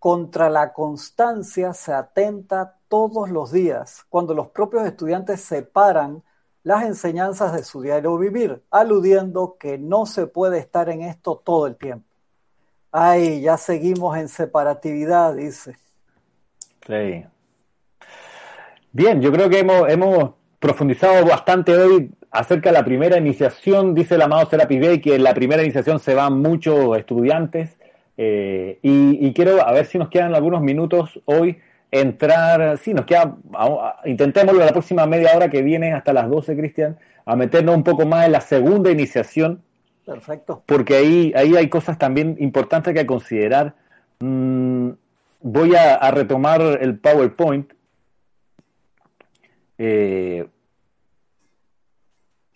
Contra la constancia se atenta todos los días, cuando los propios estudiantes separan las enseñanzas de su diario vivir, aludiendo que no se puede estar en esto todo el tiempo. Ay, ya seguimos en separatividad, dice. Sí. Bien, yo creo que hemos, hemos profundizado bastante hoy acerca de la primera iniciación. Dice el amado Serapis Bey que en la primera iniciación se van muchos estudiantes. Eh, y, quiero, a ver si nos quedan algunos minutos hoy, entrar, sí, nos queda, intentémoslo la próxima media hora que viene hasta las 12, Cristian, a meternos un poco más en la segunda iniciación Perfecto. Porque ahí, ahí hay cosas también importantes que considerar. Mm, voy a, retomar el PowerPoint. Eh,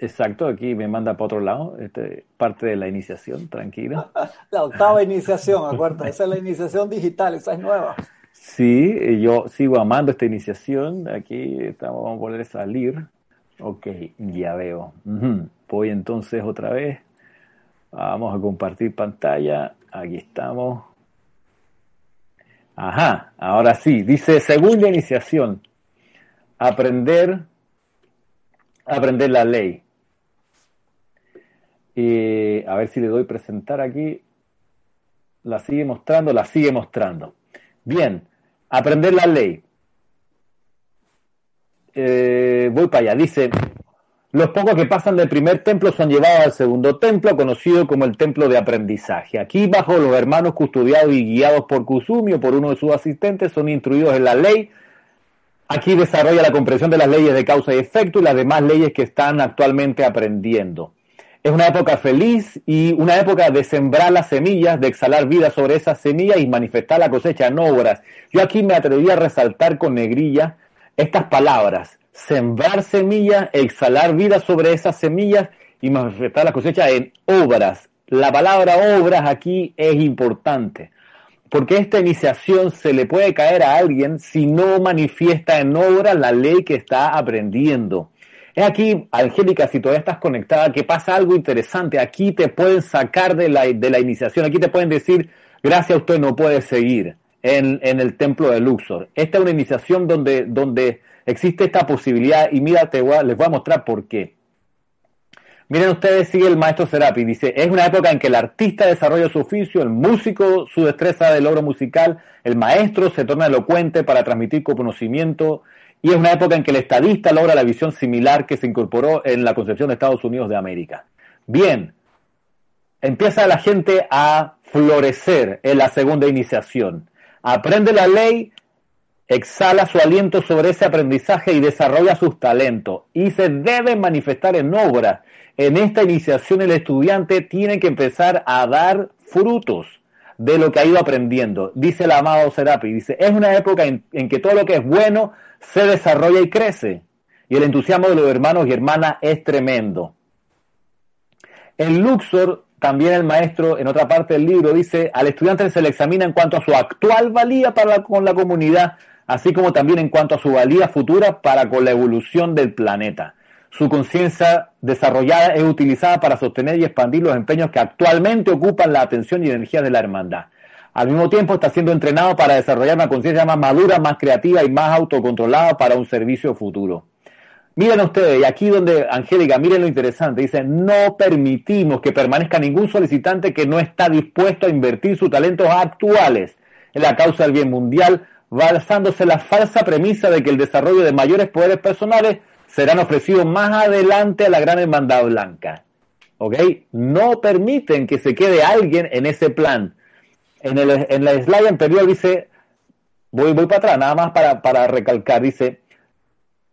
exacto, aquí me manda para otro lado, este, parte de la iniciación, tranquilo. (laughs) la octava iniciación, acuérdate, esa es la iniciación digital, esa es nueva. Sí, yo sigo amando esta iniciación. Aquí estamos, vamos a poner salir. Ok, ya veo. Voy entonces otra vez. Vamos a compartir pantalla. Aquí estamos. Ajá, ahora sí. Dice segunda iniciación. Aprender, aprender la ley. A ver si le doy presentar aquí. La sigue mostrando, la sigue mostrando. Bien, aprender la ley. Eh, voy para allá. Dice, los pocos que pasan del primer templo son llevados al segundo templo, conocido como el templo de aprendizaje. Aquí, bajo los hermanos custodiados y guiados por Kusumi o por uno de sus asistentes, son instruidos en la ley. Aquí desarrolla la comprensión de las leyes de causa y efecto y las demás leyes que están actualmente aprendiendo. Es una época feliz y una época de sembrar las semillas, de exhalar vida sobre esas semillas y manifestar la cosecha en obras. Yo aquí me atreví a resaltar con negrilla estas palabras sembrar semillas, exhalar vida sobre esas semillas y manifestar la cosecha en obras. La palabra obras aquí es importante, porque esta iniciación se le puede caer a alguien si no manifiesta en obra la ley que está aprendiendo. Es aquí, Angélica, si todavía estás conectada, que pasa algo interesante. Aquí te pueden sacar de la, de la iniciación, aquí te pueden decir, gracias a usted no puede seguir en, en el templo de Luxor. Esta es una iniciación donde, donde existe esta posibilidad y mira, les voy a mostrar por qué. Miren ustedes, sigue el maestro Serapi, dice, es una época en que el artista desarrolla su oficio, el músico su destreza de logro musical, el maestro se torna elocuente para transmitir conocimiento y es una época en que el estadista logra la visión similar que se incorporó en la concepción de Estados Unidos de América. Bien, empieza la gente a florecer en la segunda iniciación. Aprende la ley, exhala su aliento sobre ese aprendizaje y desarrolla sus talentos y se debe manifestar en obra. En esta iniciación el estudiante tiene que empezar a dar frutos de lo que ha ido aprendiendo. Dice el amado Serapi, dice, es una época en, que todo lo que es bueno se desarrolla y crece. Y el entusiasmo de los hermanos y hermanas es tremendo. En Luxor, también el maestro, en otra parte del libro, dice, al estudiante se le examina en cuanto a su actual valía para con la comunidad, así como también en cuanto a su valía futura para con la evolución del planeta. Su conciencia desarrollada es utilizada para sostener y expandir los empeños que actualmente ocupan la atención y energía de la hermandad. Al mismo tiempo está siendo entrenado para desarrollar una conciencia más madura, más creativa y más autocontrolada para un servicio futuro. Miren ustedes, y aquí donde, Angélica, miren lo interesante, dice, no permitimos que permanezca ningún solicitante que no está dispuesto a invertir sus talentos actuales en la causa del bien mundial, basándose en la falsa premisa de que el desarrollo de mayores poderes personales serán ofrecidos más adelante a la gran hermandad blanca. ¿Ok? No permiten que se quede alguien en ese plan. En, el, en la slide anterior dice, voy, voy para atrás, nada más para, para recalcar, dice,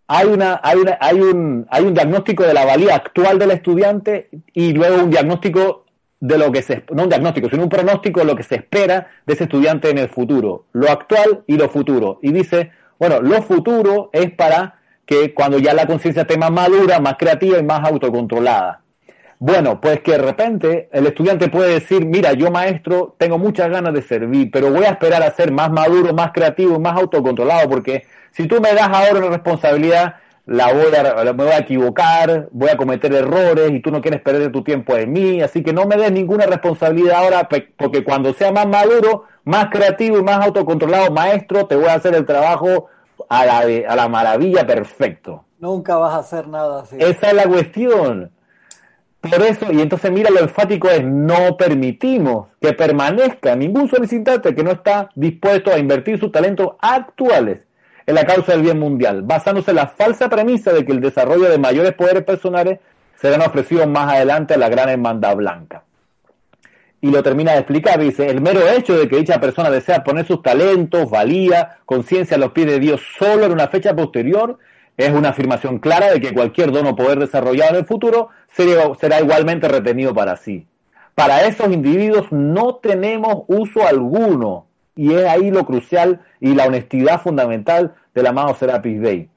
hay, una, hay, una, hay, un, hay un diagnóstico de la valía actual del estudiante y luego un diagnóstico de lo que se, no un diagnóstico, sino un pronóstico de lo que se espera de ese estudiante en el futuro, lo actual y lo futuro. Y dice, bueno, lo futuro es para que cuando ya la conciencia esté más madura, más creativa y más autocontrolada. Bueno, pues que de repente el estudiante puede decir, mira, yo maestro tengo muchas ganas de servir, pero voy a esperar a ser más maduro, más creativo, más autocontrolado, porque si tú me das ahora una responsabilidad, la voy a, me voy a equivocar, voy a cometer errores y tú no quieres perder tu tiempo en mí, así que no me des ninguna responsabilidad ahora, porque cuando sea más maduro, más creativo y más autocontrolado, maestro, te voy a hacer el trabajo a la, a la maravilla perfecto. Nunca vas a hacer nada así. Esa es la cuestión. Por eso, y entonces mira, lo enfático es, no permitimos que permanezca ningún solicitante que no está dispuesto a invertir sus talentos actuales en la causa del bien mundial, basándose en la falsa premisa de que el desarrollo de mayores poderes personales serán ofrecidos más adelante a la gran hermandad blanca. Y lo termina de explicar, dice, el mero hecho de que dicha persona desea poner sus talentos, valía, conciencia a los pies de Dios solo en una fecha posterior, es una afirmación clara de que cualquier don o poder desarrollado en el futuro será, será igualmente retenido para sí. Para esos individuos no tenemos uso alguno y es ahí lo crucial y la honestidad fundamental del amado Serapis Bey.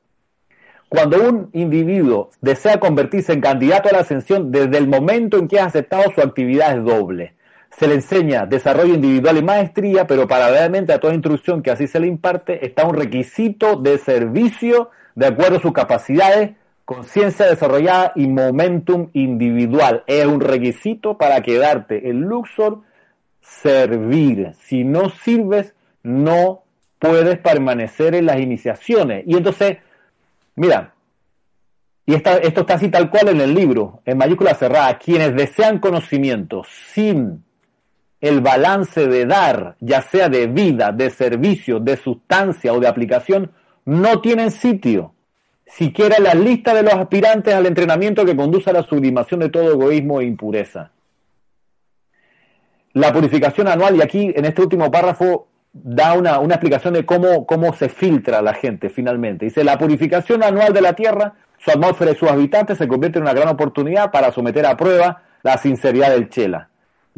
Cuando un individuo desea convertirse en candidato a la ascensión, desde el momento en que ha aceptado su actividad es doble. Se le enseña desarrollo individual y maestría, pero paralelamente a toda instrucción que así se le imparte está un requisito de servicio de acuerdo a sus capacidades, conciencia desarrollada y momentum individual. Es un requisito para quedarte en Luxor servir. Si no sirves, no puedes permanecer en las iniciaciones. Y entonces, mira, y esto está así tal cual en el libro, en mayúscula cerrada, quienes desean conocimiento sin el balance de dar, ya sea de vida, de servicio, de sustancia o de aplicación, no tienen sitio. Siquiera en la lista de los aspirantes al entrenamiento que conduce a la sublimación de todo egoísmo e impureza la purificación anual, y aquí en este último párrafo da una, una, explicación de cómo, cómo se filtra la gente finalmente. Dice, la purificación anual de la Tierra, su atmósfera y sus habitantes se convierte en una gran oportunidad para someter a prueba la sinceridad del Chela.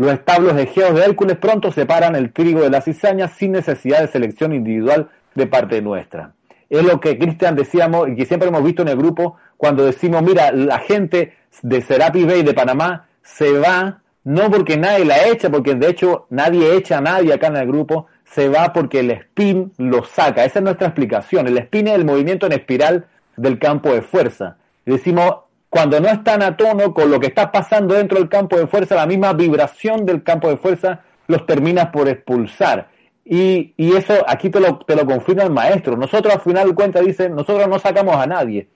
Los establos de Geos de Hércules pronto separan el trigo de la cizaña sin necesidad de selección individual de parte nuestra. Es lo que Cristian decíamos y que siempre hemos visto en el grupo cuando decimos, mira, la gente de Serapi Bay de Panamá se va no porque nadie la echa, porque de hecho nadie echa a nadie acá en el grupo, se va porque el spin lo saca. Esa es nuestra explicación. El spin es el movimiento en espiral del campo de fuerza. decimos, cuando no están a tono con lo que está pasando dentro del campo de fuerza, la misma vibración del campo de fuerza los termina por expulsar. Y, y eso aquí te lo, te lo confirma el maestro. Nosotros al final de cuentas dicen, nosotros no sacamos a nadie.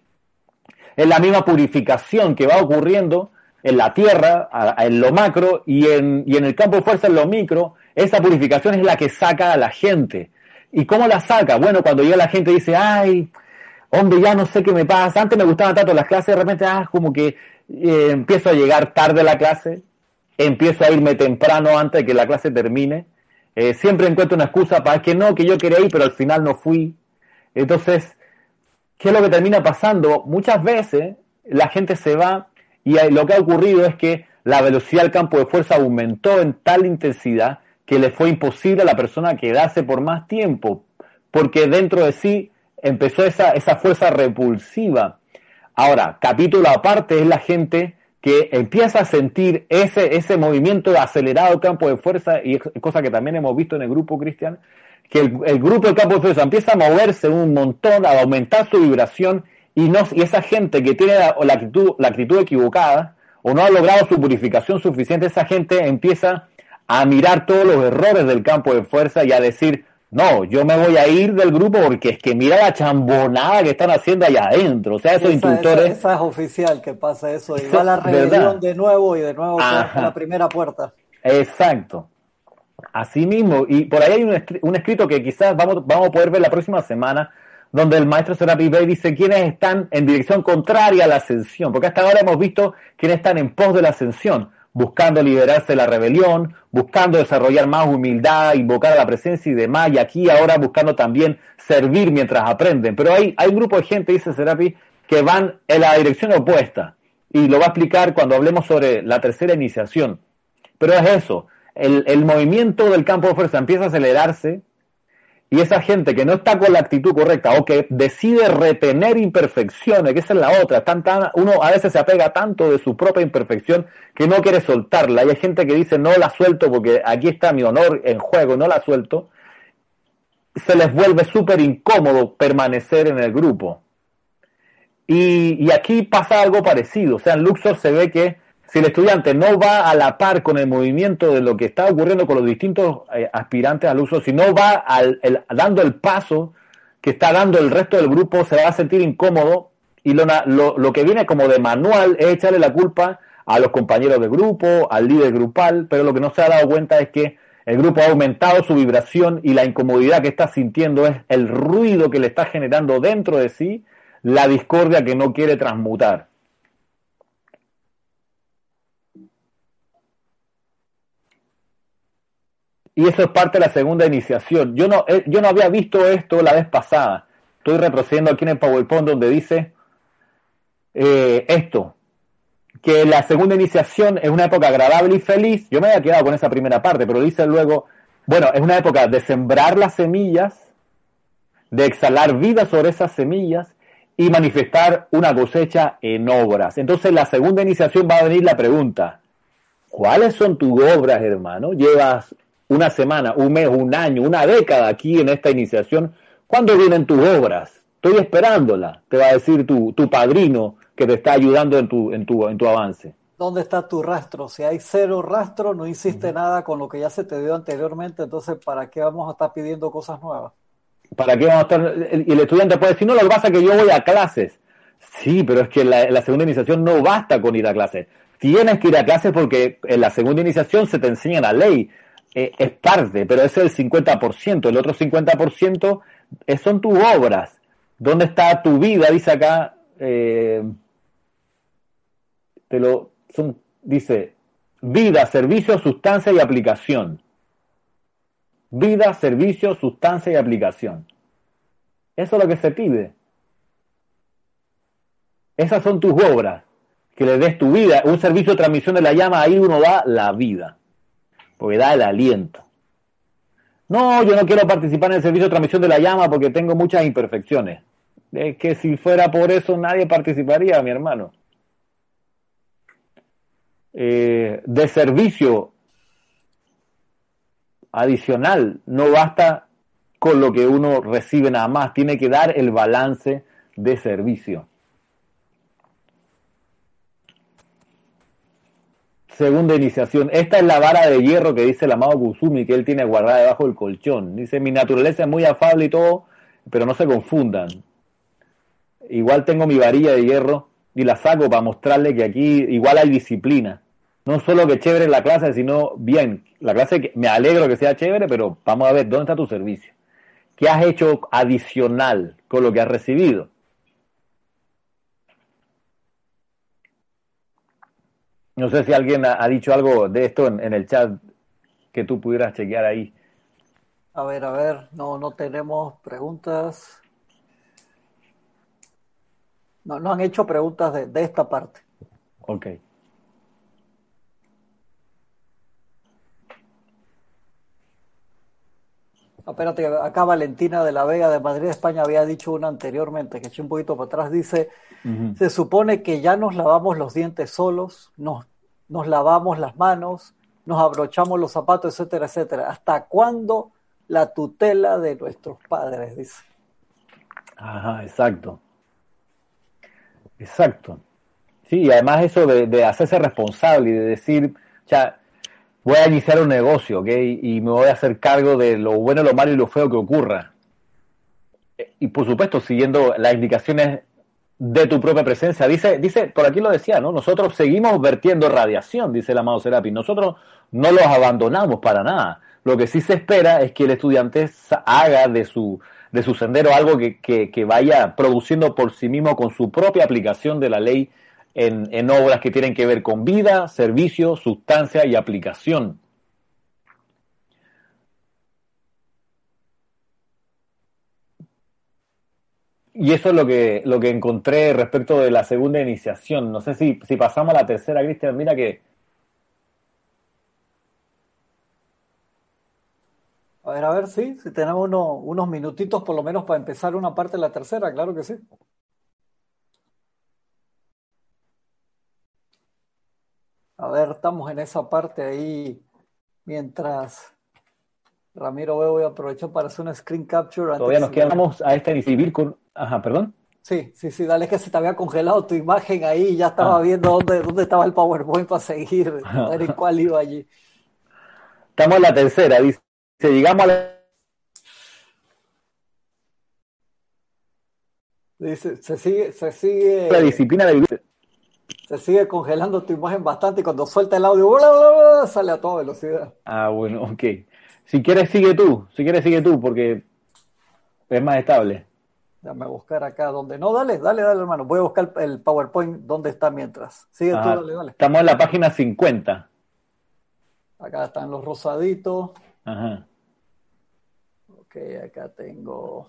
Es la misma purificación que va ocurriendo en la tierra, en lo macro, y en, y en el campo de fuerza, en lo micro, esa purificación es la que saca a la gente. ¿Y cómo la saca? Bueno, cuando llega la gente dice, ay, hombre, ya no sé qué me pasa, antes me gustaban tanto las clases, de repente, ah, como que eh, empiezo a llegar tarde a la clase, empiezo a irme temprano antes de que la clase termine, eh, siempre encuentro una excusa para que no, que yo quería ir, pero al final no fui. Entonces, ¿qué es lo que termina pasando? Muchas veces la gente se va y lo que ha ocurrido es que la velocidad del campo de fuerza aumentó en tal intensidad que le fue imposible a la persona quedarse por más tiempo, porque dentro de sí empezó esa, esa fuerza repulsiva. Ahora, capítulo aparte es la gente que empieza a sentir ese, ese movimiento de acelerado campo de fuerza, y cosa que también hemos visto en el grupo cristian, que el, grupo del campo de fuerza empieza a moverse un montón, a aumentar su vibración y, no, y esa gente que tiene la, actitud, la actitud equivocada o no ha logrado su purificación suficiente, esa gente empieza a mirar todos los errores del campo de fuerza y a decir, no, yo me voy a ir del grupo porque es que mira la chambonada que están haciendo allá adentro. O sea, esos instructores. Esa, es oficial que pasa eso. Y va la (laughs) rebelión de nuevo y de nuevo la primera puerta. Exacto. Así mismo. Y por ahí hay un, escrito que quizás vamos, vamos a poder ver la próxima semana, donde el maestro Serapi Bey dice quiénes están en dirección contraria a la ascensión. Porque hasta ahora hemos visto quiénes están en pos de la ascensión buscando liberarse de la rebelión, buscando desarrollar más humildad, invocar a la presencia y demás, y aquí ahora buscando también servir mientras aprenden. Pero hay, hay un grupo de gente, dice Serapi, que van en la dirección opuesta, y lo va a explicar cuando hablemos sobre la tercera iniciación. Pero es eso, el, el movimiento del campo de fuerza empieza a acelerarse, y esa gente que no está con la actitud correcta o que decide retener imperfecciones, que esa es la otra, tan, uno a veces se apega tanto de su propia imperfección que no quiere soltarla. Y hay gente que dice no la suelto porque aquí está mi honor en juego, no la suelto. Se les vuelve súper incómodo permanecer en el grupo. Y, y aquí pasa algo parecido. O sea, en Luxor se ve que si el estudiante no va a la par con el movimiento de lo que está ocurriendo con los distintos eh, aspirantes al uso, si no va al, dando el paso que está dando el resto del grupo, se va a sentir incómodo y lo, lo, que viene como de manual es echarle la culpa a los compañeros de grupo, al líder grupal, pero lo que no se ha dado cuenta es que el grupo ha aumentado su vibración y la incomodidad que está sintiendo es el ruido que le está generando dentro de sí la discordia que no quiere transmutar. Y eso es parte de la segunda iniciación. Yo no, eh, yo no había visto esto la vez pasada. Estoy retrocediendo aquí en el PowerPoint donde dice eh, esto, que la segunda iniciación es una época agradable y feliz. Yo me había quedado con esa primera parte, pero dice luego, bueno, es una época de sembrar las semillas, de exhalar vida sobre esas semillas y manifestar una cosecha en obras. Entonces, la segunda iniciación va a venir la pregunta, ¿cuáles son tus obras, hermano? Llevas una semana, un mes, un año, una década aquí en esta iniciación, ¿cuándo vienen tus obras? Estoy esperándola, te va a decir tu, tu padrino que te está ayudando en tu, en, tu, en tu avance. ¿Dónde está tu rastro? Si hay cero rastro, no hiciste nada con lo que ya se te dio anteriormente, entonces ¿para qué vamos a estar pidiendo cosas nuevas? ¿Para qué vamos a estar? Y el estudiante puede decir, no, lo que pasa es que yo voy a clases. Sí, pero es que la, la segunda iniciación no basta con ir a clases. Tienes que ir a clases porque en la segunda iniciación se te enseña la ley, eh, es parte, pero ese es el 50%. El otro 50% son tus obras. ¿Dónde está tu vida? Dice acá, eh, te lo, dice, vida, servicio, sustancia y aplicación. Vida, servicio, sustancia y aplicación. Eso es lo que se pide. Esas son tus obras. Que le des tu vida. Un servicio de transmisión de la llama, ahí uno da la vida porque da el aliento. No, yo no quiero participar en el servicio de transmisión de la llama porque tengo muchas imperfecciones. Es que si fuera por eso nadie participaría, mi hermano. Eh, de servicio adicional, no basta con lo que uno recibe nada más, tiene que dar el balance de servicio. Segunda iniciación. Esta es la vara de hierro que dice el amado Kusumi que él tiene guardada debajo del colchón. Dice, mi naturaleza es muy afable y todo, pero no se confundan. Igual tengo mi varilla de hierro y la saco para mostrarle que aquí igual hay disciplina. No solo que chévere la clase, sino bien. La clase que me alegro que sea chévere, pero vamos a ver, ¿dónde está tu servicio? ¿Qué has hecho adicional con lo que has recibido? No sé si alguien ha, dicho algo de esto en, el chat que tú pudieras chequear ahí. A ver, a ver, no, no tenemos preguntas. No, no han hecho preguntas de, de esta parte. Ok. Espérate, acá Valentina de la Vega de Madrid, España, había dicho una anteriormente, que eché un poquito para atrás, dice, se supone que ya nos lavamos los dientes solos, nos, nos lavamos las manos, nos abrochamos los zapatos, etcétera, etcétera. ¿Hasta cuándo la tutela de nuestros padres? Dice. Ajá, exacto. Exacto. Sí, y además eso de, de hacerse responsable y de decir, ya, voy a iniciar un negocio, ¿ok? Y me voy a hacer cargo de lo bueno, lo malo y lo feo que ocurra. Y por supuesto, siguiendo las indicaciones de tu propia presencia. Dice, dice, por aquí lo decía, ¿no? Nosotros seguimos vertiendo radiación, dice el amado Serapi. Nosotros no los abandonamos para nada. Lo que sí se espera es que el estudiante haga de su, de su sendero algo que, que, vaya produciendo por sí mismo con su propia aplicación de la ley en, obras que tienen que ver con vida, servicio, sustancia y aplicación. Y eso es lo que, lo que encontré respecto de la segunda iniciación. No sé si, si pasamos a la tercera, Cristian. Mira que. A ver, a ver, sí, si tenemos unos minutitos por lo menos para empezar una parte de la tercera, claro que sí. A ver, estamos en esa parte ahí mientras Ramiro voy a aprovechar para hacer un screen capture. Todavía nos quedamos a este civil con Ajá, perdón. Sí, sí, sí, dale que se te había congelado tu imagen ahí ya estaba ah. viendo dónde, dónde estaba el PowerPoint para seguir, a (laughs) ver en cuál iba allí. Estamos en la tercera, dice, llegamos a la... Dice, se sigue, se sigue... La disciplina de Se sigue congelando tu imagen bastante y cuando suelta el audio, sale a toda velocidad. Ah, bueno, ok. Si quieres sigue tú, si quieres sigue tú, porque es más estable. Déjame buscar acá donde. No, dale, dale, dale, hermano. Voy a buscar el PowerPoint donde está mientras. Sigue tú, dale, dale. Estamos en la página 50. Acá están los rosaditos. Ajá. Ok, acá tengo.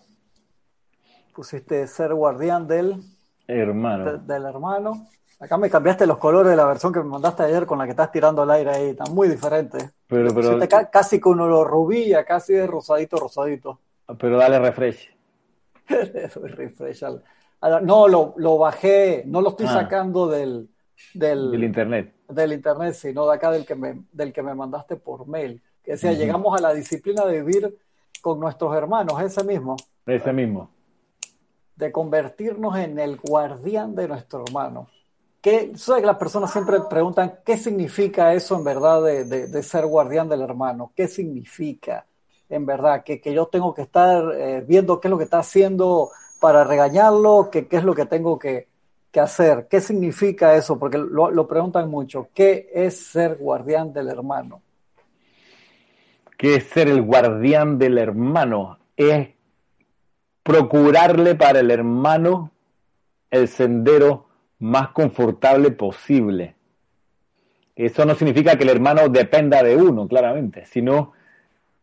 Pusiste ser guardián del. Hermano. del hermano. Acá me cambiaste los colores de la versión que me mandaste ayer con la que estás tirando al aire ahí. Están muy diferentes. Pero, pero. casi con uno rubí, casi de rosadito, rosadito. Pero dale refresh. (laughs) No, lo, lo, bajé, no lo estoy ah. sacando del, del, internet. Del internet, sino de acá del que me, del que me mandaste por mail. Que decía, llegamos a la disciplina de vivir con nuestros hermanos, ese mismo. Ese mismo. De convertirnos en el guardián de nuestro hermano. Que, que las personas siempre preguntan qué significa eso en verdad de, de ser guardián del hermano, qué significa en verdad, que, yo tengo que estar eh, viendo qué es lo que está haciendo para regañarlo, que, qué es lo que tengo que, hacer, qué significa eso, porque lo, preguntan mucho, ¿qué es ser guardián del hermano? ¿Qué es ser el guardián del hermano? Es procurarle para el hermano el sendero más confortable posible. Eso no significa que el hermano dependa de uno, claramente, sino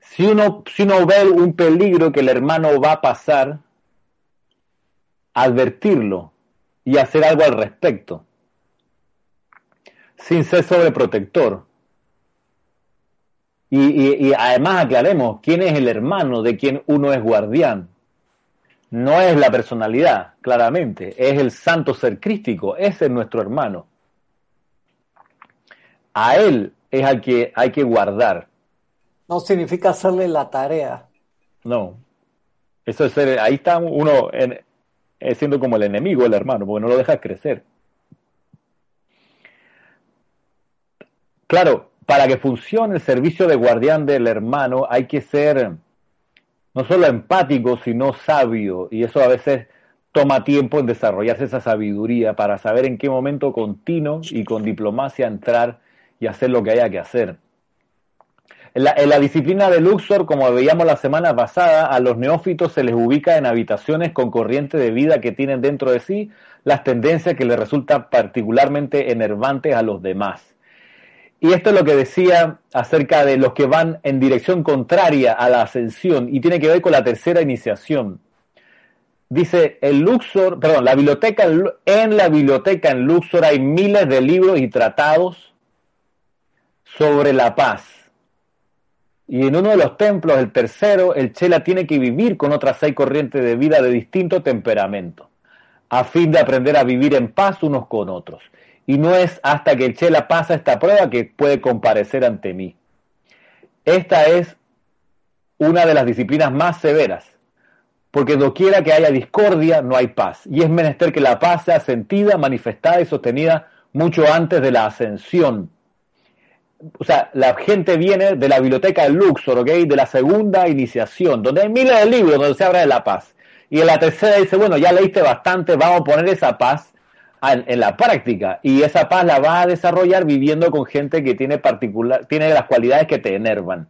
si uno, si uno ve un peligro que el hermano va a pasar, advertirlo y hacer algo al respecto, sin ser sobreprotector. Y, y, además aclaremos quién es el hermano de quien uno es guardián. No es la personalidad, claramente, es el santo ser crístico, ese es nuestro hermano. A él es al que hay que guardar no significa hacerle la tarea. No. Eso es ser, ahí está uno en, siendo como el enemigo, el hermano, porque no lo deja crecer. Claro, para que funcione el servicio de guardián del hermano hay que ser no solo empático, sino sabio. Y eso a veces toma tiempo en desarrollarse esa sabiduría para saber en qué momento continuo y con diplomacia entrar y hacer lo que haya que hacer. En la, disciplina de Luxor, como veíamos la semana pasada, a los neófitos se les ubica en habitaciones con corriente de vida que tienen dentro de sí las tendencias que les resultan particularmente enervantes a los demás. Y esto es lo que decía acerca de los que van en dirección contraria a la ascensión y tiene que ver con la tercera iniciación. Dice, el Luxor, perdón, la biblioteca, en la biblioteca en Luxor hay miles de libros y tratados sobre la paz y en uno de los templos, el tercero, el chela tiene que vivir con otras seis corrientes de vida de distinto temperamento, a fin de aprender a vivir en paz unos con otros. Y no es hasta que el chela pasa esta prueba que puede comparecer ante mí. Esta es una de las disciplinas más severas, porque doquiera que haya discordia, no hay paz. Y es menester que la paz sea sentida, manifestada y sostenida mucho antes de la ascensión o sea, la gente viene de la biblioteca de Luxor, ¿ok? De la segunda iniciación, donde hay miles de libros donde se habla de la paz. Y en la tercera dice, bueno, ya leíste bastante, vamos a poner esa paz en, la práctica. Y esa paz la vas a desarrollar viviendo con gente que tiene particular, tiene las cualidades que te enervan.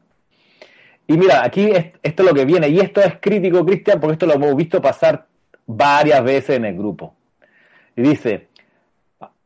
Y mira, aquí esto es lo que viene, y esto es crítico, Cristian, porque esto lo hemos visto pasar varias veces en el grupo. Y dice,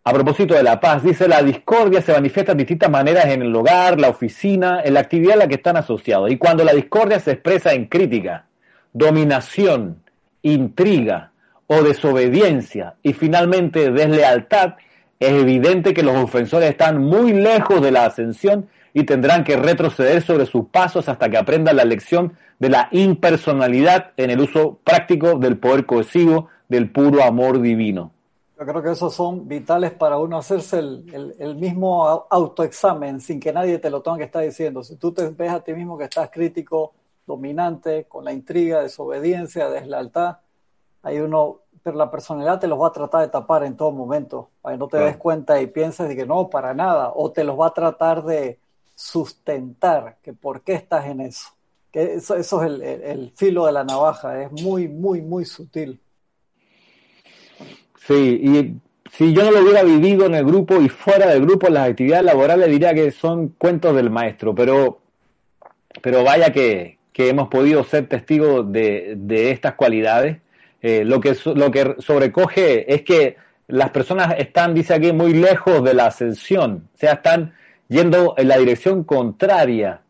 a propósito de la paz, dice, la discordia se manifiesta de distintas maneras en el hogar, la oficina, en la actividad a la que están asociados. Y cuando la discordia se expresa en crítica, dominación, intriga o desobediencia y finalmente deslealtad, es evidente que los ofensores están muy lejos de la ascensión y tendrán que retroceder sobre sus pasos hasta que aprendan la lección de la impersonalidad en el uso práctico del poder cohesivo del puro amor divino. Yo creo que esos son vitales para uno hacerse el, mismo autoexamen sin que nadie te lo tenga que estar diciendo. Si tú te ves a ti mismo que estás crítico, dominante, con la intriga, desobediencia, deslealtad, hay uno, pero la personalidad te los va a tratar de tapar en todo momento, para que no te des cuenta y pienses de que no, para nada, o te los va a tratar de sustentar, que por qué estás en eso. Que eso, eso es el filo de la navaja, es muy, muy, muy sutil. Sí, y si yo no lo hubiera vivido en el grupo y fuera del grupo, las actividades laborales, diría que son cuentos del maestro, pero, pero vaya que, hemos podido ser testigos de, estas cualidades. Eh, lo, que, lo que sobrecoge es que las personas están, dice aquí, muy lejos de la ascensión, o sea, están yendo en la dirección contraria.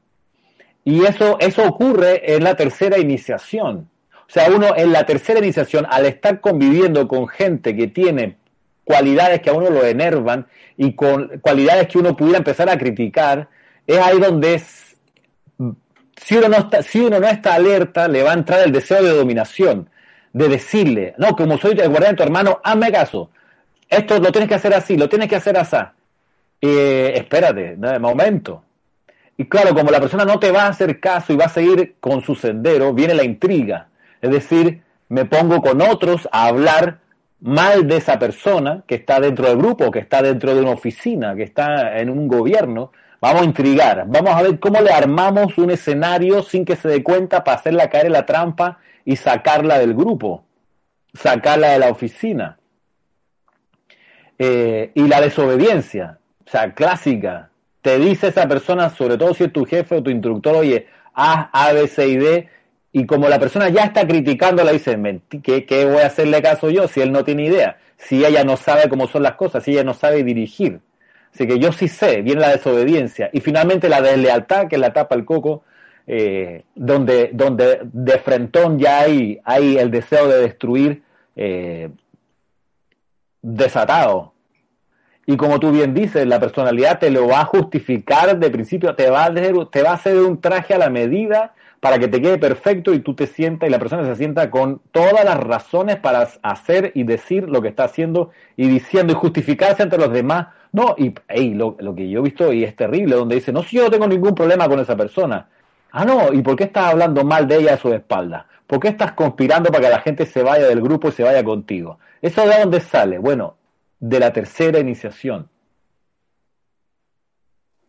Y eso, eso ocurre en la tercera iniciación. O sea, uno en la tercera iniciación, al estar conviviendo con gente que tiene cualidades que a uno lo enervan y con cualidades que uno pudiera empezar a criticar, es ahí donde si, uno no está, si uno no está alerta, le va a entrar el deseo de dominación, de decirle, no, como soy el guardián de tu hermano, hazme caso. Esto lo tienes que hacer así, lo tienes que hacer así. Espérate, de momento. Y claro, como la persona no te va a hacer caso y va a seguir con su sendero, viene la intriga. Es decir, me pongo con otros a hablar mal de esa persona que está dentro del grupo, que está dentro de una oficina, que está en un gobierno. Vamos a intrigar, vamos a ver cómo le armamos un escenario sin que se dé cuenta para hacerla caer en la trampa y sacarla del grupo, sacarla de la oficina. Eh, y la desobediencia, o sea, clásica. Te dice esa persona, sobre todo si es tu jefe o tu instructor, oye, haz A, B, C y D, y como la persona ya está criticando, le dice, ¿qué, ¿qué, voy a hacerle caso yo si él no tiene idea? Si ella no sabe cómo son las cosas, si ella no sabe dirigir. Así que yo sí sé, viene la desobediencia. Y finalmente la deslealtad, que la tapa el coco, eh, donde, donde de frentón ya hay, hay el deseo de destruir eh, desatado. Y como tú bien dices, la personalidad te lo va a justificar de principio, te va a te va a hacer un traje a la medida para que te quede perfecto y tú te sientas y la persona se sienta con todas las razones para hacer y decir lo que está haciendo y diciendo y justificarse ante los demás. No, y lo, que yo he visto y es terrible, donde dice, no, si yo no tengo ningún problema con esa persona. Ah, no, ¿y por qué estás hablando mal de ella a su espalda? ¿Por qué estás conspirando para que la gente se vaya del grupo y se vaya contigo? ¿Eso de dónde sale? Bueno, de la tercera iniciación.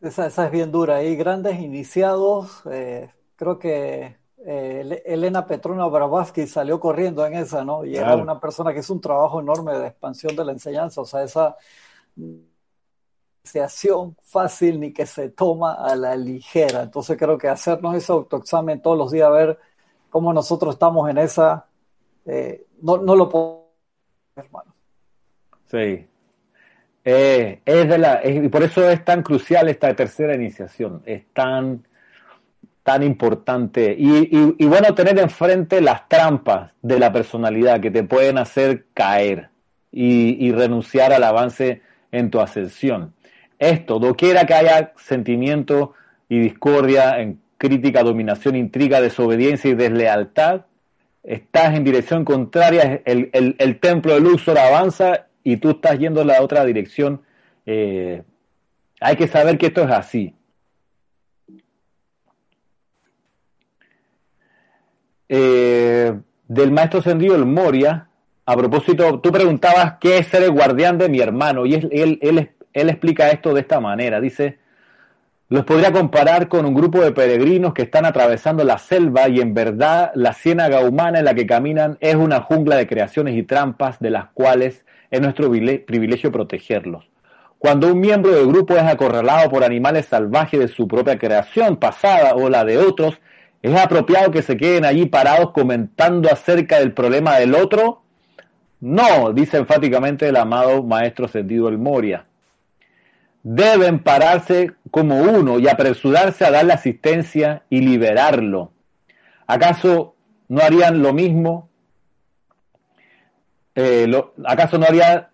Esa, esa es bien dura. Hay grandes iniciados, eh, creo que eh, Elena Petrona Bravatsky salió corriendo en esa, ¿no? Y era una persona que hizo un trabajo enorme de expansión de la enseñanza, o sea, esa fácil ni que se toma a la ligera. Entonces creo que hacernos ese autoexamen todos los días, a ver cómo nosotros estamos en esa, eh, no, no, lo podemos, hermano. Sí. Eh, es de la, y por eso es tan crucial esta tercera iniciación. Es tan tan importante. Y, bueno, tener enfrente las trampas de la personalidad que te pueden hacer caer y, renunciar al avance en tu ascensión. Esto, doquiera que haya sentimiento y discordia, en crítica, dominación, intriga, desobediencia y deslealtad, estás en dirección contraria, el, el, templo de Luxor avanza y tú estás yendo en la otra dirección. Eh, hay que saber que esto es así. Eh, del maestro Sendido, el Moria, a propósito, tú preguntabas qué es ser el guardián de mi hermano, y él, él, él, explica esto de esta manera. Dice, Los podría comparar con un grupo de peregrinos que están atravesando la selva y en verdad la ciénaga humana en la que caminan es una jungla de creaciones y trampas de las cuales es nuestro privilegio protegerlos. Cuando un miembro del grupo es acorralado por animales salvajes de su propia creación pasada o la de otros, ¿es apropiado que se queden allí parados comentando acerca del problema del otro? No, dice enfáticamente el amado maestro Sentido El Moria. Deben pararse como uno y apresurarse a darle asistencia y liberarlo. ¿Acaso no harían lo mismo? Eh, ¿Acaso no haría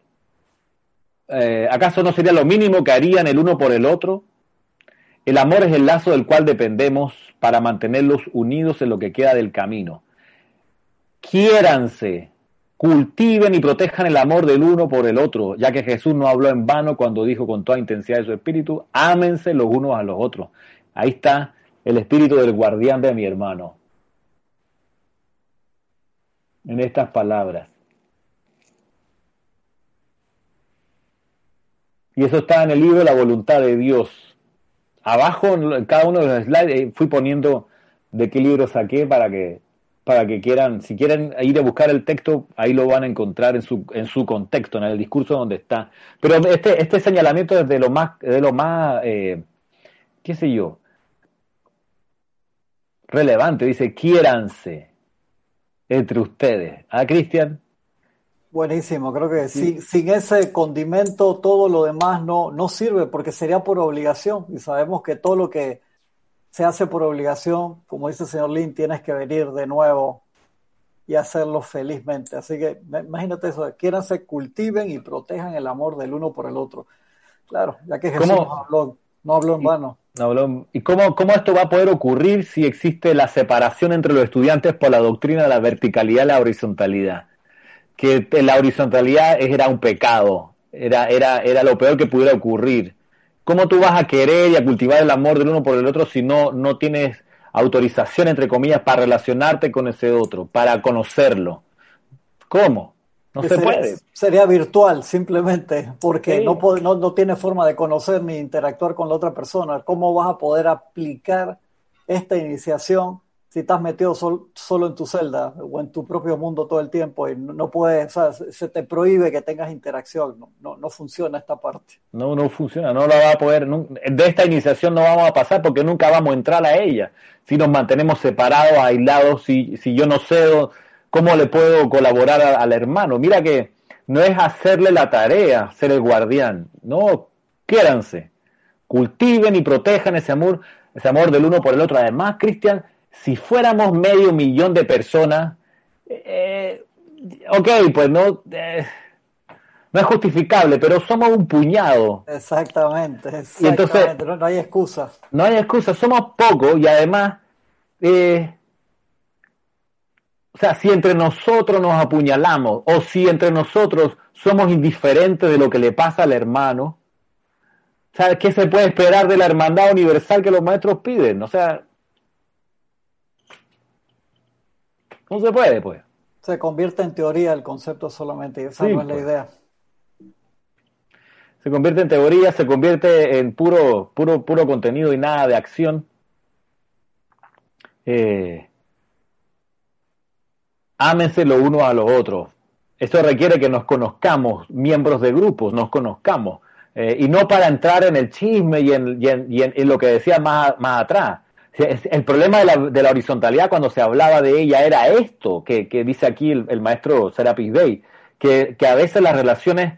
eh, ¿acaso no sería lo mínimo que harían el uno por el otro? El amor es el lazo del cual dependemos para mantenerlos unidos en lo que queda del camino. Quiéranse, cultiven y protejan el amor del uno por el otro, ya que Jesús no habló en vano cuando dijo con toda intensidad de su espíritu, ámense los unos a los otros. Ahí está el espíritu del guardián de mi hermano. En estas palabras. Y eso está en el libro La voluntad de Dios. Abajo, en cada uno de los slides, eh, fui poniendo de qué libro saqué para que, para que quieran, si quieren ir a buscar el texto, ahí lo van a encontrar en su, en su contexto, en el discurso donde está. Pero este, este señalamiento es de lo más, de lo más, eh, qué sé yo, relevante. Dice, quiéranse entre ustedes. ¿Ah, Cristian? Buenísimo, creo que sin, sin, ese condimento todo lo demás no, no sirve porque sería por obligación y sabemos que todo lo que se hace por obligación, como dice el señor Lin, tienes que venir de nuevo y hacerlo felizmente. Así que imagínate eso, se cultiven y protejan el amor del uno por el otro. Claro, ya que Jesús no habló, no habló en vano. ¿Y cómo, cómo esto va a poder ocurrir si existe la separación entre los estudiantes por la doctrina de la verticalidad y la horizontalidad? que la horizontalidad era un pecado, era, era, era lo peor que pudiera ocurrir. ¿Cómo tú vas a querer y a cultivar el amor del uno por el otro si no, no tienes autorización, entre comillas, para relacionarte con ese otro, para conocerlo? ¿Cómo? No se puede. Sería virtual, simplemente, porque no, no, no tienes forma de conocer ni interactuar con la otra persona. ¿Cómo vas a poder aplicar esta iniciación si estás metido solo en tu celda o en tu propio mundo todo el tiempo y no, puedes, o sea, se te prohíbe que tengas interacción, no, no, funciona esta parte. No, no funciona, no la va a poder, de esta iniciación no vamos a pasar porque nunca vamos a entrar a ella. Si nos mantenemos separados, aislados, si, si yo no sé cómo le puedo colaborar al hermano. Mira que no es hacerle la tarea, ser el guardián, no, quiéranse, cultiven y protejan ese amor, ese amor del uno por el otro. Además, Cristian, si fuéramos medio millón de personas, eh, ok, pues no, eh, no es justificable, pero somos un puñado. Exactamente, exactamente. entonces, no, hay excusa. No hay excusa, somos pocos y además, eh, o sea, si entre nosotros nos apuñalamos o si entre nosotros somos indiferentes de lo que le pasa al hermano, ¿sabes qué se puede esperar de la hermandad universal que los maestros piden? O sea, No se puede, pues. Se convierte en teoría el concepto solamente, y esa no es la pues. idea. Se convierte en teoría, se convierte en puro, puro, puro contenido y nada de acción. Eh, ámense lo uno a los otros. Esto requiere que nos conozcamos, miembros de grupos, nos conozcamos. Eh, y no para entrar en el chisme y en, y en, lo que decía más, más atrás. El problema de la, de la, horizontalidad cuando se hablaba de ella era esto que, dice aquí el, maestro Serapis Bey, que, a veces las relaciones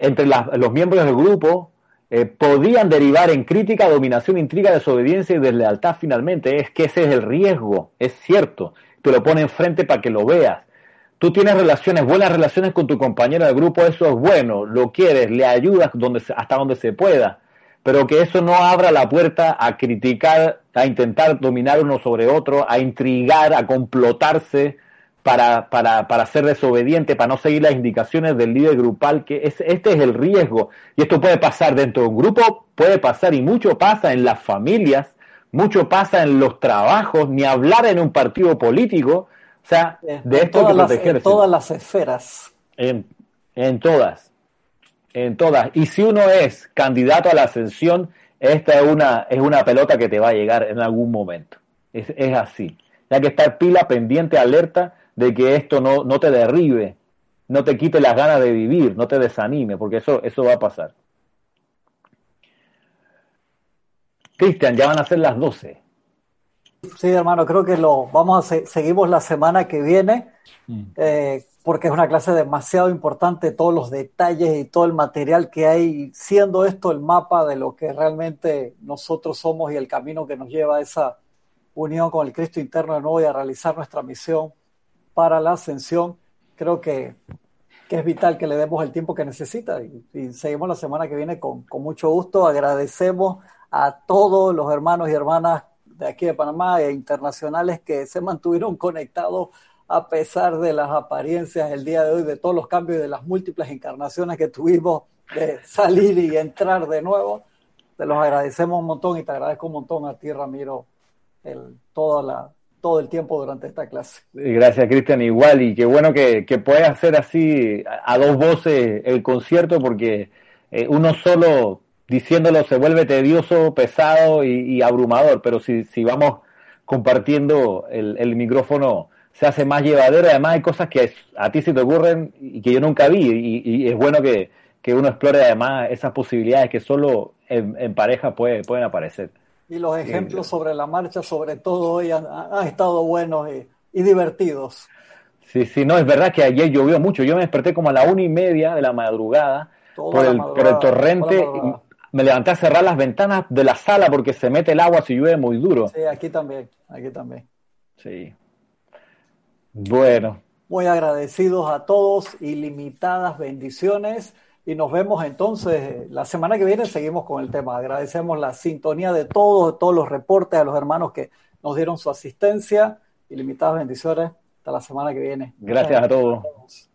entre los miembros del grupo eh, podían derivar en crítica, dominación, intriga, desobediencia y deslealtad finalmente. Es que ese es el riesgo, es cierto. Te lo pone enfrente para que lo veas. Tú tienes relaciones, buenas relaciones con tu compañero de grupo, eso es bueno, lo quieres, le ayudas donde, hasta donde se pueda pero que eso no abra la puerta a criticar, a intentar dominar uno sobre otro, a intrigar, a complotarse para, para, para ser desobediente, para no seguir las indicaciones del líder grupal, que es, este es el riesgo. Y esto puede pasar dentro de un grupo, puede pasar y mucho pasa en las familias, mucho pasa en los trabajos, ni hablar en un partido político. O sea, de esto que proteger. En todas las esferas. En, en todas en todas. Y si uno es candidato a la ascensión, esta es una, es una pelota que te va a llegar en algún momento. Es, es así. Hay que estar pila, pendiente, alerta de que esto no, no te derribe, no te quite las ganas de vivir, no te desanime, porque eso, eso va a pasar. Cristian, ya van a ser las 12. Sí, hermano, creo que lo vamos a seguimos la semana que viene, mm. eh, porque es una clase demasiado importante, todos los detalles y todo el material que hay, siendo esto el mapa de lo que realmente nosotros somos y el camino que nos lleva a esa unión con el Cristo interno de nuevo y a realizar nuestra misión para la ascensión. Creo que, que es vital que le demos el tiempo que necesita y, seguimos la semana que viene con, con mucho gusto. Agradecemos a todos los hermanos y hermanas de aquí de Panamá e internacionales que se mantuvieron conectados a pesar de las apariencias el día de hoy, de todos los cambios y de las múltiples encarnaciones que tuvimos de salir y entrar de nuevo. Te los agradecemos un montón y te agradezco un montón a ti, Ramiro, el, toda la, todo el tiempo durante esta clase. Gracias, Cristian, igual, y qué bueno que, que hacer así a, dos voces el concierto, porque eh, uno solo diciéndolo se vuelve tedioso, pesado y, abrumador, pero si, si vamos compartiendo el, micrófono se hace más llevadero, además hay cosas que a ti se te ocurren y que yo nunca vi y, es bueno que, uno explore además esas posibilidades que solo en, pareja puede, pueden aparecer. Y los ejemplos sobre la marcha, sobre todo hoy, han, estado buenos y, divertidos. Sí, sí, no, es verdad que ayer llovió mucho. Yo me desperté como a la una y media de la madrugada, por, el, por el torrente me levanté a cerrar las ventanas de la sala porque se mete el agua si llueve muy duro. Sí, aquí también, aquí también. Sí. Bueno. Muy agradecidos a todos, ilimitadas bendiciones y nos vemos entonces la semana que viene, seguimos con el tema. Agradecemos la sintonía de todos, todos los reportes, a los hermanos que nos dieron su asistencia, ilimitadas bendiciones. Hasta la semana que viene. Gracias a todos.